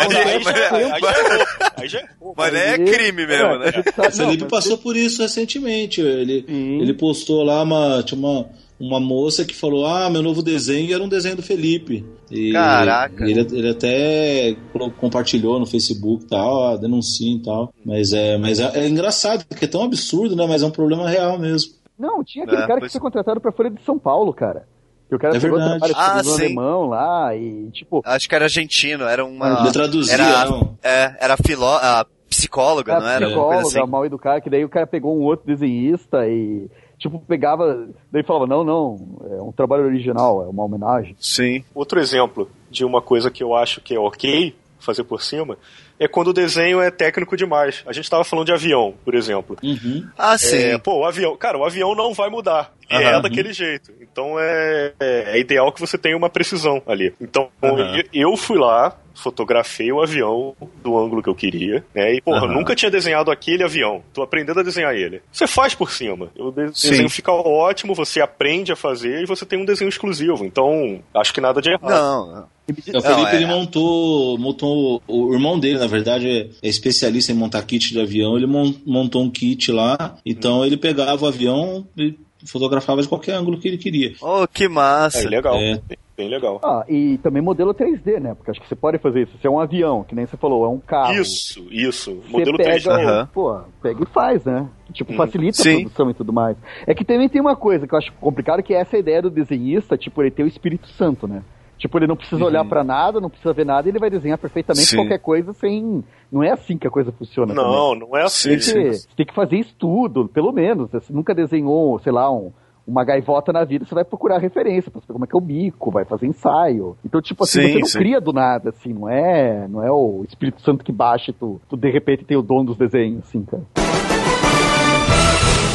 mas é crime mesmo, É, né? O Felipe não, mas- passou por isso recentemente. Ele, ele postou lá uma, tinha uma, uma moça que falou: Ah, meu novo desenho era um desenho do Felipe. E Caraca. Ele, ele até compartilhou no Facebook e tal, ah, denuncia e tal. Mas, é, mas é, é engraçado, porque é tão absurdo, né? Mas é um problema real mesmo. Não, tinha aquele É, cara pois- que foi contratado pra Folha de São Paulo, cara. Que o cara É pegou verdade. trabalho Ah, escrevendo sim. alemão lá e, tipo, Acho que era argentino, era uma... Ele traduzia, Era, não. é, era filó... a psicóloga, não era? a Uma coisa psicóloga assim. mal educada, que daí o cara pegou um outro desenhista e, tipo, pegava, daí falava, não, não, é um trabalho original, é uma homenagem. Sim. outro exemplo de uma coisa que eu acho que é ok fazer por cima é quando o desenho é técnico demais. A gente tava falando de avião, por exemplo. Uhum. Ah, sim. É, pô, o avião, cara, o avião não vai mudar. Aham. é daquele jeito. Então é, é, é ideal que você tenha uma precisão ali. Então Aham. eu, eu fui lá, fotografei o avião do ângulo que eu queria, né? E, porra, Aham. nunca tinha desenhado aquele avião. Tô aprendendo a desenhar ele. Você faz por cima. O de- Sim. desenho fica ótimo, você aprende a fazer e você tem um desenho exclusivo. Então, acho que nada de errado. Não, não. O Não, Felipe é- ele montou, montou. O irmão dele, na verdade, é- é especialista em montar kit de avião. Ele mon- montou um kit lá. Então ele pegava o avião e fotografava de qualquer ângulo que ele queria. Oh, que massa. É legal. É. Bem, legal. Ah, e também modelo 3D, né? Porque acho que você pode fazer isso. Se é um avião, que nem você falou, é um carro. Isso, isso. Você Modelo pega, 3D. Aham. pô, pega e faz, né? Tipo, Hum. facilita Sim. a produção e tudo mais. É que também tem uma coisa que eu acho complicado, que é essa ideia do desenhista, tipo, ele ter o Espírito Santo, né? Tipo, ele não precisa olhar pra nada, não precisa ver nada, e ele vai desenhar perfeitamente Sim. qualquer coisa sem... Não é assim que a coisa funciona também. Não, não é assim. Tem que, você tem que fazer estudo, pelo menos. Você nunca desenhou, sei lá, um- uma gaivota na vida, você vai procurar referência pra saber como é que é o bico, vai fazer ensaio. Então, tipo assim, Sim, você não sim. cria do nada, assim, não é, não é o Espírito Santo que baixa e tu, tu de repente tem o dom dos desenhos, assim, cara.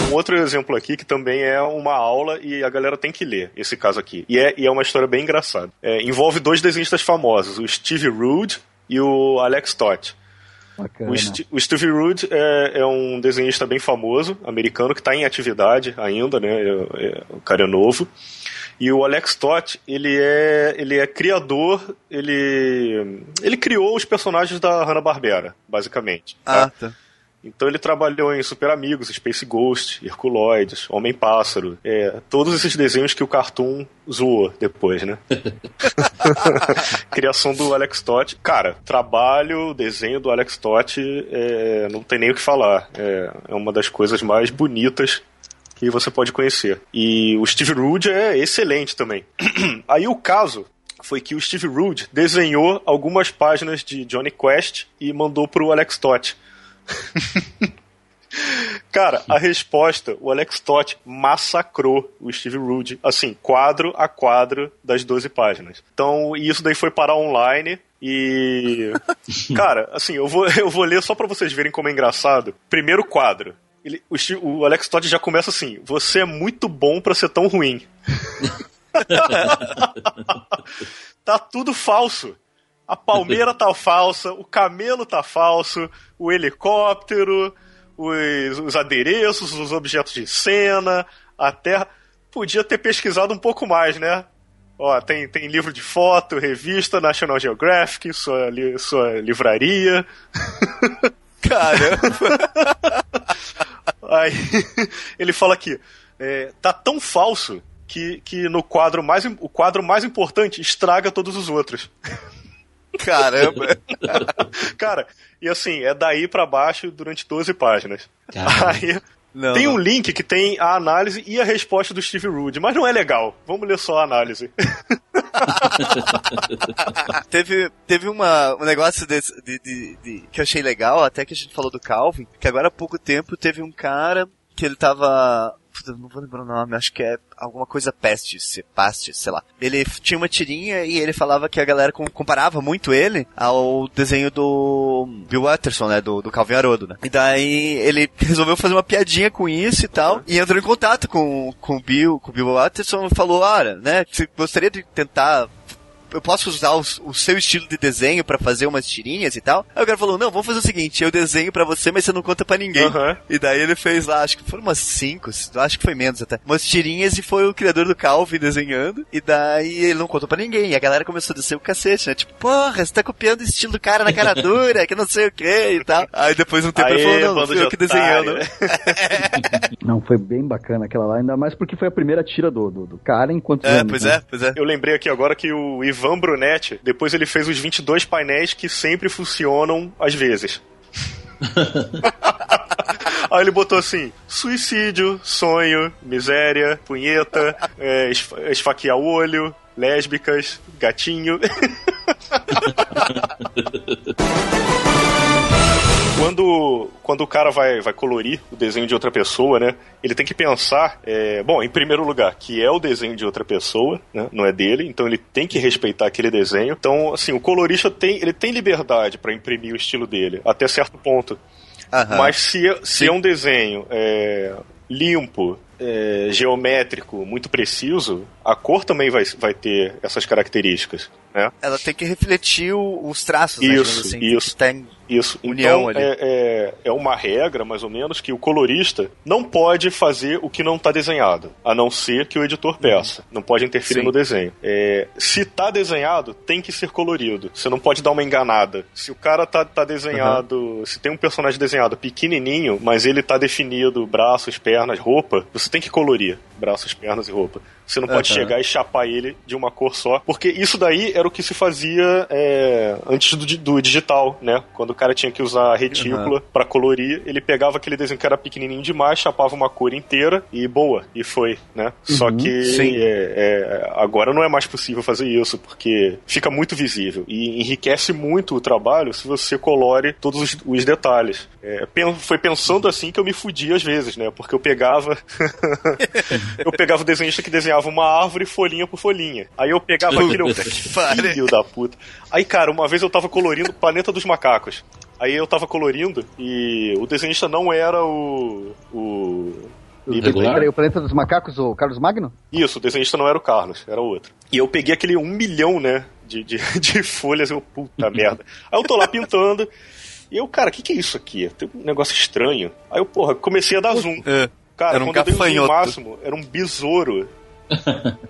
Um outro exemplo aqui que também é uma aula e a galera tem que ler esse caso aqui. E é, e é uma história bem engraçada. É, envolve dois desenhistas famosos, o Steve Rude e o Alex Toth. O, Sti- o Steve Rude é, é um desenhista bem famoso, americano, que está em atividade ainda, né? É- é- o cara é novo. E o Alex Toth, ele é, ele é criador, ele, ele criou os personagens da Hanna-Barbera, basicamente. tá? Ah, tá. Então ele trabalhou em Super Amigos, Space Ghost, Herculoides, Homem-Pássaro, é, todos esses desenhos que o Cartoon zoou depois, né? Criação do Alex Toth. Cara, trabalho, desenho do Alex Toth, é, não tem nem o que falar. É, é uma das coisas mais bonitas que você pode conhecer. E o Steve Rude é excelente também. Aí o caso foi que o Steve Rude desenhou algumas páginas de Johnny Quest e mandou pro Alex Toth. Cara, a resposta, o Alex Toth massacrou o Steve Rude, assim, quadro a quadro das 12 páginas. Então, e isso daí foi parar online e. Cara, assim, eu vou, eu vou ler só pra vocês verem como é engraçado. Primeiro quadro. Ele, o, o Alex Todd já começa assim: Você é muito bom pra ser tão ruim. tá tudo falso. A palmeira tá falsa, o camelo tá falso, o helicóptero, os, os adereços, os objetos de cena, a terra. Podia ter pesquisado um pouco mais, né? Ó, tem, tem livro de foto, revista, National Geographic, sua, li- sua livraria. Caramba! Aí ele fala aqui, é, tá tão falso que, que no quadro mais, o quadro mais importante estraga todos os outros. Caramba! Cara, e assim, é daí pra baixo durante 12 páginas. Caramba. Aí Não, tem não. um link que tem a análise e a resposta do Steve Rude, mas não é legal. Vamos ler só a análise. teve, teve uma, um negócio desse, de, de- de- que eu achei legal, até que a gente falou do Calvin, que agora há pouco tempo teve um cara que ele tava. Puta, Não vou lembrar o nome, acho que é alguma coisa Pestes, Pastes, sei lá. Ele tinha uma tirinha e ele falava que a galera com- comparava muito ele ao desenho do Bill Watterson, né? Do, do Calvin Haroldo, né? E daí ele resolveu fazer uma piadinha com isso e tal, e entrou em contato com, com o Bill, com o Bill Watterson e falou, olha, né? Você gostaria de tentar eu posso usar o, o seu estilo de desenho pra fazer umas tirinhas e tal? Aí o cara falou, não, vamos fazer o seguinte, eu desenho pra você, mas você não conta pra ninguém. Aham. E daí ele fez lá, acho que foram umas cinco, acho que foi menos até, umas tirinhas e foi o criador do Calvin desenhando, e daí ele não contou pra ninguém, e a galera começou a descer o cacete, né? Tipo, porra, você tá copiando o estilo do cara na cara dura, que não sei o que e tal. Aí depois um tempo ele Aê, falou, não, não fui de eu que desenhando. otário. Não, foi bem bacana aquela lá, ainda mais porque foi a primeira tira do, do, do cara enquanto. É, pois é, pois é. Eu lembrei aqui agora que o Ivan Brunetti, depois ele fez os 22 painéis que sempre funcionam às vezes. Aí ele botou assim: suicídio, sonho, miséria, punheta, é, esfa- esfaquear o olho, lésbicas, gatinho. Quando, quando o cara vai, vai colorir o desenho de outra pessoa, né? Ele tem que pensar, é, bom, em primeiro lugar, que é o desenho de outra pessoa, né? Não é dele, então ele tem que respeitar aquele desenho. Então, assim, o colorista tem, ele tem liberdade para imprimir o estilo dele, até certo ponto. Aham. Mas se, se é um desenho é, limpo, é, geométrico, muito preciso, a cor também vai, vai ter essas características, né? Ela tem que refletir o- os traços, né? Isso, assim, isso. Que tem Isso. União então, ali. é, é, é uma regra, mais ou menos, que o colorista não pode fazer o que não está desenhado, a não ser que o editor peça. Não pode interferir Sim. no desenho. É, se está desenhado, tem que ser colorido. Você não pode dar uma enganada. Se o cara tá, tá desenhado, se tem um personagem desenhado pequenininho, mas ele tá definido braços, pernas, roupa, você tem que colorir braços, pernas e roupa. Você não pode Aham. chegar e chapar ele de uma cor só, porque isso daí era o que se fazia é, antes do, do digital, né? Quando o cara tinha que usar a retícula pra colorir, ele pegava aquele desenho que era pequenininho demais, chapava uma cor inteira e boa, e foi, né? Só que é, é, agora não é mais possível fazer isso, porque fica muito visível e enriquece muito o trabalho se você colore todos os, os detalhes. É, foi pensando assim que eu me fudia às vezes, né? Porque eu pegava eu pegava o desenhista que desenhava uma árvore folhinha por folhinha. Aí eu pegava aquele eu, Puta que pariu. filho da puta. Aí, cara, uma vez eu tava colorindo Planeta dos Macacos. Aí eu tava colorindo e o desenhista não era o. o. Peraí, o Planeta dos Macacos, o Carlos Magno? Isso, o desenhista não era o Carlos, era outro. E eu peguei aquele um milhão, né, de, de, de folhas, eu, puta merda. Aí eu tô lá pintando, e eu, cara, o que que é isso aqui? Tem um negócio estranho. Aí eu, porra, comecei a dar zoom. É. Cara, Era um quando eu dei o gafanhoto. máximo, era um besouro.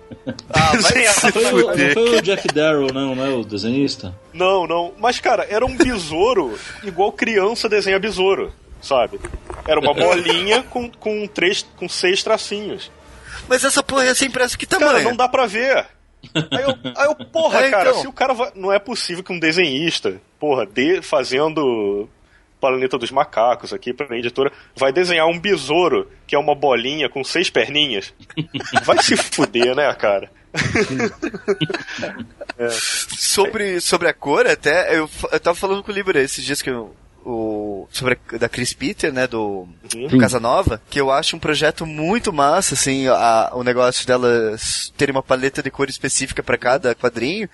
Ah, vai se Foi o- não fuder. foi o Jack Darrow, não, né? O desenhista? Não, não. Mas, cara, era um besouro igual criança desenha besouro, sabe? Era uma bolinha com, com, três, com seis tracinhos. Mas essa porra é assim, parece que Cara, tamanho? não dá pra ver. Aí eu, aí eu porra, É, cara, então. se o cara vai, Não é possível que um desenhista, porra, de, fazendo Planeta dos Macacos aqui pra editora, vai desenhar um besouro, que é uma bolinha com seis perninhas. Vai se fuder, né, cara? Sobre, sobre a cor, até, eu, eu tava falando com o Libra esses dias que eu, o, sobre a, da Chris Peter, né, do, do Sim. Casanova, que eu acho um projeto muito massa, assim, a, o negócio delas terem uma paleta de cor específica pra cada quadrinho,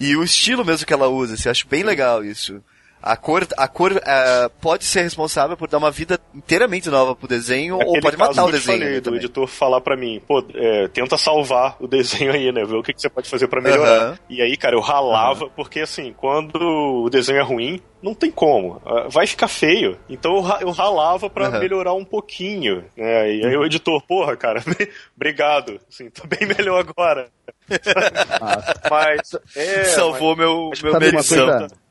e o estilo mesmo que ela usa, assim, eu acho bem legal isso. A cor, a cor é, pode ser responsável por dar uma vida inteiramente nova pro desenho ou Aquele pode caso matar o desenho. falei, do editor falar pra mim, pô, é, tenta salvar o desenho aí, né? Ver o que, que você pode fazer pra melhorar. Aham. E aí, cara, eu ralava, porque assim, quando o desenho é ruim, não tem como. Ah, Vai ficar feio. Então eu, ra- eu ralava pra Aham. melhorar um pouquinho. Né? E aí o editor, porra, cara, obrigado. Assim, tô bem melhor agora. Mas. É, Salvou meu, mas meu Sabe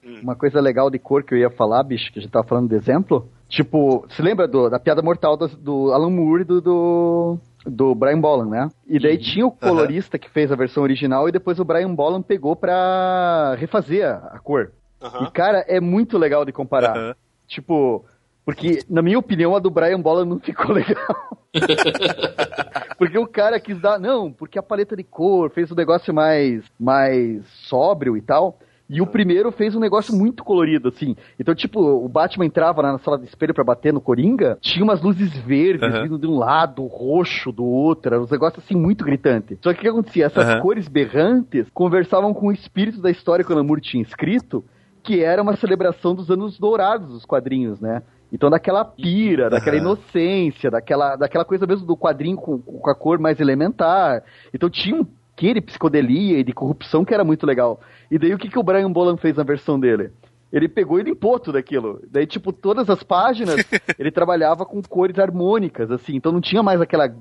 coisa, uma coisa legal de cor que eu ia falar, bicho, que a gente tava falando de exemplo? Tipo, se lembra do- da piada mortal do, do Alan Moore e do, do, do Brian Bolan, né? E daí tinha o colorista que fez a versão original e depois o Brian Bolan pegou pra refazer a, a cor. Aham. E, cara, é muito legal de comparar. Tipo, porque, na minha opinião, a do Brian Bolan não ficou legal. porque o cara quis dar. Não, porque a paleta de cor fez um negócio mais, mais sóbrio e tal. E o primeiro fez um negócio muito colorido, assim. Então, tipo, o Batman entrava na sala de espelho pra bater no Coringa, tinha umas luzes verdes Aham. vindo de um lado, roxo do outro, era um negócio assim muito gritante. Só que o que acontecia? Essas Aham. cores berrantes conversavam com o espírito da história que o Lamour tinha escrito, que era uma celebração dos anos dourados dos quadrinhos, né? Então daquela pira, daquela inocência, daquela, daquela coisa mesmo do quadrinho com, com a cor mais elementar. Então tinha um quê de psicodelia e de corrupção que era muito legal. E daí o que, que o Brian Bolan fez na versão dele? Ele pegou e limpou tudo aquilo. Daí, tipo, todas as páginas, ele trabalhava com cores harmônicas, assim. Então não tinha mais aquela,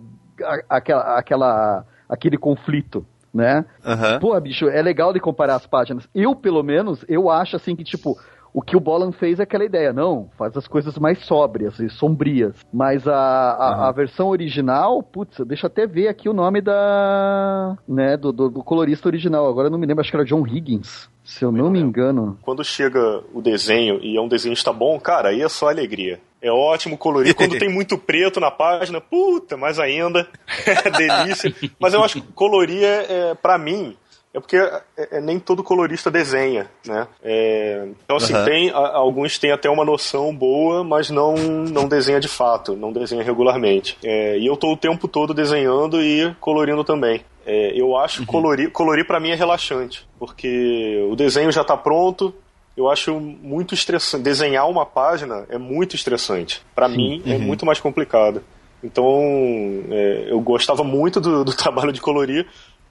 aquela, aquela aquele conflito, né? Aham. Pô, bicho, é legal de comparar as páginas. Eu, pelo menos, eu acho assim que, tipo, o que o Bolan fez é aquela ideia, não, faz as coisas mais sóbrias e sombrias. Mas a, a, a versão original, putz, deixa eu até ver aqui o nome da. né, do, do, do colorista original. Agora eu não me lembro, acho que era John Higgins. Se eu não me engano. Quando chega o desenho e é um desenhista bom, cara, aí é só alegria. É ótimo colorir. Quando tem muito preto na página, puta, mais ainda. É delícia. Mas eu acho que colorir, é, é, pra mim, é porque é- é- nem todo colorista desenha, né? É, então, assim, Aham. tem, a- alguns têm até uma noção boa, mas não, não desenha de fato, não desenha regularmente. É, e eu tô o tempo todo desenhando e colorindo também. É, eu acho que colorir, colorir para mim é relaxante, porque o desenho já tá pronto, eu acho muito estressante. Desenhar uma página é muito estressante. Para mim, é muito mais complicado. Então, é, eu gostava muito do, do trabalho de colorir,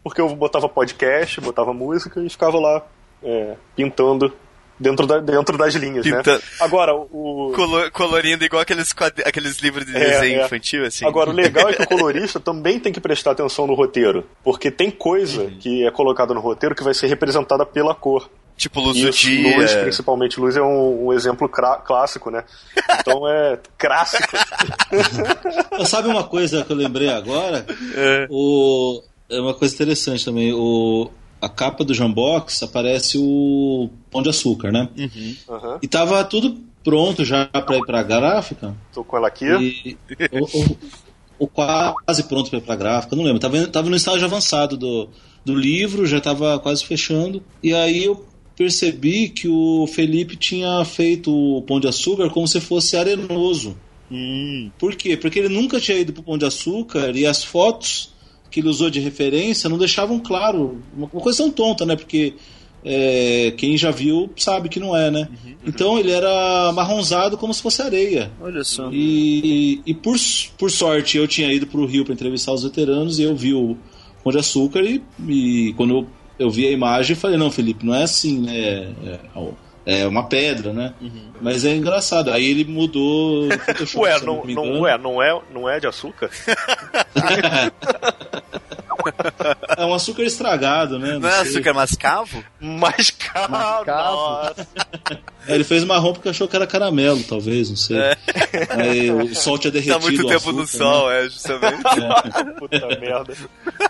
porque eu botava podcast, botava música e ficava lá é, pintando dentro, da- dentro das linhas, Pintando. né? Agora, o, Colo- colorindo igual aqueles, aqueles livros de É, desenho é. infantil, assim. Agora, o legal é que o colorista também tem que prestar atenção no roteiro, porque tem coisa que é colocada no roteiro que vai ser representada pela cor. tipo luz do Isso, dia. luz, principalmente luz, é um, um exemplo clássico, né? Então é clássico. Sabe uma coisa que eu lembrei agora? É. O, é uma coisa interessante também. O, a capa do Jambox aparece o Pão de Açúcar, né? Aham. E tava tudo pronto já pra ir pra gráfica. Tô com ela aqui. E, o, o- o quase pronto pra ir pra gráfica, não lembro. Tava, tava no estágio avançado do, do livro, já tava quase fechando. E aí eu percebi que o Felipe tinha feito o Pão de Açúcar como se fosse arenoso. Por quê? Porque ele nunca tinha ido pro Pão de Açúcar e as fotos que ele usou de referência não deixavam claro. Uma uma coisa tão tonta, né? Porque é, quem já viu sabe que não é, né? Então ele era marronzado como se fosse areia. Olha só. E, e por, por sorte eu tinha ido pro Rio para entrevistar os veteranos e eu vi o Pão de Açúcar e, e quando eu, eu vi a imagem falei, não, Felipe, não é assim, né? É, é uma pedra, né? Mas é engraçado. Aí ele mudou Ué, não, não, engano. ué não, é, não é de açúcar? É um açúcar estragado, né? Não é sei. açúcar mascavo? Mascavo. Mascavo. Nossa. É, ele fez marrom porque achou que era caramelo, talvez, não sei. Aí o sol tinha derretido Tá muito o tempo no açúcar, sol, né? é, justamente. Puta merda.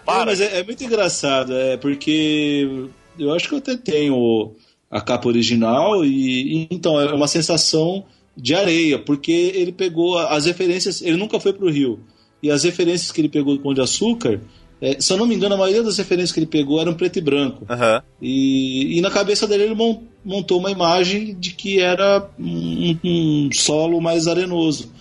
Não, mas é, é muito engraçado, é porque eu acho que eu até tenho a capa original e, e, então é uma sensação de areia, porque ele pegou as referências, ele nunca foi pro Rio. E as referências que ele pegou do Pão de Açúcar, é, se eu não me engano, a maioria das referências que ele pegou eram preto e branco. Aham. E, e na cabeça dele ele mon- montou uma imagem de que era um, um solo mais arenoso.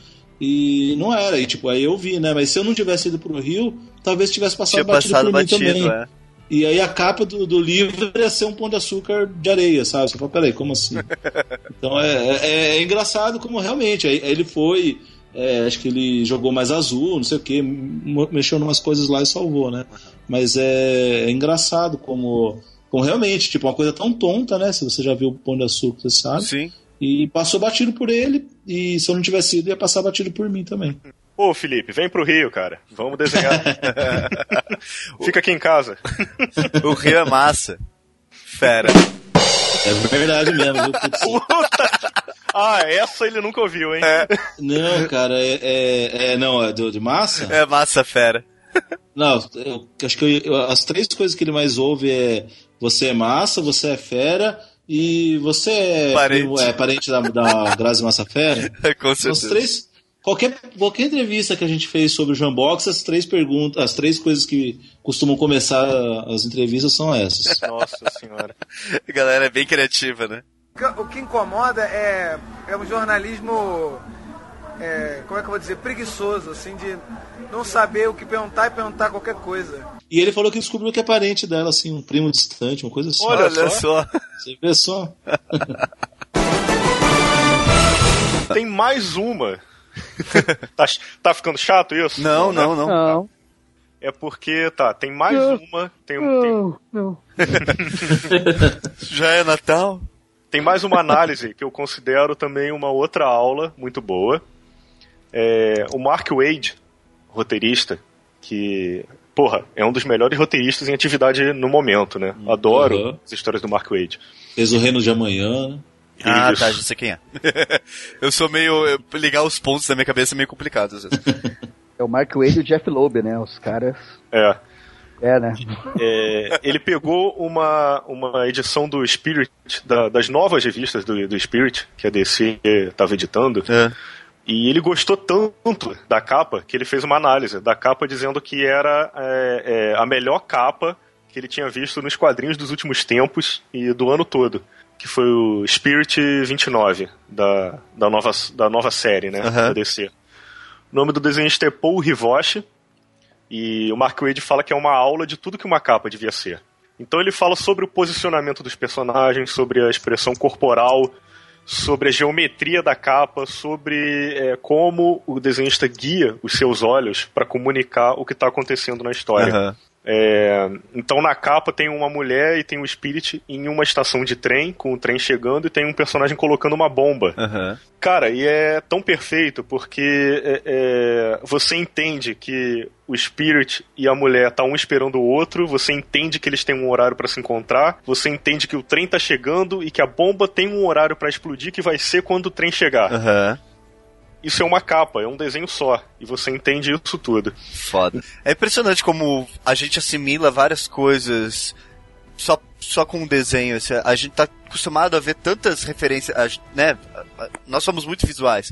E não era, e tipo, aí eu vi, né? Mas se eu não tivesse ido pro Rio, talvez tivesse passado Tinha batido passado por mim batido, também. é. E aí a capa do, do livro ia ser um pão de açúcar de areia, sabe? Você fala, peraí, como assim? Então é, é, é engraçado como realmente. Aí, aí ele foi. é, acho que ele jogou mais azul, não sei o que, mexeu em umas coisas lá e salvou, né? Mas é, é engraçado como, como realmente, tipo, uma coisa tão tonta, né? Se você já viu o Pão de Açúcar, você sabe. Sim. E passou batido por ele, e se eu não tivesse ido, ia passar batido por mim também. Ô, Felipe, vem pro Rio, cara. Vamos desenhar. Fica aqui em casa. O Rio é massa. Fera. É verdade mesmo. Ah, essa ele nunca ouviu, hein? Não, cara, é, é, é- Não, é do, de massa? É massa, fera. Não, eu acho que eu- eu- as três coisas que ele mais ouve é você é massa, você é fera e você é Parente. primo- é parente da, da Grazi Massa Fera. Com certeza. três. Qualquer, qualquer entrevista que a gente fez sobre o Jambox, as três perguntas, as três coisas que costumam começar as entrevistas são essas. Nossa senhora. A galera é bem criativa, né? O que incomoda é, é um jornalismo, é, como é que eu vou dizer, preguiçoso, assim, de não saber o que perguntar e perguntar qualquer coisa. E ele falou que descobriu que é parente dela, assim, um primo distante, uma coisa assim. Olha Olha só. só. Você vê só. Tem mais uma. tá, tá ficando chato isso? Não, né? não, não. Não, É porque, tá, tem mais uma. Tem, um- tem, não, não. Já é Natal? tem mais uma análise que eu considero também uma outra aula muito boa. É, o Mark Wade, roteirista, que, porra, é um dos melhores roteiristas em atividade no momento, né? Adoro Uhum. as histórias do Mark Wade. Fez o Reino de Amanhã, né? Ah, tá, já sei quem é. eu sou meio. eu- ligar os pontos da minha cabeça é meio complicado às vezes. É o Mark Wade e o Jeff Loeb, né? Os caras. É. É, né? É, ele pegou uma, uma edição do Spirit, da- das novas revistas do, do Spirit, que a DC estava editando, É. e ele gostou tanto da capa que ele fez uma análise da capa dizendo que era é, é, a melhor capa que ele tinha visto nos quadrinhos dos últimos tempos e do ano todo. Que foi o Spirit 29, da, da, nova, da nova série, né? Aham. Da DC. O nome do desenhista é Paul Rivoche. E o Mark Wade fala que é uma aula de tudo que uma capa devia ser. Então ele fala sobre o posicionamento dos personagens, sobre a expressão corporal, sobre a geometria da capa, sobre é, como o desenhista guia os seus olhos para comunicar o que está acontecendo na história. Aham. É, então na capa tem uma mulher e tem o Spirit em uma estação de trem, com o trem chegando, e tem um personagem colocando uma bomba. Aham. Cara, e é tão perfeito porque é, é, você entende que o Spirit e a mulher tá um esperando o outro, você entende que eles têm um horário pra se encontrar, você entende que o trem tá chegando e que a bomba tem um horário pra explodir que vai ser quando o trem chegar. Aham. Isso é uma capa, é um desenho só, e você entende isso tudo. Foda. É impressionante como a gente assimila várias coisas só, só com um desenho. assim, A gente tá acostumado a ver tantas referências, né? Nós somos muito visuais.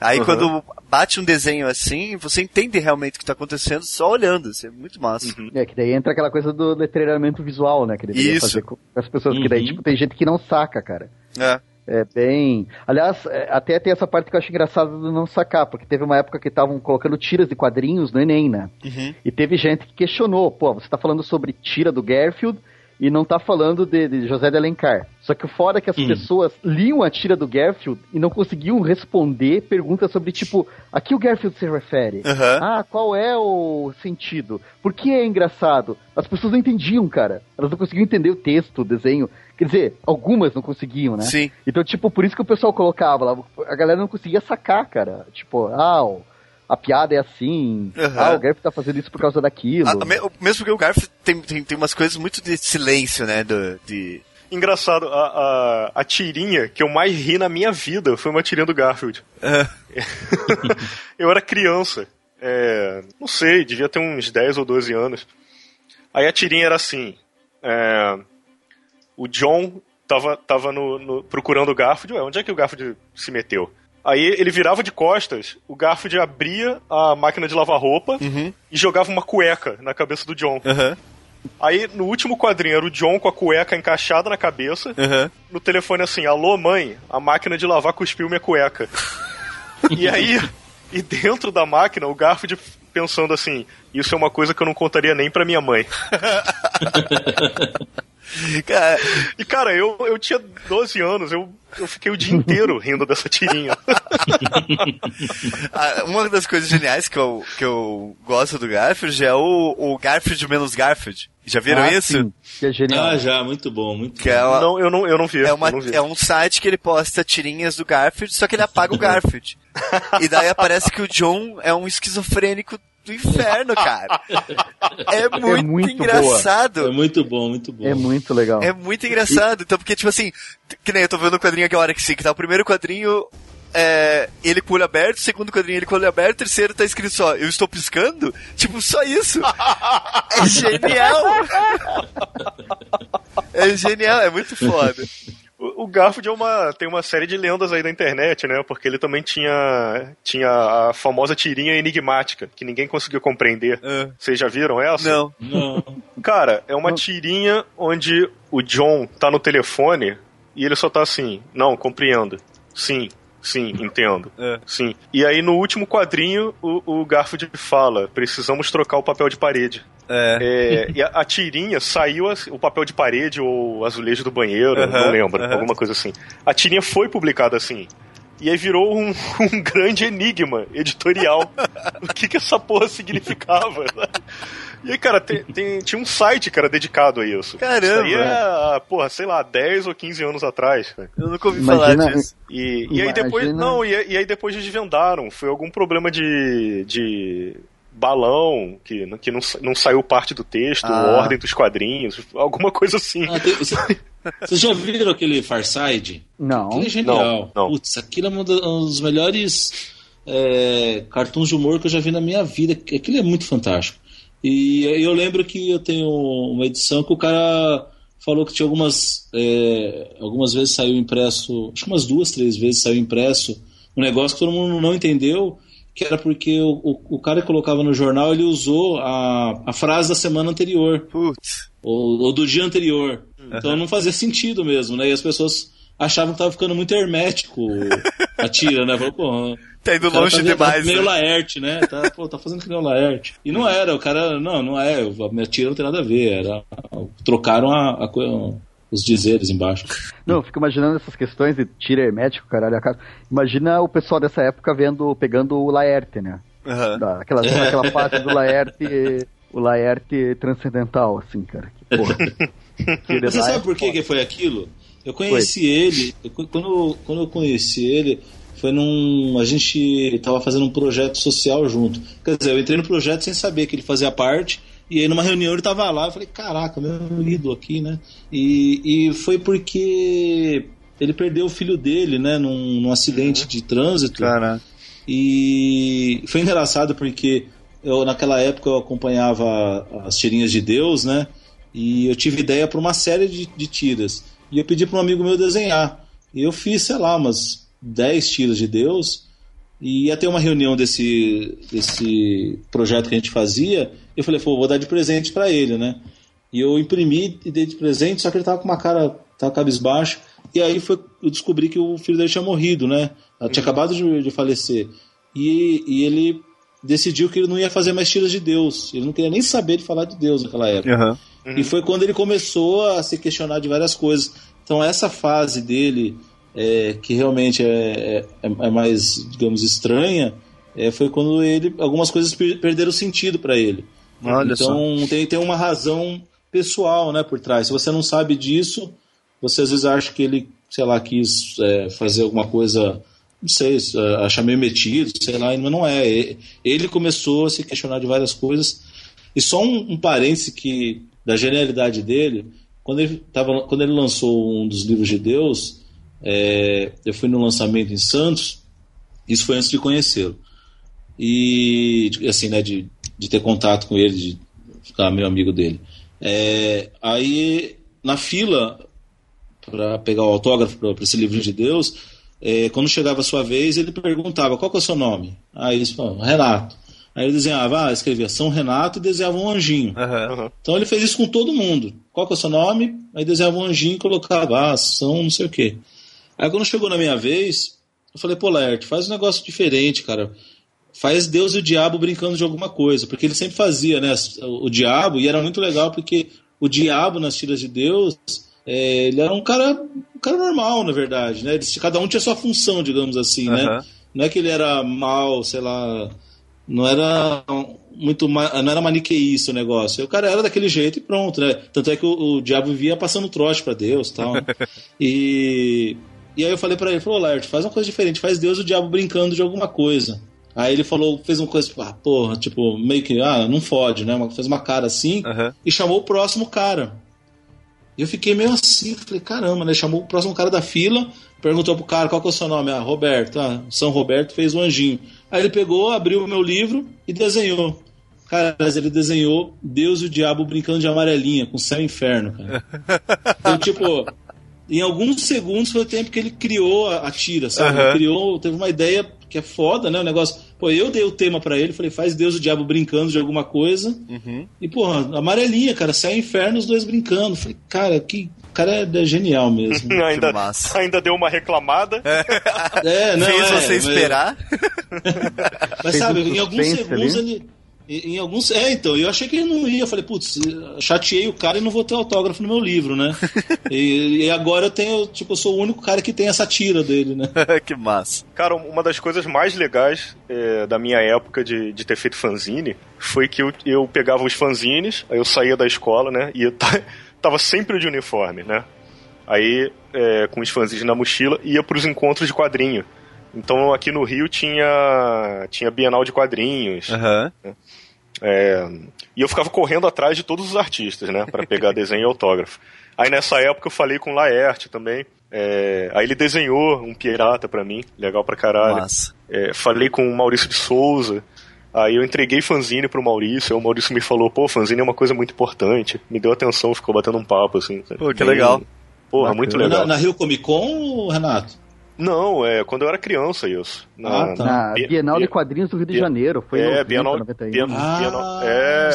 Aí Uhum. quando bate um desenho assim, você entende realmente o que tá acontecendo só olhando. Isso é muito massa. É, que daí entra aquela coisa do letreiramento visual, né? Que deveria Isso. fazer com as pessoas. Que daí, Uhum. tipo, tem gente que não saca, cara. É. É bem. Aliás, é, até tem essa parte que eu acho engraçada do não sacar, porque teve uma época que estavam colocando tiras de quadrinhos no Enem, né? Uhum. E teve gente que questionou, pô, você tá falando sobre tira do Garfield e não tá falando de, de José de Alencar. Só que o foda é que as Hum. pessoas liam a tira do Garfield e não conseguiam responder perguntas sobre, tipo, a que o Garfield se refere? Aham. Ah, qual é o sentido? Por que é engraçado? As pessoas não entendiam, cara. Elas não conseguiam entender o texto, o desenho. Quer dizer, algumas não conseguiam, né? Sim. Então, tipo, por isso que o pessoal colocava lá. A galera não conseguia sacar, cara. Tipo, ah, o- a piada é assim. Aham. Ah, o Garfield tá fazendo isso por causa daquilo. A- me- mesmo que o Garfield tem, tem, tem umas coisas muito de silêncio, né? Do, de... Engraçado, a, a, a tirinha que eu mais ri na minha vida foi uma tirinha do Garfield. É. eu era criança. é, não sei, devia ter uns 10 ou 12 anos. Aí a tirinha era assim: é, o John tava, tava no, no- procurando o Garfield. Ué, onde é que o Garfield se meteu? Aí ele virava de costas, o Garfield abria a máquina de lavar roupa e jogava uma cueca na cabeça do John. Aham. Aí no último quadrinho era o John com a cueca encaixada na cabeça. Aham. No telefone assim: Alô, mãe, a máquina de lavar cuspiu minha cueca. e aí, e dentro da máquina, o Garfield pensando assim, isso é uma coisa que eu não contaria nem pra minha mãe. Cara, E cara, eu, eu tinha 12 anos, eu, eu fiquei o dia inteiro rindo dessa tirinha. ah, uma das coisas geniais que eu, que eu gosto do Garfield é o, o Garfield menos Garfield. Já viram Ah, isso? sim, que é genial. Ah, já, muito bom, muito Que bom. é, uma- Não, eu não, eu não vi. é, uma- eu não vi. é um site que ele posta tirinhas do Garfield, só que ele apaga o Garfield. e daí aparece que o John é um esquizofrênico do inferno, cara. É muito, muito engraçado. É muito bom, muito bom. É muito legal. É muito engraçado. Então, porque, tipo assim, que nem eu tô vendo o quadrinho aqui, a hora que sim, que tá o primeiro quadrinho, é, ele com o olho aberto, o segundo quadrinho ele com o olho aberto, o terceiro tá escrito só, eu estou piscando? Tipo, só isso. É genial. É genial, é muito foda. O, o Garfield é uma, tem uma série de lendas aí da internet, né? Porque ele também tinha, tinha a famosa tirinha enigmática, que ninguém conseguiu compreender. Ah. Vocês já viram essa? Não. Não. Cara, é uma tirinha onde o John tá no telefone e ele só tá assim, não, compreendo. Sim, sim, entendo. É. Sim. E aí no último quadrinho o, o Garfield fala, precisamos trocar o papel de parede. É. É, e a, a tirinha saiu o papel de parede ou azulejo do banheiro, não lembro, alguma coisa assim. A tirinha foi publicada assim. E aí virou um, um grande enigma editorial. o que que essa porra significava? E aí, cara, tem, tem- tinha um site, cara, dedicado a isso. Caramba. Isso aí é, porra, sei lá, 10 ou 15 anos atrás. cara. Eu nunca ouvi Imagina- falar disso. E, e aí depois. Não, e, e aí depois desvendaram. Foi algum problema de. de balão, que, que não, não saiu parte do texto, Ah. ordem dos quadrinhos, alguma coisa assim. Ah, tem- você- Vocês já viram aquele Farside? Não. Aquilo é genial. Não, não. Putz, aquilo é um do- um dos melhores é, cartoons de humor que eu já vi na minha vida. Aquilo é muito fantástico. E eu lembro que eu tenho uma edição que o cara falou que tinha algumas. é, algumas vezes saiu impresso. Acho que umas duas, três vezes saiu impresso um negócio que todo mundo não entendeu. Que era porque o, o, o cara que colocava no jornal ele usou a, a frase da semana anterior Putz. ou, ou do dia anterior. Então não fazia sentido mesmo, né? E as pessoas achavam que tava ficando muito hermético a tira, né? Falou, pô, Tá indo longe tá, demais. Tá meio né? Laerte, né? Tá, pô, tá fazendo que nem o Laerte. E não era, o cara, não, não é, a minha tira não tem nada a ver. Era, trocaram a, a os dizeres embaixo. Não, eu fico imaginando essas questões de tira hermético, caralho. a cara. Imagina o pessoal dessa época vendo, pegando o Laerte, né? Da, aquela, aquela parte do Laerte, o Laerte transcendental, assim, cara. Que porra. Você sabe por que, que foi aquilo? Eu conheci ele, eu- quando, quando eu conheci ele, foi num. A gente tava fazendo um projeto social junto. Quer dizer, eu entrei no projeto sem saber que ele fazia parte, e aí numa reunião ele tava lá, eu falei, caraca, meu ídolo aqui, né? E, e foi porque ele perdeu o filho dele, né, num, num acidente de trânsito. Caraca. E foi engraçado porque eu naquela época eu acompanhava as tirinhas de Deus, né? E eu tive ideia para uma série de, de tiras. E eu pedi para um amigo meu desenhar. E eu fiz, sei lá, umas 10 tiras de Deus. E ia ter uma reunião desse, desse projeto que a gente fazia. Eu falei, pô, vou dar de presente para ele, né? E eu imprimi e dei de presente, só que ele tava com uma cara, tava cabisbaixo. E aí foi, eu descobri que o filho dele tinha morrido, né? Ela tinha acabado de, de falecer. E, e ele decidiu que ele não ia fazer mais tiras de Deus. Ele não queria nem saber de falar de Deus naquela época. Aham. E foi quando ele começou a se questionar de várias coisas. Então, essa fase dele, é, que realmente é, é, é mais, digamos, estranha, é, foi quando ele algumas coisas per- perderam sentido para ele. Olha só. então, tem, tem uma razão pessoal né, por trás. Se você não sabe disso, você às vezes acha que ele, sei lá, quis é, fazer alguma coisa, não sei, é, achar meio metido, sei lá, mas não é. Ele começou a se questionar de várias coisas. E só um, um parêntese que, da genialidade dele, quando ele, tava, quando ele lançou um dos livros de Deus, é, eu fui no lançamento em Santos, isso foi antes de conhecê-lo. E, assim, né, de, de ter contato com ele, de ficar meu amigo dele. É, aí, na fila, para pegar o autógrafo para esse livro de Deus, é, quando chegava a sua vez, ele perguntava qual é o seu nome. Aí ele falou, Renato. Aí ele desenhava, ah, escrevia São Renato e desenhava um anjinho. Aham. Então ele fez isso com todo mundo. Qual é o seu nome? Aí desenhava um anjinho e colocava, ah, São não sei o quê. Aí quando chegou na minha vez, eu falei, pô, Laerte, faz um negócio diferente, cara. faz Deus e o diabo brincando de alguma coisa, porque ele sempre fazia, né, o diabo, e era muito legal porque o diabo nas tiras de Deus, é, ele era um cara, um cara normal, na verdade, né? Eles, cada um tinha sua função, digamos assim, né? Aham. Não é que ele era mal, sei lá, não era muito não era maniqueísta o negócio. O cara era daquele jeito e pronto, né? Tanto é que o, o diabo vivia passando trote pra Deus, e tal. né? e e aí eu falei pra ele, falou, Laert, faz uma coisa diferente, faz Deus e o diabo brincando de alguma coisa. Aí ele falou, fez uma coisa, ah, porra, tipo, meio que, ah, não fode, né? Fez uma cara assim Aham. e chamou o próximo cara. E eu fiquei meio assim, falei, caramba, né? Chamou o próximo cara da fila, perguntou pro cara qual que é o seu nome. Ah, Roberto. Ah, São Roberto fez o anjinho. Aí ele pegou, abriu o meu livro e desenhou. Cara, mas ele desenhou Deus e o Diabo brincando de amarelinha, com céu e inferno, cara. Então, tipo, em alguns segundos foi o tempo que ele criou a, a tira, sabe? Ele criou, teve uma ideia que é foda, né? O negócio. Pô, eu dei o tema pra ele, falei, faz Deus e o Diabo brincando de alguma coisa. Uhum. E, porra, amarelinha, cara, e inferno, os dois brincando. Falei, cara, que o cara é, é genial mesmo. ainda, massa. ainda deu uma reclamada. É, não, Fez é, você mas- esperar. Mas Fez sabe, em alguns segundos ali. ele. Em em alguns. É, então, eu achei que ele não ia. Eu falei, putz, chateei o cara e não vou ter autógrafo no meu livro, né? e, e agora eu tenho, tipo, eu sou o único cara que tem essa tira dele, né? que massa. Cara, uma das coisas mais legais é, da minha época de, de ter feito fanzine foi que eu, eu pegava os fanzines, aí eu saía da escola, né? E eu ta- tava sempre de uniforme, né? Aí, é, com os fanzines na mochila, ia pros encontros de quadrinho. Então aqui no Rio tinha, tinha Bienal de Quadrinhos. Aham. É, e eu ficava correndo atrás de todos os artistas, né? Pra pegar desenho e autógrafo. Aí nessa época eu falei com o Laerte também. É, aí ele desenhou um pirata pra mim, legal pra caralho. É, falei com o Maurício de Souza. Aí eu entreguei fanzine pro Maurício. Aí o Maurício me falou: pô, fanzine é uma coisa muito importante. Me deu atenção, ficou batendo um papo assim. Pô, que legal. Porra, Bacana. muito Na, legal. na Rio Comic Con, Renato? Não, é quando eu era criança isso. Na, Ah, tá. Na Bi- Bienal de Quadrinhos do Rio de Janeiro. Foi é, 90, Bienal, 91. Bienal, Bienal- é,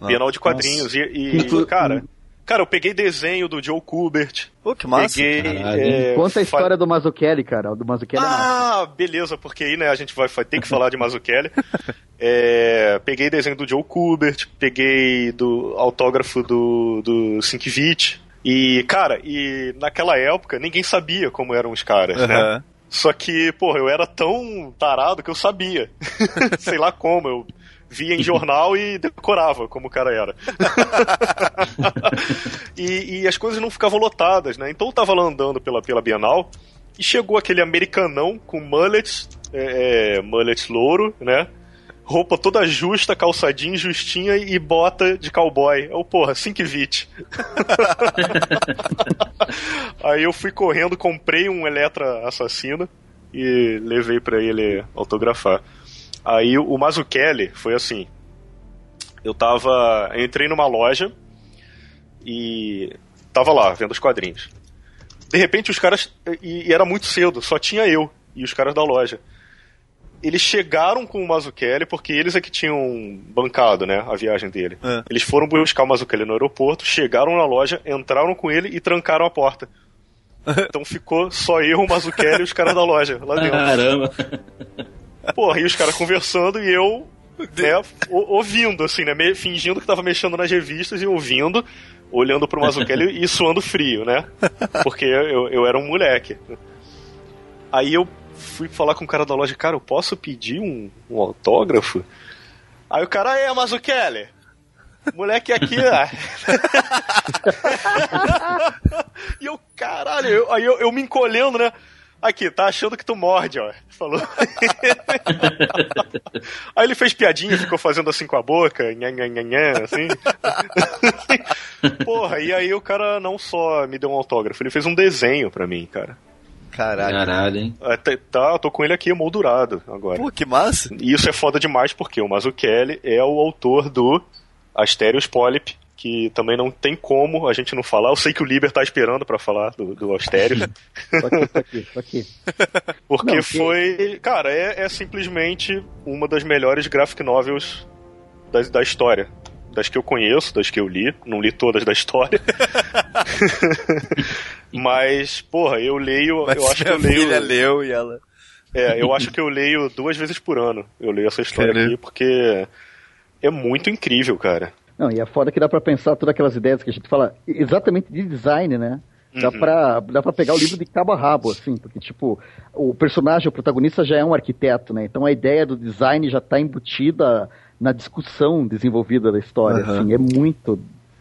Ah, Bienal de nossa. quadrinhos. E, e, cara, cara, eu peguei desenho do Joe Kubert. Pô, que massa. Peguei. É, Conta a fa- história do Mazzucchelli, cara. Do Mazzucchelli é. Ah, beleza, porque aí, né, a gente vai, vai ter que falar de Mazzucchelli. É, peguei desenho do Joe Kubert, peguei do autógrafo do, do Sienkiewicz. E, cara, e naquela época ninguém sabia como eram os caras, né? Aham. Só que, porra, eu era tão tarado que eu sabia. Sei lá como, eu via em jornal e decorava como o cara era. e, e as coisas não ficavam lotadas, né? Então eu tava lá andando pela, pela Bienal e chegou aquele americanão com mullets, é, é, mullet louro, né? Roupa toda justa, calçadinho, justinha e bota de cowboy. Eu, porra, Sinkvit. Aí eu fui correndo, comprei um Electra assassino e levei pra ele autografar. Aí o Mazzucchelli foi assim. Eu tava. Eu entrei numa loja e tava lá, vendo os quadrinhos. De repente os caras. E, e era muito cedo, só tinha eu e os caras da loja. Eles chegaram com o Mazzucchelli porque eles é que tinham bancado, né, a viagem dele. É. Eles foram buscar o Mazzucchelli no aeroporto, chegaram na loja, entraram com ele e trancaram a porta. Então ficou só eu, o Mazzucchelli e os caras da loja lá dentro. Caramba. Porra, e os caras conversando e eu, né, o- ouvindo, assim, né, me- fingindo que tava mexendo nas revistas e ouvindo, olhando pro Mazzucchelli e suando frio, né? Porque eu, eu era um moleque. Aí eu fui falar com o cara da loja, cara, eu posso pedir um, um autógrafo? Aí o cara, é, Mazzucchelli, moleque aqui, ó. e eu, caralho, eu- aí eu, eu me encolhendo, né? Aqui, tá achando que tu morde, ó. Falou. Aí ele fez piadinha, ficou fazendo assim com a boca, nha, nha, nha, assim. Porra, e aí o cara não só me deu um autógrafo, ele fez um desenho pra mim, cara. Caralho. Caralho, hein? Até- Tá, eu tô com ele aqui moldurado agora. Pô, que massa. E isso é foda demais porque o Mazzucchelli é o autor do Asterios Polyp, que também não tem como a gente não falar. Eu sei que o Liber tá esperando pra falar do, do Asterios. Tô aqui, tô aqui, tô aqui. Porque Não, que- foi. Cara, é, é simplesmente uma das melhores graphic novels da, da história. Das que eu conheço, das que eu li. Não li todas da história. Mas, porra, eu leio. Mas eu acho que eu leio. filha leu e ela... É, eu acho que eu leio duas vezes por ano. Eu leio essa história Caramba. aqui porque é muito incrível, cara. Não, e é foda que dá pra pensar todas aquelas ideias que a gente fala exatamente de design, né? Dá, Uhum. pra, dá pra pegar o livro de cabo a rabo, assim, porque, tipo, o personagem, o protagonista já é um arquiteto, né? Então a ideia do design já tá embutida na discussão desenvolvida da história, Aham. assim, é muito,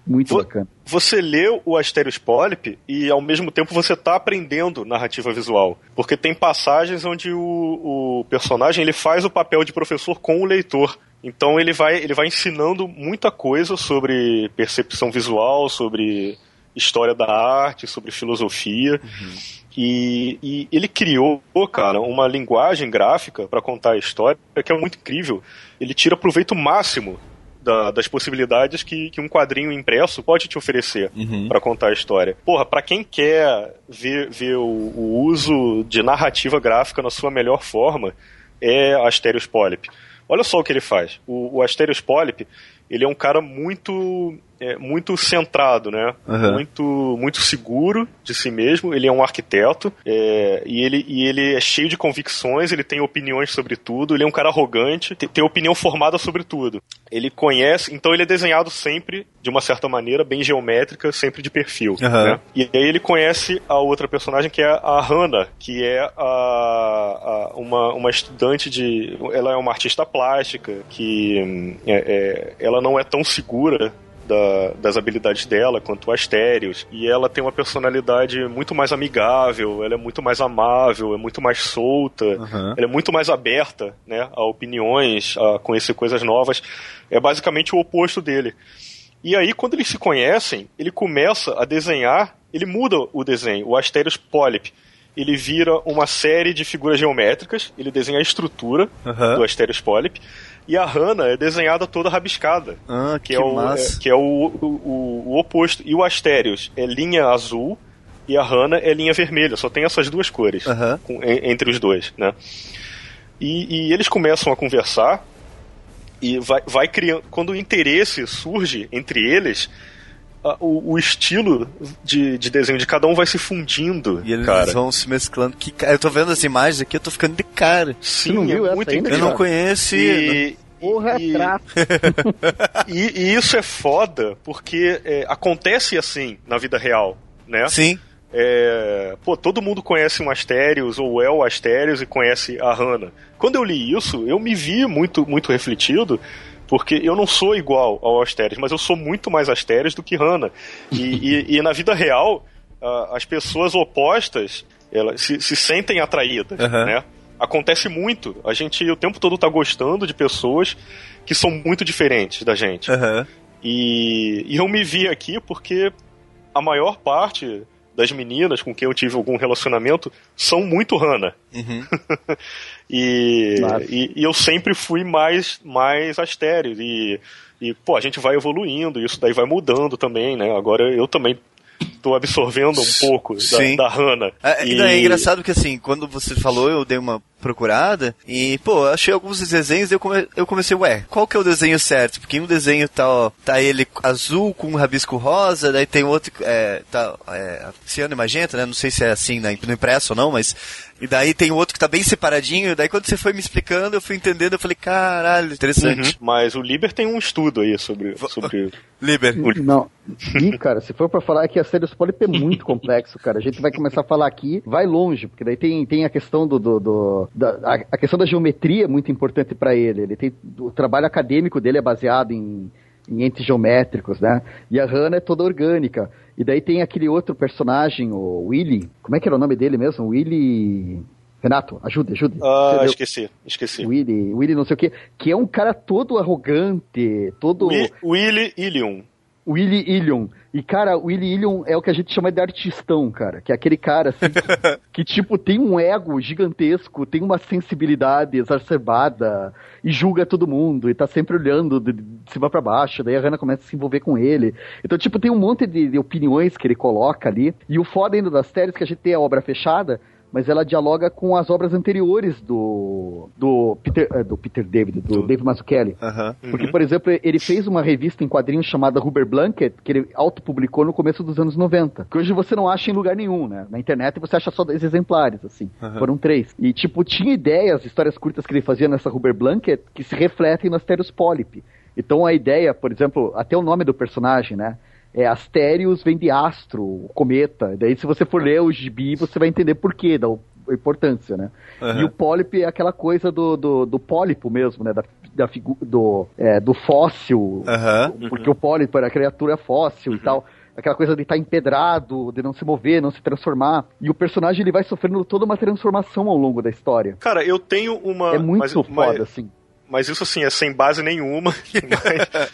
muito Vo- bacana. Você lê o Asterios Polyp e ao mesmo tempo você tá aprendendo narrativa visual. Porque tem passagens onde o, o personagem ele faz o papel de professor com o leitor. Então ele vai, ele vai ensinando muita coisa sobre percepção visual, sobre história da arte, sobre filosofia. E, e ele criou, cara, uma linguagem gráfica para contar a história que é muito incrível. Ele tira proveito máximo da- das possibilidades que, que um quadrinho impresso pode te oferecer para contar a história. Porra, pra quem quer ver, ver o, o uso de narrativa gráfica na sua melhor forma, é Asterios Polyp. Olha só o que ele faz. O, o Asterios Polyp, ele é um cara muito é, muito centrado, né? Aham. Muito muito seguro de si mesmo. Ele é um arquiteto é, e ele e ele é cheio de convicções. Ele tem opiniões sobre tudo. Ele é um cara arrogante. Tem, tem opinião formada sobre tudo. Ele conhece. Então ele é desenhado sempre de uma certa maneira bem geométrica, sempre de perfil. Aham. né? E aí ele conhece a outra personagem que é a Hannah, que é a, a- uma, uma estudante de. Ela é uma artista plástica, que hum, é- é- ela não é tão segura. Da- das habilidades dela quanto o Astérios e ela tem uma personalidade muito mais amigável ela é muito mais amável é muito mais solta Aham. ela é muito mais aberta né, a opiniões a conhecer coisas novas é basicamente o oposto dele e aí, quando eles se conhecem, ele começa a desenhar, ele muda o desenho, o Asterios Polyp. Ele vira uma série de figuras geométricas, ele desenha a estrutura Aham. do Asterios Polyp, e a Hannah é desenhada toda rabiscada, Ah, que, que, é, o, massa. é- que é o, o, o oposto. E o Asterios é linha azul, e a Hannah é linha vermelha, só tem essas duas cores Aham. com- en- entre os dois, né? E, e eles começam a conversar e vai, vai criando. Quando o interesse surge entre eles, a- o, o estilo de, de desenho de cada um vai se fundindo, E eles cara. vão se mesclando. Que, eu tô vendo as imagens aqui, eu tô ficando de cara. Sim, não viu é essa muito ainda, Eu não conheço. E, Porra, e- trato. e, e isso é foda porque é, acontece assim na vida real, né? Sim. É, pô, todo mundo conhece um Asterios ou é o Asterios e conhece a Hannah. Quando eu li isso, eu me vi muito, muito refletido, porque eu não sou igual ao Asterios, mas eu sou muito mais Asterios do que Hannah. E, e- e na vida real, ah, as pessoas opostas elas se, se sentem atraídas, Aham. né? Acontece muito. A gente o tempo todo tá gostando de pessoas que são muito diferentes da gente. Aham. E, e eu me vi aqui porque a maior parte das meninas com quem eu tive algum relacionamento são muito Hannah. Uhum. E, Massa. e, e eu sempre fui mais, mais Astério. E, e, pô, a gente vai evoluindo, isso daí vai mudando também, né? Agora eu também tô absorvendo um pouco da, Sim. da Hannah. É, e... é engraçado que assim, quando você falou, eu dei uma procurada e, pô, eu achei alguns desenhos e eu, come- eu comecei, ué, qual que é o desenho certo? Porque um desenho tá, ó, tá ele azul com um rabisco rosa, daí tem outro, é, tá, é, ciano e magenta, né? Não sei se é assim na, no impresso ou não, mas... E daí tem outro que tá bem separadinho, e daí quando você foi me explicando, eu fui entendendo, eu falei, caralho, interessante. Uhum. Mas o Liber tem um estudo aí sobre. sobre... Liber. Não. E, cara, se for pra falar que a série Polyp é muito complexo, cara. A gente vai começar a falar aqui, vai longe, porque daí tem, tem a questão do. do, do- da, a, a questão da geometria é muito importante pra ele. Ele tem. O trabalho acadêmico dele é baseado em, em entes geométricos, né? E a Hannah é toda orgânica. E daí tem aquele outro personagem, o Willy. Como é que era o nome dele mesmo? Willy. Renato, ajude, ajude. Ah, Você esqueci, esqueci. Willy, Willy não sei o que, que é um cara todo arrogante, todo... Wi- Willy Ilium. Willy Ilion. E, cara, o Willy Ilion é o que a gente chama de artistão, cara. Que é aquele cara, assim, que, tipo, tem um ego gigantesco, tem uma sensibilidade exacerbada e julga todo mundo e tá sempre olhando de, de cima pra baixo. Daí a Hannah começa a se envolver com ele. Então, tipo, tem um monte de, de opiniões que ele coloca ali. E o foda ainda das séries é que a gente tem a obra fechada, mas ela dialoga com as obras anteriores do do Peter, eh, do Peter David, do, Dave Mazzucchelli. Aham. Porque, por exemplo, ele fez uma revista em quadrinhos chamada Rubber Blanket, que ele autopublicou no começo dos anos 90. Que hoje você não acha em lugar nenhum, né? Na internet você acha só dois exemplares, assim. Foram três. E, tipo, tinha ideias, histórias curtas que ele fazia nessa Rubber Blanket que se refletem no Asterios Polyp. Então a ideia, por exemplo, até o nome do personagem, né? É Asterios vem de astro, cometa. Daí, se você for ler o gibi, você vai entender por quê, da importância, né? Aham. E o pólipo é aquela coisa do, do, do pólipo mesmo, né? Da, da do, é, do fóssil. Aham. Porque o pólipo era a criatura fóssil e tal. Aquela coisa de estar empedrado, de não se mover, não se transformar. E o personagem ele vai sofrendo toda uma transformação ao longo da história. Cara, eu tenho uma. É muito mas, foda, mas- assim. Mas isso assim é sem base nenhuma. mas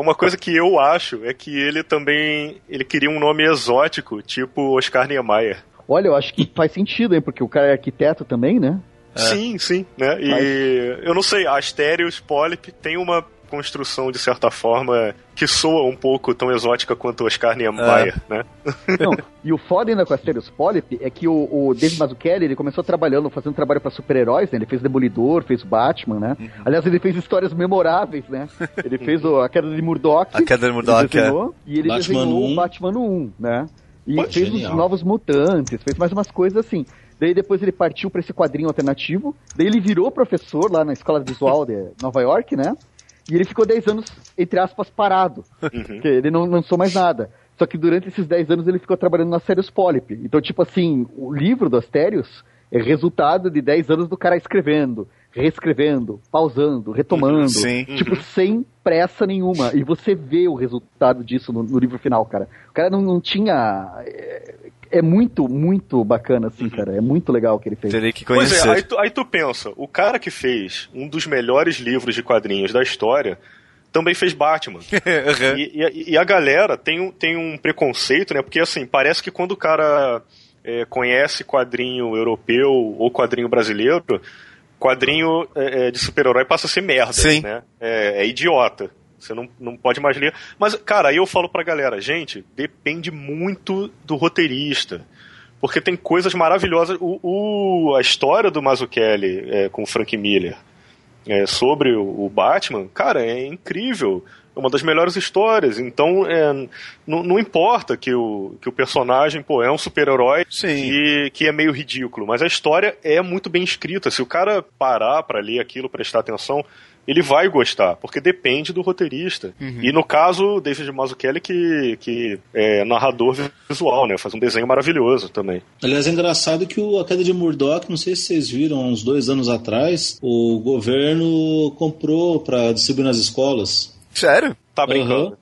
uma coisa que eu acho é que ele também ele queria um nome exótico, tipo Oscar Niemeyer. Olha, eu acho que faz sentido, hein? Porque o cara é arquiteto também, né? Sim, sim, né? E eu não sei, Asterios Polyp tem uma construção de certa forma que soa um pouco tão exótica quanto Oscar Niemeyer, né? Não, e o foda ainda com Asterios Polyp é que o, o Dave Mazzucchelli, ele começou trabalhando, fazendo trabalho pra super-heróis, né? Ele fez Demolidor, fez o Batman, né? Aliás, ele fez histórias memoráveis, né? Ele fez o, a queda de Murdoch. A Queda de Murdoch, ele desenhou, E ele Batman desenhou 1. o Batman no 1, né? E Pô, fez genial. os Novos Mutantes, fez mais umas coisas assim. Daí depois ele partiu pra esse quadrinho alternativo. Daí ele virou professor lá na Escola Visual de Nova York, né? E ele ficou 10 anos, entre aspas, parado. Porque ele não lançou mais nada. Só que durante esses 10 anos ele ficou trabalhando na Sirius Polyp. Então, tipo assim, o livro do Asterios é resultado de 10 anos do cara escrevendo, reescrevendo, pausando, retomando. Sim. Tipo, sem pressa nenhuma. E você vê o resultado disso no, no livro final, cara. O cara não, não tinha. É, é muito, muito bacana, assim, cara. É muito legal o que ele fez. Terei que Pois conhecer. é, aí tu, aí tu pensa, o cara que fez um dos melhores livros de quadrinhos da história também fez Batman. Aham. E, e- e a galera tem um, tem um preconceito, né? Porque assim, parece que quando o cara é, conhece quadrinho europeu ou quadrinho brasileiro, quadrinho é, é, de super-herói passa a ser merda, Sim. né? É, é idiota. Você não, não pode mais ler. Mas, cara, aí eu falo pra galera, gente, depende muito do roteirista. Porque tem coisas maravilhosas. O, o- a história do Mazzucchelli é, com o Frank Miller é, sobre o, o Batman, cara, é incrível. É uma das melhores histórias. Então, é, não, não importa que o, que o personagem pô, é um super-herói que, que é meio ridículo, mas a história é muito bem escrita. Se o cara parar pra ler aquilo, prestar atenção, ele vai gostar, porque depende do roteirista. E no caso, o David Mazzucchelli, que, que é narrador visual, né? Faz um desenho maravilhoso também. Aliás, é engraçado que o, a queda de Murdoch, não sei se vocês viram, há uns dois anos atrás, o governo comprou para distribuir nas escolas. Sério? Tá brincando? Aham.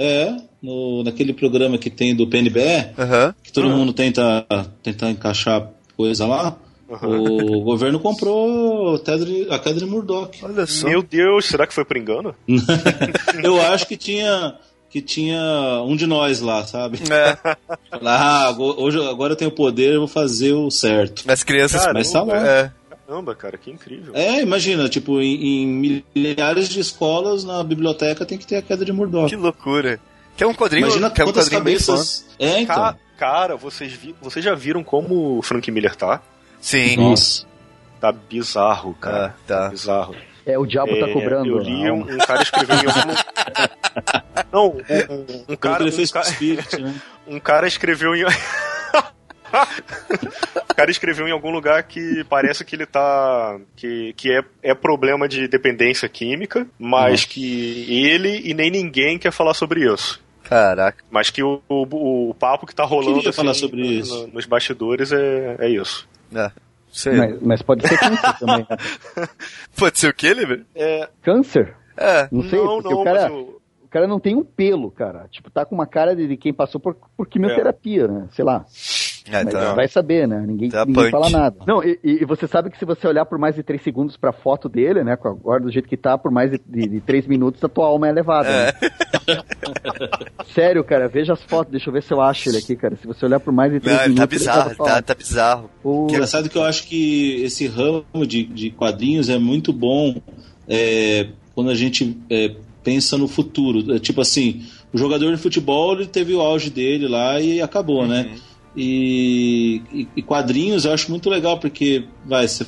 É, no, naquele programa que tem do PNBE, Aham. que todo mundo tenta, tenta encaixar coisa lá. O governo comprou a queda de- a de Murdoch. Olha só. Meu Deus, será que foi por engano? Eu acho que tinha que tinha um de nós lá, sabe? É, Lá, ah, hoje, agora eu tenho poder, eu vou fazer o certo. as crianças. Cara, Mas tá bom. É. Caramba, cara, que incrível. É, imagina, tipo, em, em milhares de escolas na biblioteca tem que ter a queda de Murdoch. Que loucura. Que é um quadrinho, Imagina é um quantas quadrinho bem fã. cabeças. É, então. Ca- Cara, vocês, vi- vocês já viram como o Frank Miller tá? Sim. Nossa. Tá bizarro, cara. Ah, tá. Bizarro. É, o diabo tá É, cobrando. Eu li um, um cara escreveu em algum lugar. Não, um, um- cara. Um, fez com o ca- Spirit, né? um cara escreveu em. o cara escreveu em algum lugar que parece que ele tá. que, que é, é problema de dependência química, mas que ele e nem ninguém quer falar sobre isso. Caraca. Mas que o, o, o papo que tá rolando assim, falar sobre no- isso. no- nos bastidores é, é isso. É. Sei. Mas, mas pode ser câncer também. né? Pode ser o quê, Liber? É, Câncer? É. Não sei, não, porque não, o cara, mas o- o cara não tem um pelo, cara. Tipo, tá com uma cara de, de quem passou por, por quimioterapia, né? Sei lá. É, Mas tá. vai saber, né? Ninguém, Tá ninguém punch. fala nada. Não, e, e você sabe que se você olhar por mais de 3 segundos pra foto dele, né? com Agora do jeito que tá, por mais de, de, de 3 minutos, a tua alma é levada. É. né? Sério, cara, veja as fotos, deixa eu ver se eu acho ele aqui, cara. Se você olhar por mais de 3 Não, ele minutos. tá bizarro, tá, tá bizarro. Pô, Engraçado que eu acho que esse ramo de, de quadrinhos é muito bom é, quando a gente é, pensa no futuro. É, tipo assim, o jogador de futebol ele teve o auge dele lá e acabou, né? E, e, e quadrinhos eu acho muito legal, porque, vai, você,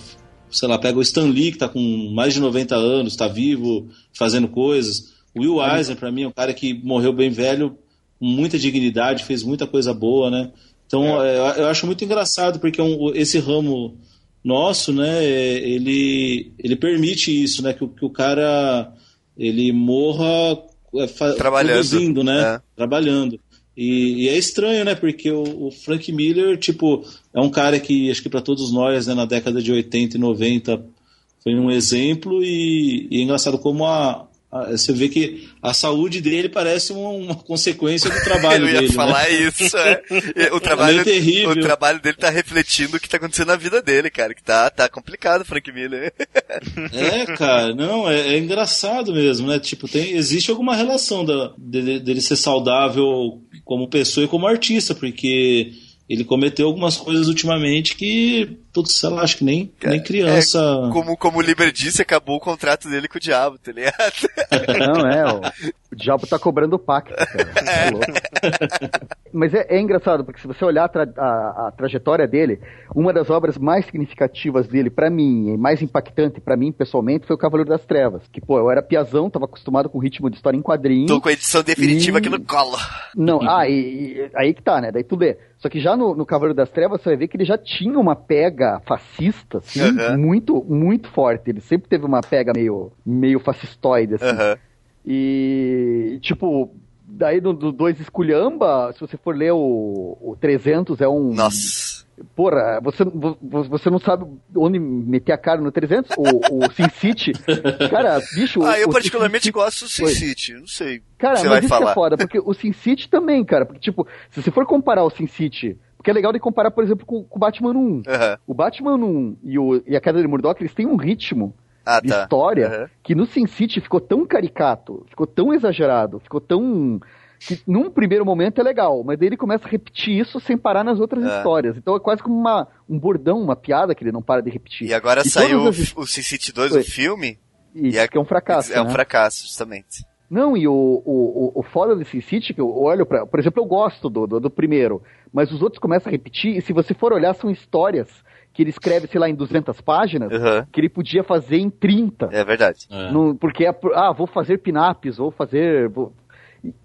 sei lá, pega o Stan Lee, que tá com mais de 90 anos, tá vivo, fazendo coisas. O Will Eisner, para mim, é um cara que morreu bem velho, com muita dignidade, fez muita coisa boa, né? Então, é. eu, eu acho muito engraçado, porque um, esse ramo nosso, né, ele, ele permite isso, né, que, que o cara ele morra é, Trabalhando. produzindo, né, É. trabalhando. E, e é estranho, né, porque o, o Frank Miller, tipo, é um cara que, acho que para todos nós, né, na década de 80 e 90, foi um exemplo e, e é engraçado como a, a- você vê que a saúde dele parece uma, uma consequência do trabalho Eu ia dele. falar né? isso. é. O trabalho, meio terrível. o trabalho dele tá refletindo o que tá acontecendo na vida dele, cara. Que tá, tá complicado, Frank Miller. É, cara, não, é, é engraçado mesmo, né? Tipo, tem, existe alguma relação da, dele, dele ser saudável como pessoa e como artista, porque ele cometeu algumas coisas ultimamente que, putz, sei lá, acho que nem, nem criança. É, como, como o Liber disse, acabou o contrato dele com o diabo, tá ligado? Não, é, o, o diabo tá cobrando o pacto, cara. É louco. Mas é, é engraçado, porque se você olhar a, tra- a- a trajetória dele, uma das obras mais significativas dele, pra mim, e mais impactante pra mim, pessoalmente, foi o Cavaleiro das Trevas. Que, pô, eu era piazão, tava acostumado com o ritmo de história em quadrinhos. Tô com a edição definitiva E- aqui no colo. Não, ah, e, e- aí que tá, né? Daí tu lê. Só que já no, no Cavaleiro das Trevas você vai ver que ele já tinha uma pega fascista, assim, Aham. muito, muito forte. Ele sempre teve uma pega meio, meio fascistoide, assim. Aham. E, tipo, daí do, do dois esculhamba, se você for ler o, o 300, é um... Nossa. Porra, você, vo- vo- você não sabe onde meter a cara no 300? O, o Sin City, cara, bicho... Ah, eu o particularmente City- gosto do Sin. City. Não sei. Cara, você mas vai isso que falar. é foda, porque o Sin City também, cara, porque, tipo, se você for comparar o Sin City, porque é legal de comparar, por exemplo, com, com o Batman 1. Aham. O Batman 1 e, o, e a Queda de Murdoch, eles têm um ritmo Ah, tá. história Aham. que no Sin City ficou tão caricato, ficou tão exagerado, ficou tão. que num primeiro momento é legal, mas daí ele começa a repetir isso sem parar nas outras É. histórias. Então é quase como uma, um bordão, uma piada que ele não para de repetir. E agora E saiu as- o Sin City 2, Oi. o filme. Isso, e é- que é um fracasso. É um né? fracasso, justamente. Não, e o, o, o, o foda desse City, que eu olho pra. Por exemplo, eu gosto do, do, do primeiro, mas os outros começam a repetir, e se você for olhar, são histórias que ele escreve, sei lá, em 200 páginas, Aham. que ele podia fazer em 30. É verdade. É. Não- porque, é, por- ah, vou fazer pinaps, vou fazer. Vou...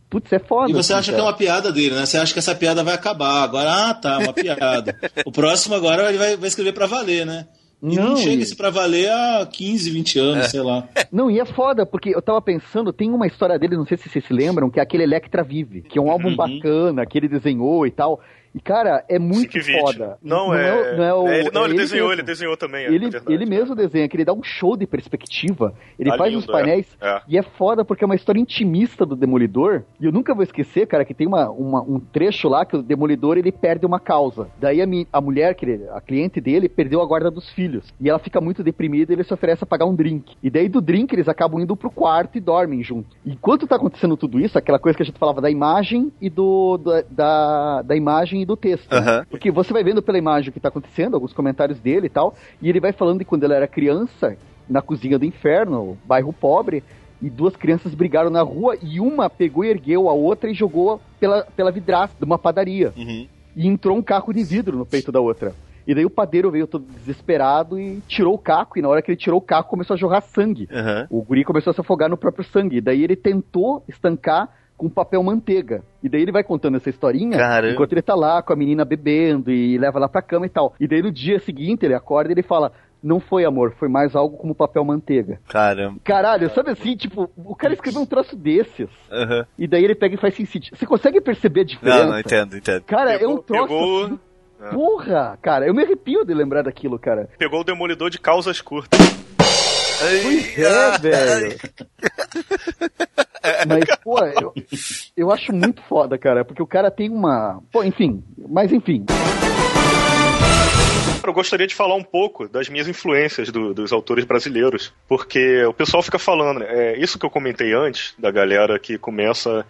Putz, é foda. E você assim, acha que é cara. uma piada dele, né? Você acha que essa piada vai acabar. Agora, ah, tá, uma piada. o próximo agora ele vai, vai escrever pra valer, né? E não, Não, chega esse pra valer há 15, 20 anos, sei lá. Não, e é foda, porque eu tava pensando, tem uma história dele, não sei se vocês se lembram, que é aquele Electra Vive, que é um álbum Uhum. bacana, que ele desenhou e tal. E, cara, é muito foda. Não, é. não é o- é ele, não, é ele, desenhou, mesmo. ele desenhou também. é Ele, verdade. ele mesmo desenha, que ele dá um show de perspectiva. Ele Tá faz lindo, uns painéis é. É. e é foda porque é uma história intimista do Demolidor. E eu nunca vou esquecer, cara, que tem uma, uma- um trecho lá que o Demolidor ele perde uma causa. Daí a, mi- a mulher, que ele- a cliente dele, perdeu a guarda dos filhos. E ela fica muito deprimida e ele se oferece a pagar um drink. E daí do drink eles acabam indo pro quarto e dormem junto. Enquanto tá acontecendo tudo isso, aquela coisa que a gente falava da imagem e do, do- da, da imagem e do texto. né? Porque você vai vendo pela imagem o que tá acontecendo, alguns comentários dele e tal, e ele vai falando de quando ele era criança, na cozinha do inferno, bairro pobre, e duas crianças brigaram na rua e uma pegou e ergueu a outra e jogou pela, pela vidraça de uma padaria. Uhum. E entrou um caco de vidro no peito da outra. E daí o padeiro veio todo desesperado e tirou o caco, e na hora que ele tirou o caco começou a jorrar sangue. Aham. O guri começou a se afogar no próprio sangue. E daí ele tentou estancar com papel manteiga. E daí ele vai contando essa historinha Caramba. enquanto ele tá lá com a menina bebendo e leva lá pra cama e tal. E daí no dia seguinte ele acorda e ele fala: Não foi amor, foi mais algo como papel manteiga. Caramba. Caralho, sabe assim, tipo, o cara escreveu um troço desses. Aham. E daí ele pega e faz Sin City. Você consegue perceber a diferença? Não, não entendo, entendo. Cara, é Pegou- um troço. pegou- assim, É. Porra, cara, eu me arrepio de lembrar daquilo, cara. Pegou o demolidor de causas curtas. Pois é, velho. Mas, pô, eu, eu acho muito foda, cara, porque o cara tem uma. Pô, enfim, mas enfim. Eu gostaria de falar um pouco das minhas influências do- dos autores brasileiros, porque o pessoal fica falando, né, é isso que eu comentei antes, da galera que começa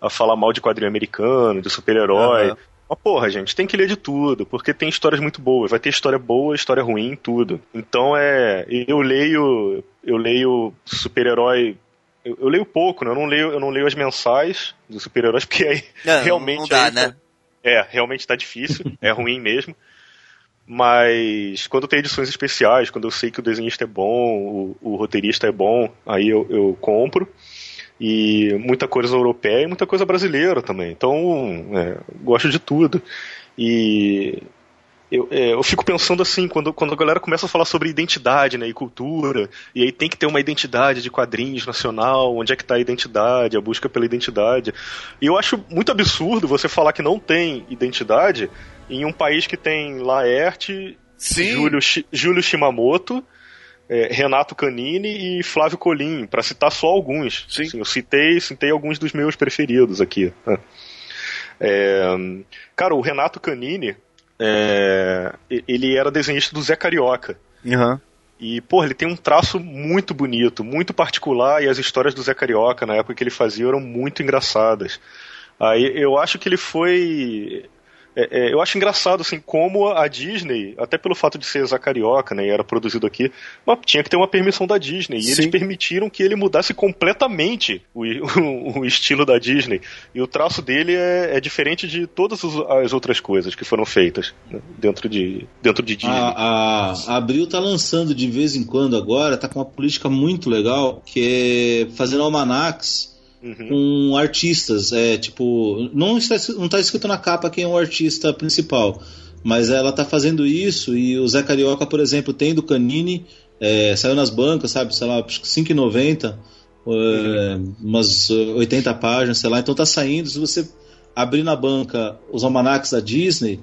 a falar mal de quadrinho americano, de super-herói. Aham. Mas porra, gente, tem que ler de tudo, porque tem histórias muito boas. Vai ter história boa, história ruim, tudo. Então é. Eu leio. Eu leio super-herói. Eu, eu leio pouco, né? Eu não leio, eu não leio as mensais dos super-heróis, porque aí Não, realmente. não dá, aí, né? É, realmente tá difícil, é ruim mesmo. Mas quando tem edições especiais, quando eu sei que o desenhista é bom, o, o roteirista é bom, aí eu, eu compro. E muita coisa europeia e muita coisa brasileira também. Então, é, gosto de tudo. E eu, é, eu fico pensando assim, quando, quando a galera começa a falar sobre identidade né, e cultura, e aí tem que ter uma identidade de quadrinhos nacional, onde é que está a identidade, a busca pela identidade. E eu acho muito absurdo você falar que não tem identidade em um país que tem Laerte, Júlio, Shi- Júlio Shimamoto, é, Renato Canini e Flávio Colim, para citar só alguns. Sim. Assim, eu citei, citei alguns dos meus preferidos aqui. né. É, cara, o Renato Canini, é, ele era desenhista do Zé Carioca. Aham. E, pô, ele tem um traço muito bonito, muito particular, e as histórias do Zé Carioca, na época que ele fazia, eram muito engraçadas. Aí eu acho que ele foi. É, é, eu acho engraçado, assim, como a Disney, até pelo fato de ser Zé Carioca, né, e era produzido aqui, mas tinha que ter uma permissão da Disney, e eles Sim. permitiram que ele mudasse completamente o, o- o estilo da Disney. E o traço dele é, é diferente de todas as outras coisas que foram feitas né, dentro de, dentro de Disney. A, a, a Abril tá lançando de vez em quando agora, tá com uma política muito legal, que é fazendo almanacs Uhum. com artistas. É tipo, não está, não tá escrito na capa quem é o artista principal, mas ela tá fazendo isso e o Zé Carioca, por exemplo, tem do Canini, é, saiu nas bancas, sabe, sei lá, acho que 5,90, é, umas 80 páginas, sei lá, então tá saindo. Se você abrir na banca os almanacs da Disney,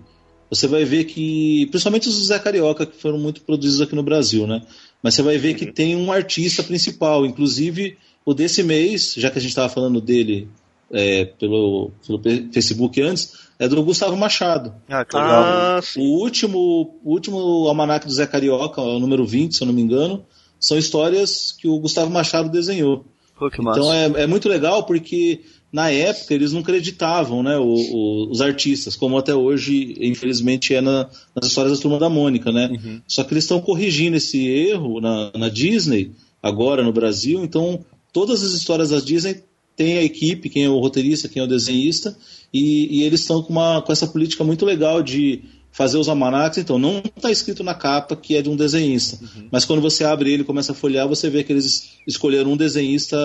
você vai ver que, principalmente os do Zé Carioca, que foram muito produzidos aqui no Brasil, né? Mas você vai ver que tem um artista principal, inclusive o desse mês, já que a gente estava falando dele é, pelo, pelo pe- Facebook antes, é do Gustavo Machado. Ah, que legal. Ah, sim. O último, o último almanac do Zé Carioca, o número 20, se eu não me engano, são histórias que o Gustavo Machado desenhou. Pô, que massa. Então é, é muito legal porque na época eles não acreditavam né, o- o- os artistas, como até hoje, infelizmente, é na- nas histórias da Turma da Mônica. Né? Uhum. Só que eles estão corrigindo esse erro na, na Disney, agora no Brasil. Então, todas as histórias da Disney têm a equipe, quem é o roteirista, quem é o desenhista, e, e eles estão com, uma- com essa política muito legal de fazer os almanacs. Então, não está escrito na capa que é de um desenhista, mas quando você abre ele e começa a folhear, você vê que eles escolheram um desenhista,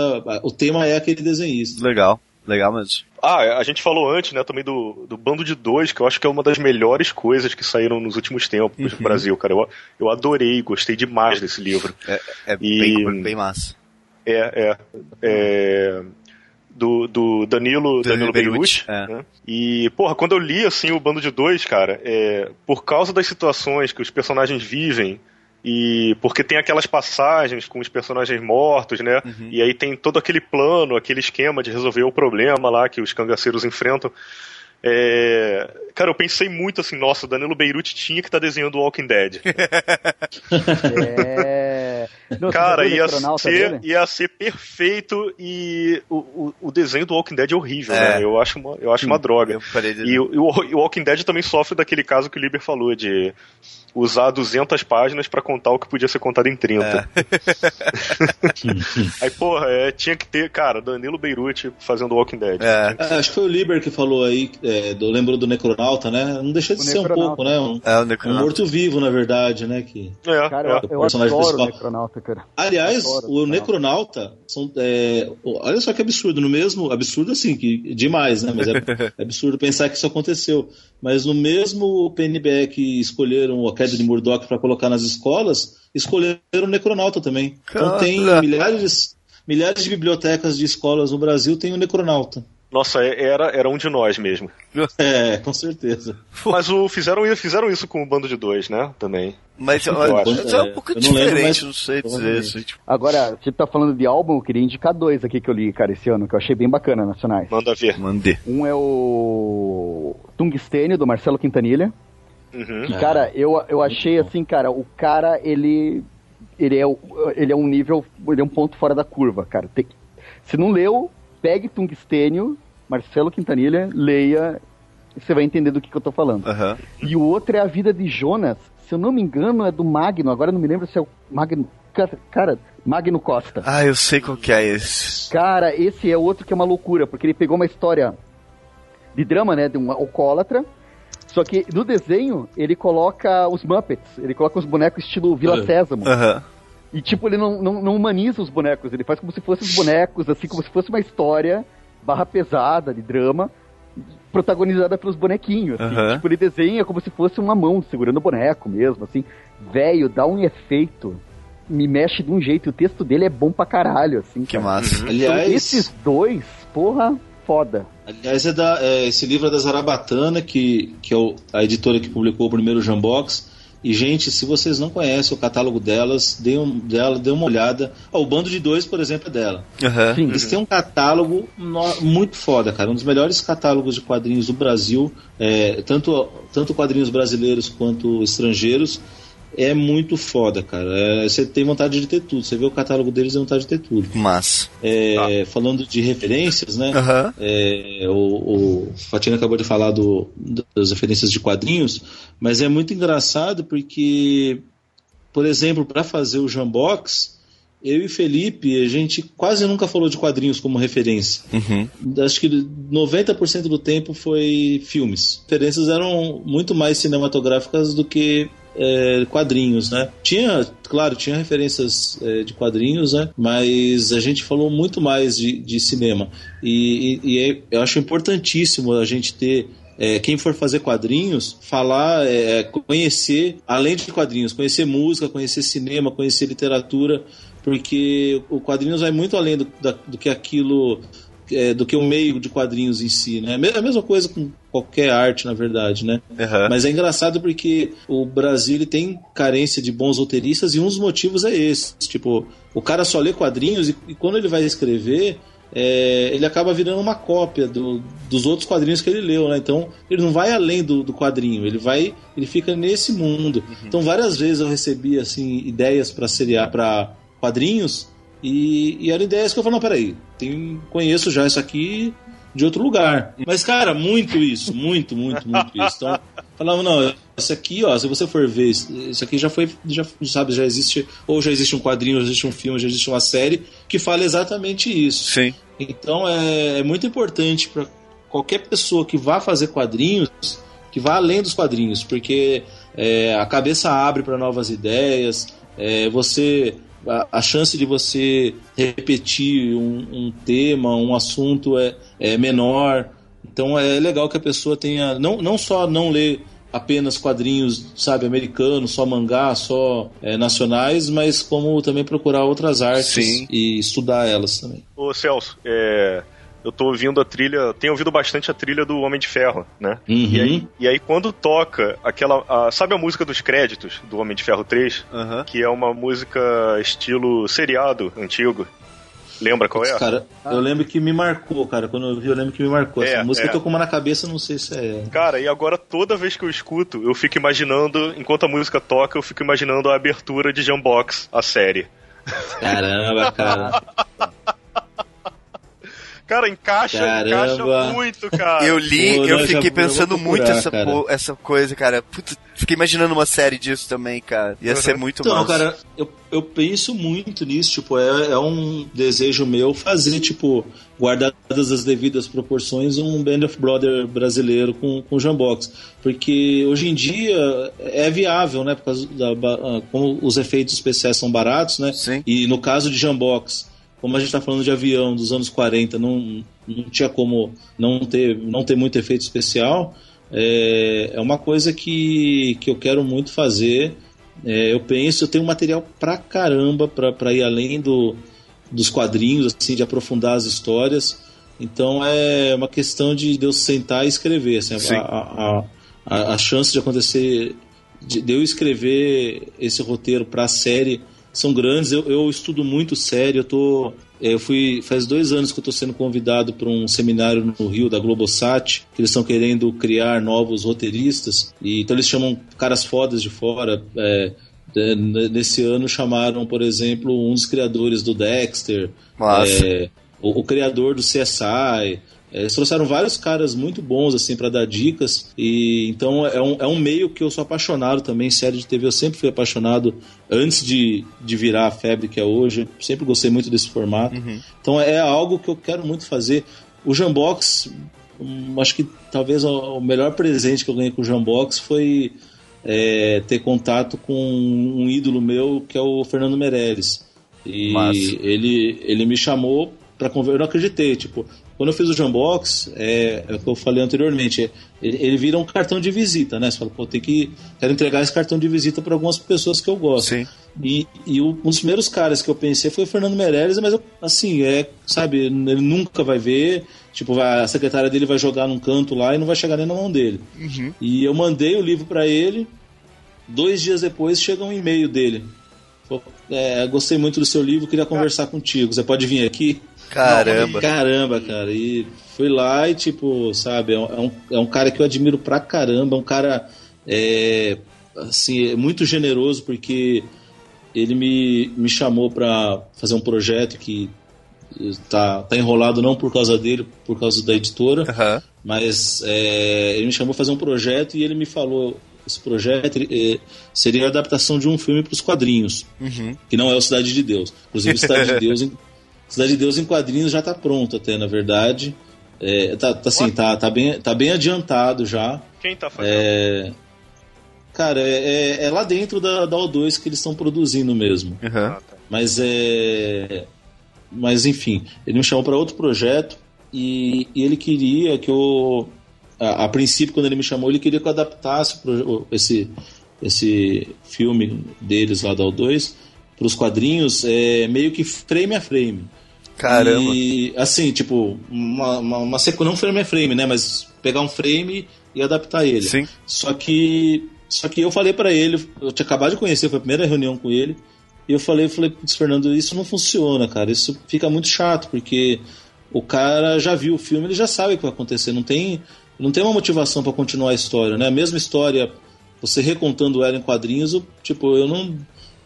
o tema é aquele desenhista. Legal, legal mesmo. Ah, a gente falou antes, né, também do, do Bando de Dois, que eu acho que é uma das melhores coisas que saíram nos últimos tempos no Brasil, cara. Eu, eu adorei, gostei demais desse livro. É, é E- bem, bem massa. É, é. é do, do Danilo, Danilo Beirute. é. né? E, porra, quando eu li, assim, o Bando de Dois, cara, é, por causa das situações que os personagens vivem, e porque tem aquelas passagens com os personagens mortos, né? E aí tem todo aquele plano, aquele esquema de resolver o problema lá que os cangaceiros enfrentam. É, Cara, eu pensei muito assim, nossa, o Danilo Beirute tinha que estar desenhando o Walking Dead. É... Cara, o ia ser, dele? ia ser perfeito e o, o, o desenho do Walking Dead é horrível, É. né? Eu acho uma, eu acho uma droga. Eu parei de... E o, o- o Walking Dead também sofre daquele caso que o Liber falou, de usar 200 páginas pra contar o que podia ser contado em 30. Aí, porra, é, tinha que ter, cara, Danilo Beirute fazendo Walking Dead. É. É, acho que foi o Liber que falou aí, é, do, lembrou do Necronauta, né? Não deixa de O ser um pouco, né? Um, É o um morto-vivo, na verdade, né? Que... É, Cara, é. eu, eu personagem adoro o principal. Necronauta, cara. Aliás, o Necronauta. Necronauta, são, é, olha só que absurdo, no mesmo, absurdo assim, que demais, né? Mas é, é absurdo pensar que isso aconteceu. Mas no mesmo PNBE que escolheram a queda de Murdoch para colocar nas escolas, escolheram o Necronauta também. Então tem Cara. milhares, milhares de bibliotecas de escolas no Brasil tem o Necronauta. Nossa, é- era, era um de nós mesmo. É, com certeza. Mas o, fizeram, fizeram isso com o Bando de Dois, né? Também. Mas, Eu olha, acho. mas é um pouco Eu não lembro, diferente, mas- não sei dizer. Assim, tipo, Agora, você tá falando de álbum, eu queria indicar dois aqui que eu li, cara, esse ano, que eu achei bem bacana, nacionais. Manda ver. mandei. Um é o Tungstênio, do Marcelo Quintanilha. Uhum. E, cara, eu, eu achei assim, cara, o cara, ele. Ele é, ele é um nível. Ele é um ponto fora da curva, cara. Tem, se não leu, pegue Tungstênio, Marcelo Quintanilha, leia, você vai entender do que, que eu tô falando. Aham. E o outro é a vida de Jonas. Se eu não me engano, é do Magno. Agora não me lembro se é o Magno. Cara, Magno Costa. Ah, eu sei qual que é esse. Cara, esse é outro que é uma loucura, porque ele pegou uma história de drama, né? De um alcoólatra. Só que no desenho, ele coloca os Muppets, ele coloca os bonecos estilo Vila Uhum. Sésamo. Aham. E tipo, ele não, não, não humaniza os bonecos, ele faz como se fossem os bonecos, assim, como se fosse uma história barra pesada de drama, protagonizada pelos bonequinhos. Assim. Aham. Tipo, ele desenha como se fosse uma mão segurando o boneco mesmo, assim. Velho, dá um efeito, me mexe de um jeito, e o texto dele é bom pra caralho, assim. Que cara. massa. Então, Aliás, esses dois, porra, foda. aliás é da, é, esse livro é da Zarabatana, que, que é o- a editora que publicou o primeiro Jambox. E, gente, se vocês não conhecem o catálogo delas, dê, um, dela, dê uma olhada. Ó, o Bando de Dois, por exemplo, é dela. Sim. Eles têm um catálogo no- muito foda, cara. Um dos melhores catálogos de quadrinhos do Brasil, é, tanto, tanto quadrinhos brasileiros quanto estrangeiros. É muito foda, cara. É, você tem vontade de ter tudo. Você vê o catálogo deles, tem vontade de ter tudo. Massa. É, Falando de referências, né? Aham. É, o, o Fatina acabou de falar do, das referências de quadrinhos, mas é muito engraçado porque, por exemplo, para fazer o Jambox, eu e Felipe, a gente quase nunca falou de quadrinhos como referência. Uhum. Acho que 90% do tempo foi filmes. Referências eram muito mais cinematográficas do que é, quadrinhos, né? Tinha, claro, tinha referências é, de quadrinhos, né? Mas a gente falou muito mais de, de cinema. E, e- e é- eu acho importantíssimo a gente ter. é, quem for fazer quadrinhos, falar, é, conhecer, além de quadrinhos, conhecer música, conhecer cinema, conhecer literatura, porque o quadrinhos vai muito além do, da- do que aquilo é, do que o meio de quadrinhos em si, né? É a mesma coisa com qualquer arte, na verdade, né? Aham. Mas é engraçado porque o Brasil ele tem carência de bons roteiristas e um dos motivos é esse. Tipo, o cara só lê quadrinhos e, e quando ele vai escrever, é, ele acaba virando uma cópia do- dos outros quadrinhos que ele leu, né? Então ele não vai além do, do quadrinho, ele vai, ele fica nesse mundo. Então várias vezes eu recebi assim ideias para seriar para quadrinhos e, e eram ideias que eu falei, não, peraí, tem, conheço já isso aqui de outro lugar. Mas, cara, muito isso, muito, muito, muito isso. Então, falava, não, esse aqui, ó, se você for ver, isso aqui já foi, já sabe, já existe, ou já existe um quadrinho, já existe um filme, já existe uma série que fala exatamente isso. Sim. Então é, é muito importante para qualquer pessoa que vá fazer quadrinhos, que vá além dos quadrinhos, porque é, a cabeça abre para novas ideias, é, você a, a chance de você repetir um, um tema, um assunto é, é menor. Então é legal que a pessoa tenha não, não só não ler apenas quadrinhos, sabe, americanos, só mangá, só é, nacionais, mas como também procurar outras artes Sim. e estudar elas também. Ô Celso, é, eu tô ouvindo a trilha, tenho ouvido bastante a trilha do Homem de Ferro, né? Uhum. E, aí, e aí quando toca aquela. a- sabe a música dos créditos do Homem de Ferro 3? Aham. Que é uma música estilo seriado antigo. Lembra qual é? Cara, eu lembro que me marcou, cara. Quando eu vi, eu lembro que me marcou. É, Essa música é. tocou uma na cabeça, não sei se é. Cara, e agora toda vez que eu escuto, eu fico imaginando, enquanto a música toca, eu fico imaginando a abertura de Jambox, a série. Caramba, cara. Cara, encaixa, Caramba. encaixa muito, cara. Eu li, Pô, eu não, já fiquei vou- eu pensando vou muito procurar, essa, essa coisa, cara. Puta, fiquei imaginando uma série disso também, cara. Ia ser muito Então, massa. cara, eu, eu penso muito nisso, tipo, é, é um desejo meu fazer, tipo, guardadas as devidas proporções, um Band of Brother brasileiro com, com Jambox. Porque hoje em dia é viável, né? Por causa da, ah, como os efeitos especiais são baratos, né? Sim. E no caso de Jambox, como a gente está falando de avião dos anos 40, não, não tinha como não ter, não ter muito efeito especial. É, é uma coisa que, que eu quero muito fazer. É, eu penso, eu tenho material pra caramba pra ir além do, dos quadrinhos, assim, de aprofundar as histórias. Então é uma questão de, eu sentar e escrever. Assim, Sim. a, a, a, a chance de acontecer, de, de eu escrever esse roteiro pra série são grandes. Eu, eu estudo muito série. Eu tô, é, eu fui faz dois anos que eu estou sendo convidado para um seminário no Rio da Globosat, que eles estão querendo criar novos roteiristas. E então eles chamam caras fodas de fora. é, é, nesse ano chamaram, por exemplo, um dos criadores do Dexter, é, o, o criador do CSI. É, Eles trouxeram vários caras muito bons assim para dar dicas e então é um, é um meio que eu sou apaixonado também série de TV eu sempre fui apaixonado antes de, de virar a febre que é hoje sempre gostei muito desse formato então é algo que eu quero muito fazer o Jambox um, acho que talvez o, melhor presente que eu ganhei com o Jambox foi é, ter contato com um ídolo meu que é o Fernando Meirelles. E Massa. ele, ele me chamou para conversar. Eu não acreditei, tipo, quando eu fiz o Jambox, é, é o que eu falei anteriormente, é, ele, ele vira um cartão de visita, né? Você fala, pô, tem que. Quero entregar esse cartão de visita para algumas pessoas que eu gosto. Sim. E, e o- um dos primeiros caras que eu pensei foi o Fernando Meirelles, mas eu, assim, é, sabe, ele nunca vai ver. Tipo, vai- a secretária dele vai jogar num canto lá e não vai chegar nem na mão dele. E eu mandei o livro para ele. Dois dias depois chega um e-mail dele. Falou, é, gostei muito do seu livro, queria conversar contigo. Você pode vir aqui? Caramba. Caramba, cara. E fui lá e, tipo, sabe, é um, é um cara que eu admiro pra caramba. É um cara, é, assim, é muito generoso porque ele me, me chamou pra fazer um projeto que tá, tá enrolado não por causa dele, por causa da editora. Mas é, ele me chamou para fazer um projeto e ele me falou: esse projeto é, seria a adaptação de um filme para os quadrinhos, Uhum. que não é o Cidade de Deus. Inclusive, Cidade de Deus Cidade de Deus em quadrinhos já está pronto, até na verdade. É, tá, tá, assim, tá, tá, bem, tá bem adiantado já. Quem tá fazendo? É, cara, é, é- é lá dentro da, da O2 que eles estão produzindo mesmo. Tá. Mas é. Mas enfim, ele me chamou para outro projeto e, e ele queria que eu. A, a princípio, quando ele me chamou, ele queria que eu adaptasse esse, esse filme deles lá da O2 para os quadrinhos, é, meio que frame a frame. Caramba. E assim, tipo, uma, uma, uma sequ- não frame a frame, né? Mas pegar um frame e adaptar ele. Sim. Só que. Só que eu falei pra ele, eu tinha acabado de conhecer, foi a primeira reunião com ele. E eu falei, eu falei, putz, Fernando, isso não funciona, cara. Isso fica muito chato, porque o cara já viu o filme, ele já sabe o que vai acontecer. Não tem, não tem uma motivação pra continuar a história, né? A mesma história, você recontando ela em quadrinhos, eu, tipo, eu não,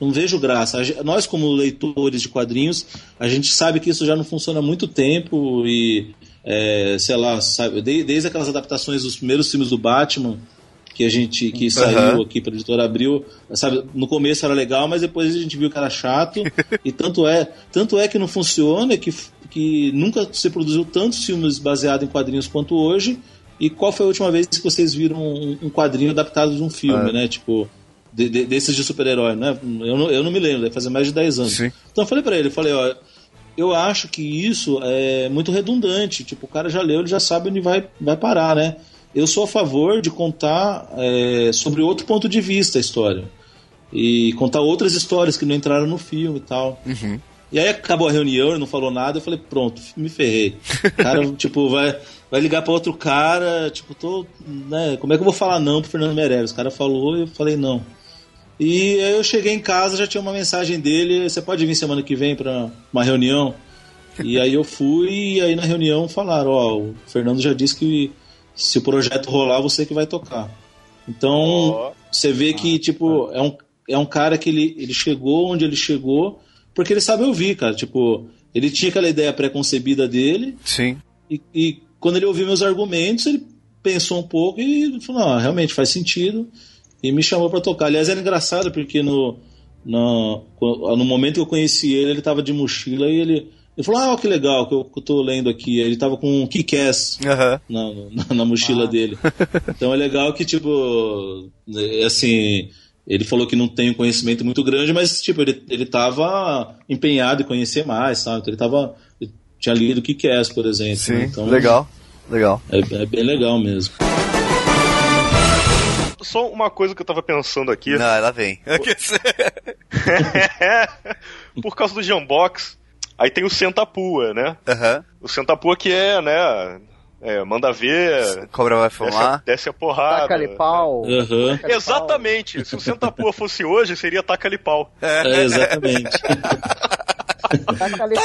não vejo graça. Nós, como leitores de quadrinhos, a gente sabe que isso já não funciona há muito tempo e, é, sei lá, sabe, de- desde aquelas adaptações dos primeiros filmes do Batman, que a gente que saiu aqui para editora Abril, sabe, no começo era legal, mas depois a gente viu que era chato e tanto é, tanto é que não funciona que que nunca se produziu tantos filmes baseados em quadrinhos quanto hoje. E qual foi a última vez que vocês viram um, um quadrinho adaptado de um filme, É. né? Tipo, de- de- desses de super-herói, né? Eu não, eu não me lembro, deve fazer mais de 10 anos. Sim. Então eu falei pra ele, eu falei, ó, eu acho que isso é muito redundante. Tipo, o cara já leu, ele já sabe onde vai, vai parar, né? Eu sou a favor de contar é, sobre outro ponto de vista a história. E contar outras histórias que não entraram no filme e tal. E aí acabou a reunião, ele não falou nada, eu falei, pronto, me ferrei. O cara, tipo, vai, vai ligar pra outro cara, tipo, tô. Né, como é que eu vou falar não pro Fernando Meirelles? O cara falou e eu falei não. E aí eu cheguei em casa, já tinha uma mensagem dele, você pode vir semana que vem pra uma reunião? E aí eu fui e aí na reunião falaram, ó, o Fernando já disse que se o projeto rolar, você que vai tocar. Então, Ó. você vê que, tipo, é um, é um cara que ele, ele chegou onde ele chegou porque ele sabe ouvir, cara. Tipo, ele tinha aquela ideia pré-concebida dele Sim. e, e quando ele ouviu meus argumentos, ele pensou um pouco e falou: não, realmente faz sentido. E me chamou pra tocar. Aliás, era engraçado porque no, no, no momento que eu conheci ele, ele tava de mochila e ele, ele falou: Ah, que legal que eu, que eu tô lendo aqui. Ele tava com um kick-ass Aham. na, na, na mochila dele. Então é legal que, tipo, é assim, ele falou que não tem um conhecimento muito grande, mas, tipo, ele, ele tava empenhado em conhecer mais, sabe? Então ele tava. Ele tinha lido o que é, por exemplo. Sim. né? Então, Legal. Legal. É, é bem legal mesmo. Só uma coisa que eu tava pensando aqui. Não, ela vem. Por causa do Jambox, aí tem o Sentapua, né? Aham. O Sentapua que é, né? É, manda ver, Cobra vai fumar. desce a porrada. Taca-lhe pau. Aham. Taca-lhe Exatamente. Se o Sentapua fosse hoje, seria taca-lhe pau. É, exatamente.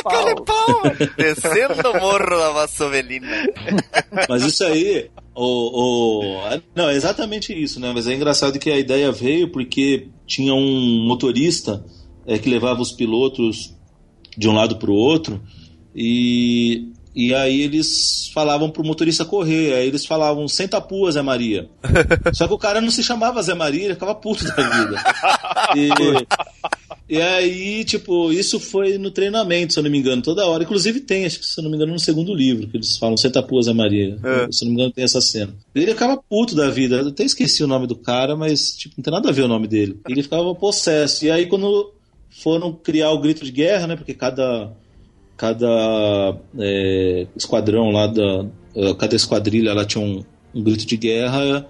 Taca-lhe pau! Descendo o morro da Vassovelina. Mas isso aí, o, o- não, é exatamente isso, né? Mas é engraçado que a ideia veio porque tinha um motorista é, que levava os pilotos de um lado para o outro e, e aí eles falavam pro motorista correr, aí eles falavam senta pua, Zé Maria. Só que o cara não se chamava Zé Maria, ele ficava puto da vida. E, E aí, tipo, isso foi no treinamento, se eu não me engano, toda hora. Inclusive tem, acho que se eu não me engano, no segundo livro, que eles falam Senta Pua Zé Maria. É. Se eu não me engano, tem essa cena. Ele acaba puto da vida. Eu até esqueci o nome do cara, mas, tipo, não tem nada a ver o nome dele. Ele ficava possesso. E aí, quando foram criar o grito de guerra, né? Porque cada. Cada é, esquadrão lá da. eh, Cada esquadrilha lá tinha um, um grito de guerra.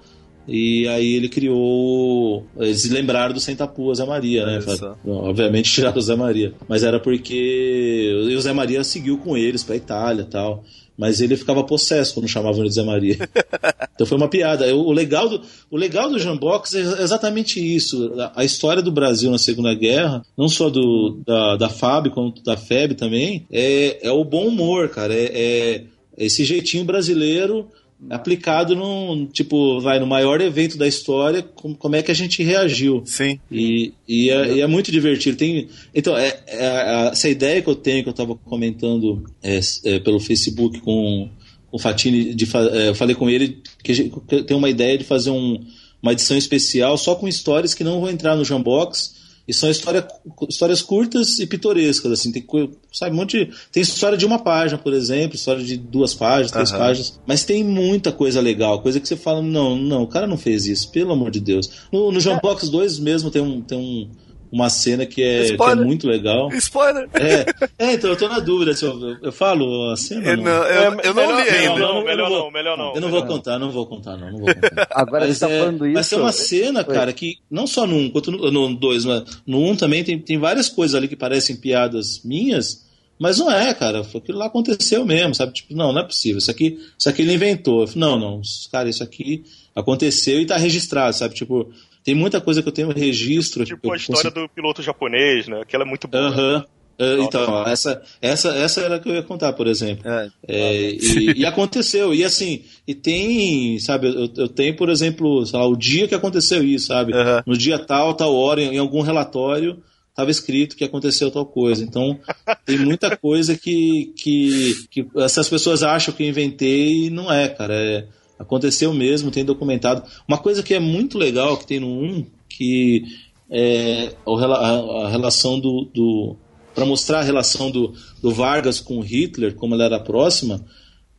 E aí ele criou. Eles lembraram do Sentapua Zé Maria, né? Olha Pra- só. Obviamente tiraram o Zé Maria. Mas era porque o Zé Maria seguiu com eles pra Itália e tal. Mas ele ficava possesso quando chamavam ele de Zé Maria. então foi uma piada. O legal do, o legal do Jambox é exatamente isso. A, a história do Brasil na Segunda Guerra, não só do, da, da FAB, quanto da FEB também, é, é o bom humor, cara. É, é esse jeitinho brasileiro aplicado num, tipo, vai, no maior evento da história, como, como é que a gente reagiu. Sim. E, e, é, e é muito divertido. Tem, então, é, é essa ideia que eu tenho, que eu estava comentando é, é, pelo Facebook com o Fatini, de, é, eu falei com ele que que tem uma ideia de fazer um- uma edição especial só com histórias que não vão entrar no Jambox. E são história, histórias curtas e pitorescas, assim, tem, sabe, um monte de, tem história de uma página, por exemplo, história de duas páginas, três Aham. páginas, mas tem muita coisa legal, coisa que você fala, não, não, o cara não fez isso, pelo amor de Deus. No, no Jambox 2 mesmo tem, um, tem um, uma cena que é, que é muito legal. Spoiler! É, é, então eu tô na dúvida se eu, eu, eu falo a cena. Eu ou não, eu, eu não li melhor, ainda. Não, eu melhor não, melhor não. Eu não vou contar, não vou contar, não, não vou contar. Agora Mas você tá é, falando isso. Mas tem uma cena, cara, que não só no 1, quanto no, no 2, mas no 1 também tem, tem várias coisas ali que parecem piadas minhas, mas não é, cara. Aquilo lá aconteceu mesmo, sabe? Tipo, não, não é possível. Isso aqui, isso aqui ele inventou. Eu falei, não, não, cara, isso aqui aconteceu e tá registrado, sabe? Tipo, tem muita coisa que eu tenho registro. Tipo que eu a história do piloto japonês, né? Aquela é muito boa. Aham. Ah, então, essa, essa, essa era a que eu ia contar, por exemplo. É. É, e, e aconteceu, e assim, e tem, sabe, eu, eu tenho, por exemplo, sei lá, o dia que aconteceu isso, sabe? No dia tal, tal hora, em, em algum relatório, estava escrito que aconteceu tal coisa. Então, tem muita coisa que, que, que essas pessoas acham que eu inventei e não é, cara. É, aconteceu mesmo, tem documentado. Uma coisa que é muito legal que tem no 1, que é a relação do. do para mostrar a relação do, do Vargas com Hitler, como ela era próxima,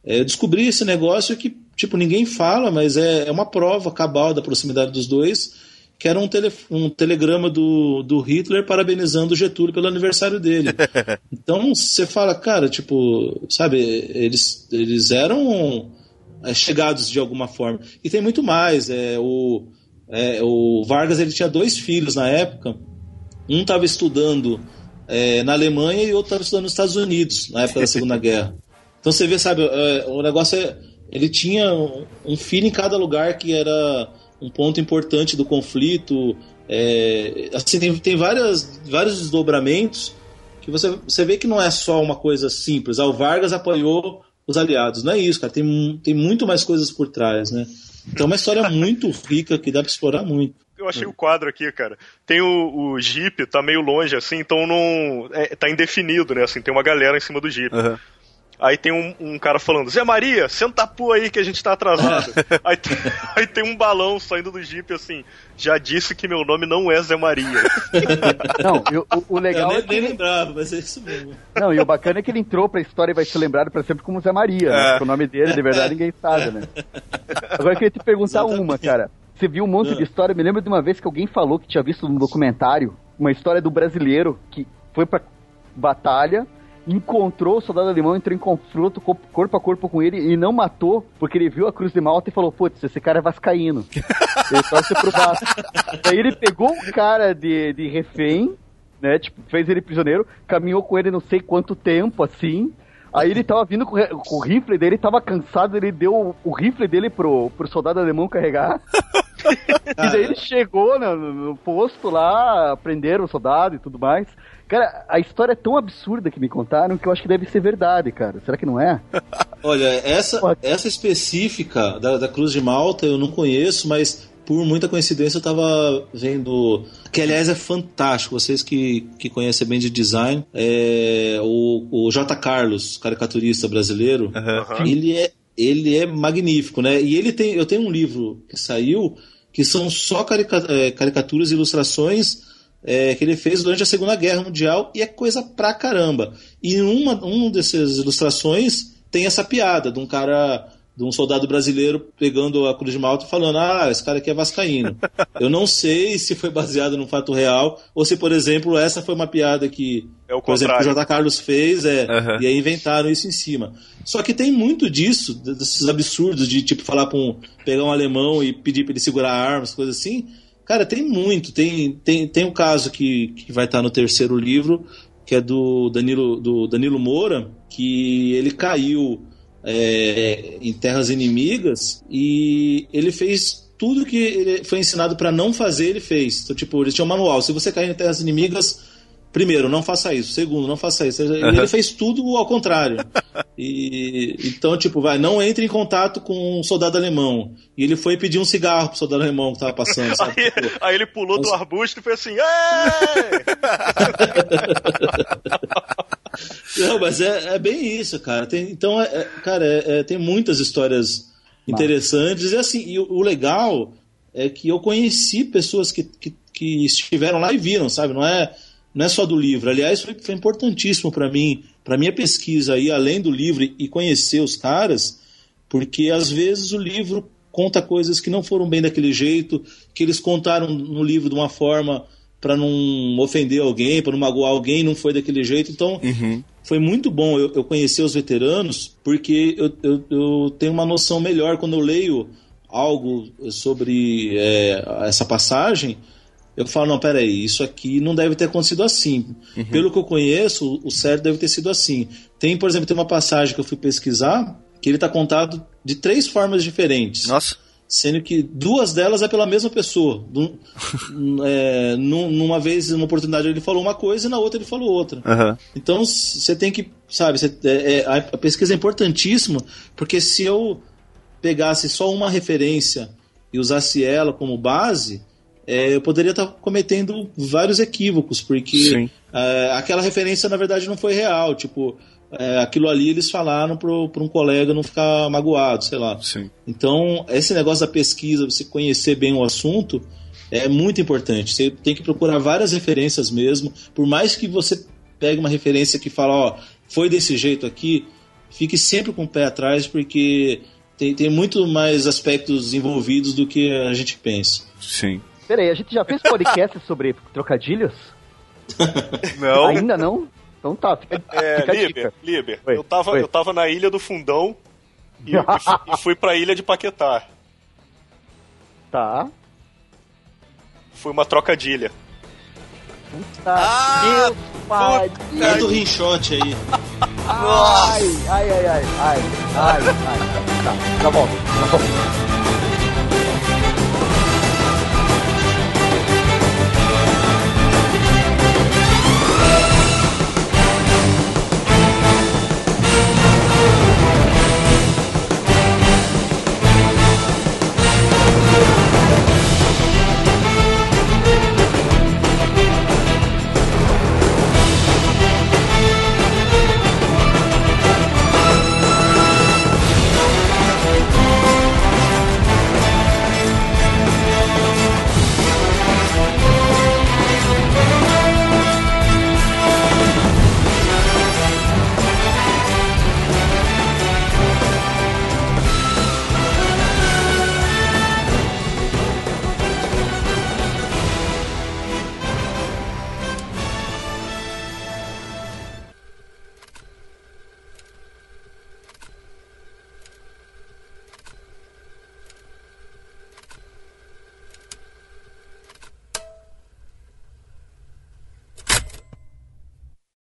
é, eu descobri esse negócio que, tipo, ninguém fala, mas é, é uma prova cabal da proximidade dos dois, que era um, tele, um telegrama do, do Hitler parabenizando o Getúlio pelo aniversário dele. Então, você fala, cara, tipo, sabe, eles, eles eram é, chegados de alguma forma. E tem muito mais. É, o, é, o Vargas ele tinha dois filhos na época. Um estava estudando é, na Alemanha e outro estava estudando nos Estados Unidos, na época da Segunda Guerra. Então você vê, sabe, é, o negócio é. Ele tinha um- filho em cada lugar que era um ponto importante do conflito. É, assim, tem, tem várias, vários desdobramentos que você, você vê que não é só uma coisa simples. Ah, o Vargas apoiou os aliados. Não é isso, cara. Tem, tem muito mais coisas por trás, né? Então é uma história muito rica que dá pra explorar muito. Eu achei o quadro aqui, cara. Tem o, o Jeep, tá meio longe, assim, então não. É, tá indefinido, né? Assim, tem uma galera em cima do Jeep. Aham. Aí tem um, um cara falando, Zé Maria, senta a pua aí que a gente tá atrasado. aí, tem, aí tem um balão saindo do Jeep assim, já disse que meu nome não é Zé Maria. Não, e o, o- legal eu é nem, que. nem lembrava, mas é isso mesmo. Não, e o bacana é que ele entrou pra história e vai ser lembrado pra sempre como Zé Maria, né? É. Porque o nome dele, de verdade, ninguém sabe, né? Agora eu queria te perguntar uma, cara. Você viu um monte de história, me lembro de uma vez que alguém falou que tinha visto num documentário uma história do brasileiro que foi pra batalha, encontrou o soldado alemão, entrou em confronto co- corpo a corpo com ele e não matou, porque ele viu a Cruz de Malta e falou, putz, esse cara é vascaíno. ele torce pro Vasco. Daí ele pegou o cara de, de refém, né? Tipo, fez ele prisioneiro, caminhou com ele não sei quanto tempo, assim. Aí ele tava vindo com, o rifle dele, tava cansado, ele deu o, o rifle dele pro, pro soldado alemão carregar. e daí ele chegou no, no- no posto lá, prenderam o soldado e tudo mais. Cara, a história é tão absurda que me contaram que eu acho que deve ser verdade, cara. Será que não é? Olha, essa, essa específica da, da Cruz de Malta eu não conheço, mas por muita coincidência eu tava vendo. Que aliás é fantástico, vocês que, que conhecem bem de design, é, o, o J. Carlos, caricaturista brasileiro, ele é. Ele é magnífico, né? E ele tem. Eu tenho um livro que saiu que são só é, caricaturas e ilustrações é, que ele fez durante a Segunda Guerra Mundial e é coisa pra caramba. E uma, uma dessas ilustrações tem essa piada de um cara, de um soldado brasileiro pegando a Cruz de Malta e falando: Ah, esse cara aqui é vascaíno. Eu não sei se foi baseado num fato real ou se, por exemplo, essa foi uma piada que, É o por exemplo, o. J. Carlos fez é, Aham. e aí inventaram isso em cima. Só que tem muito disso, desses absurdos de tipo falar um pegar um alemão e pedir para ele segurar armas, coisas assim. Cara, tem muito. Tem tem, tem um caso que, que vai estar no terceiro livro, que é do Danilo do Danilo Moura, que ele caiu é, em terras inimigas e ele fez tudo que ele foi ensinado para não fazer, ele fez. Então, tipo, ele tinha um manual. Se você cair em terras inimigas, primeiro, não faça isso. Segundo, não faça isso. E Ele fez tudo ao contrário. E, então, tipo, vai, não entre em contato com um soldado alemão. E ele foi pedir um cigarro pro soldado alemão que tava passando? Aí, Tipo, aí ele pulou do arbusto e fez assim! Não, mas é, é bem isso, cara. Tem- então, é, é- cara, é- é- tem muitas histórias interessantes. E assim, e o, o legal é que eu conheci pessoas que, que, que estiveram lá e viram, sabe? Não é, não é só do livro. Aliás, foi, foi importantíssimo para mim, para minha pesquisa aí, além do livro e conhecer os caras, porque às vezes o livro conta coisas que não foram bem daquele jeito, que eles contaram no livro de uma forma para não ofender alguém, para não magoar alguém, não foi daquele jeito. Então, foi muito bom eu, eu conhecer os veteranos, porque eu, eu, eu tenho uma noção melhor quando eu leio algo sobre é, essa passagem. Eu falo, não, peraí, isso aqui não deve ter acontecido assim. Pelo que eu conheço, o certo deve ter sido assim. Tem, por exemplo, tem uma passagem que eu fui pesquisar que ele está contado de três formas diferentes Nossa. sendo que duas delas é pela mesma pessoa. É, num- numa vez, numa oportunidade, ele falou uma coisa e na outra ele falou outra. Aham. Então você tem que, sabe, você- é- é- a pesquisa é importantíssima, porque se eu pegasse só uma referência e usasse ela como base, é, eu poderia estar cometendo vários equívocos, porque é, aquela referência na verdade não foi real. Tipo, é, aquilo ali eles falaram para um colega não ficar magoado, sei lá. Sim. Então, esse negócio da pesquisa, você conhecer bem o assunto, é muito importante. Você tem que procurar várias referências mesmo. Por mais que você pegue uma referência que fala, ó, foi desse jeito aqui, fique sempre com o pé atrás, porque tem, tem muito mais aspectos envolvidos do que a gente pensa. Sim. Peraí, a gente já fez podcast sobre trocadilhos? Não. Ainda não? Então tá, fica, É, fica a Liber, dica. Liber, Oi, eu tava, oi. eu tava na ilha do Fundão e, e fu- e fui pra ilha de Paquetá. Tá. Foi uma trocadilha. Tá. Ah, Meu pai. Canta o rinchote aí. Ai, ai, ai, ai, ai, ai, ai. Tá, tá bom, tá bom.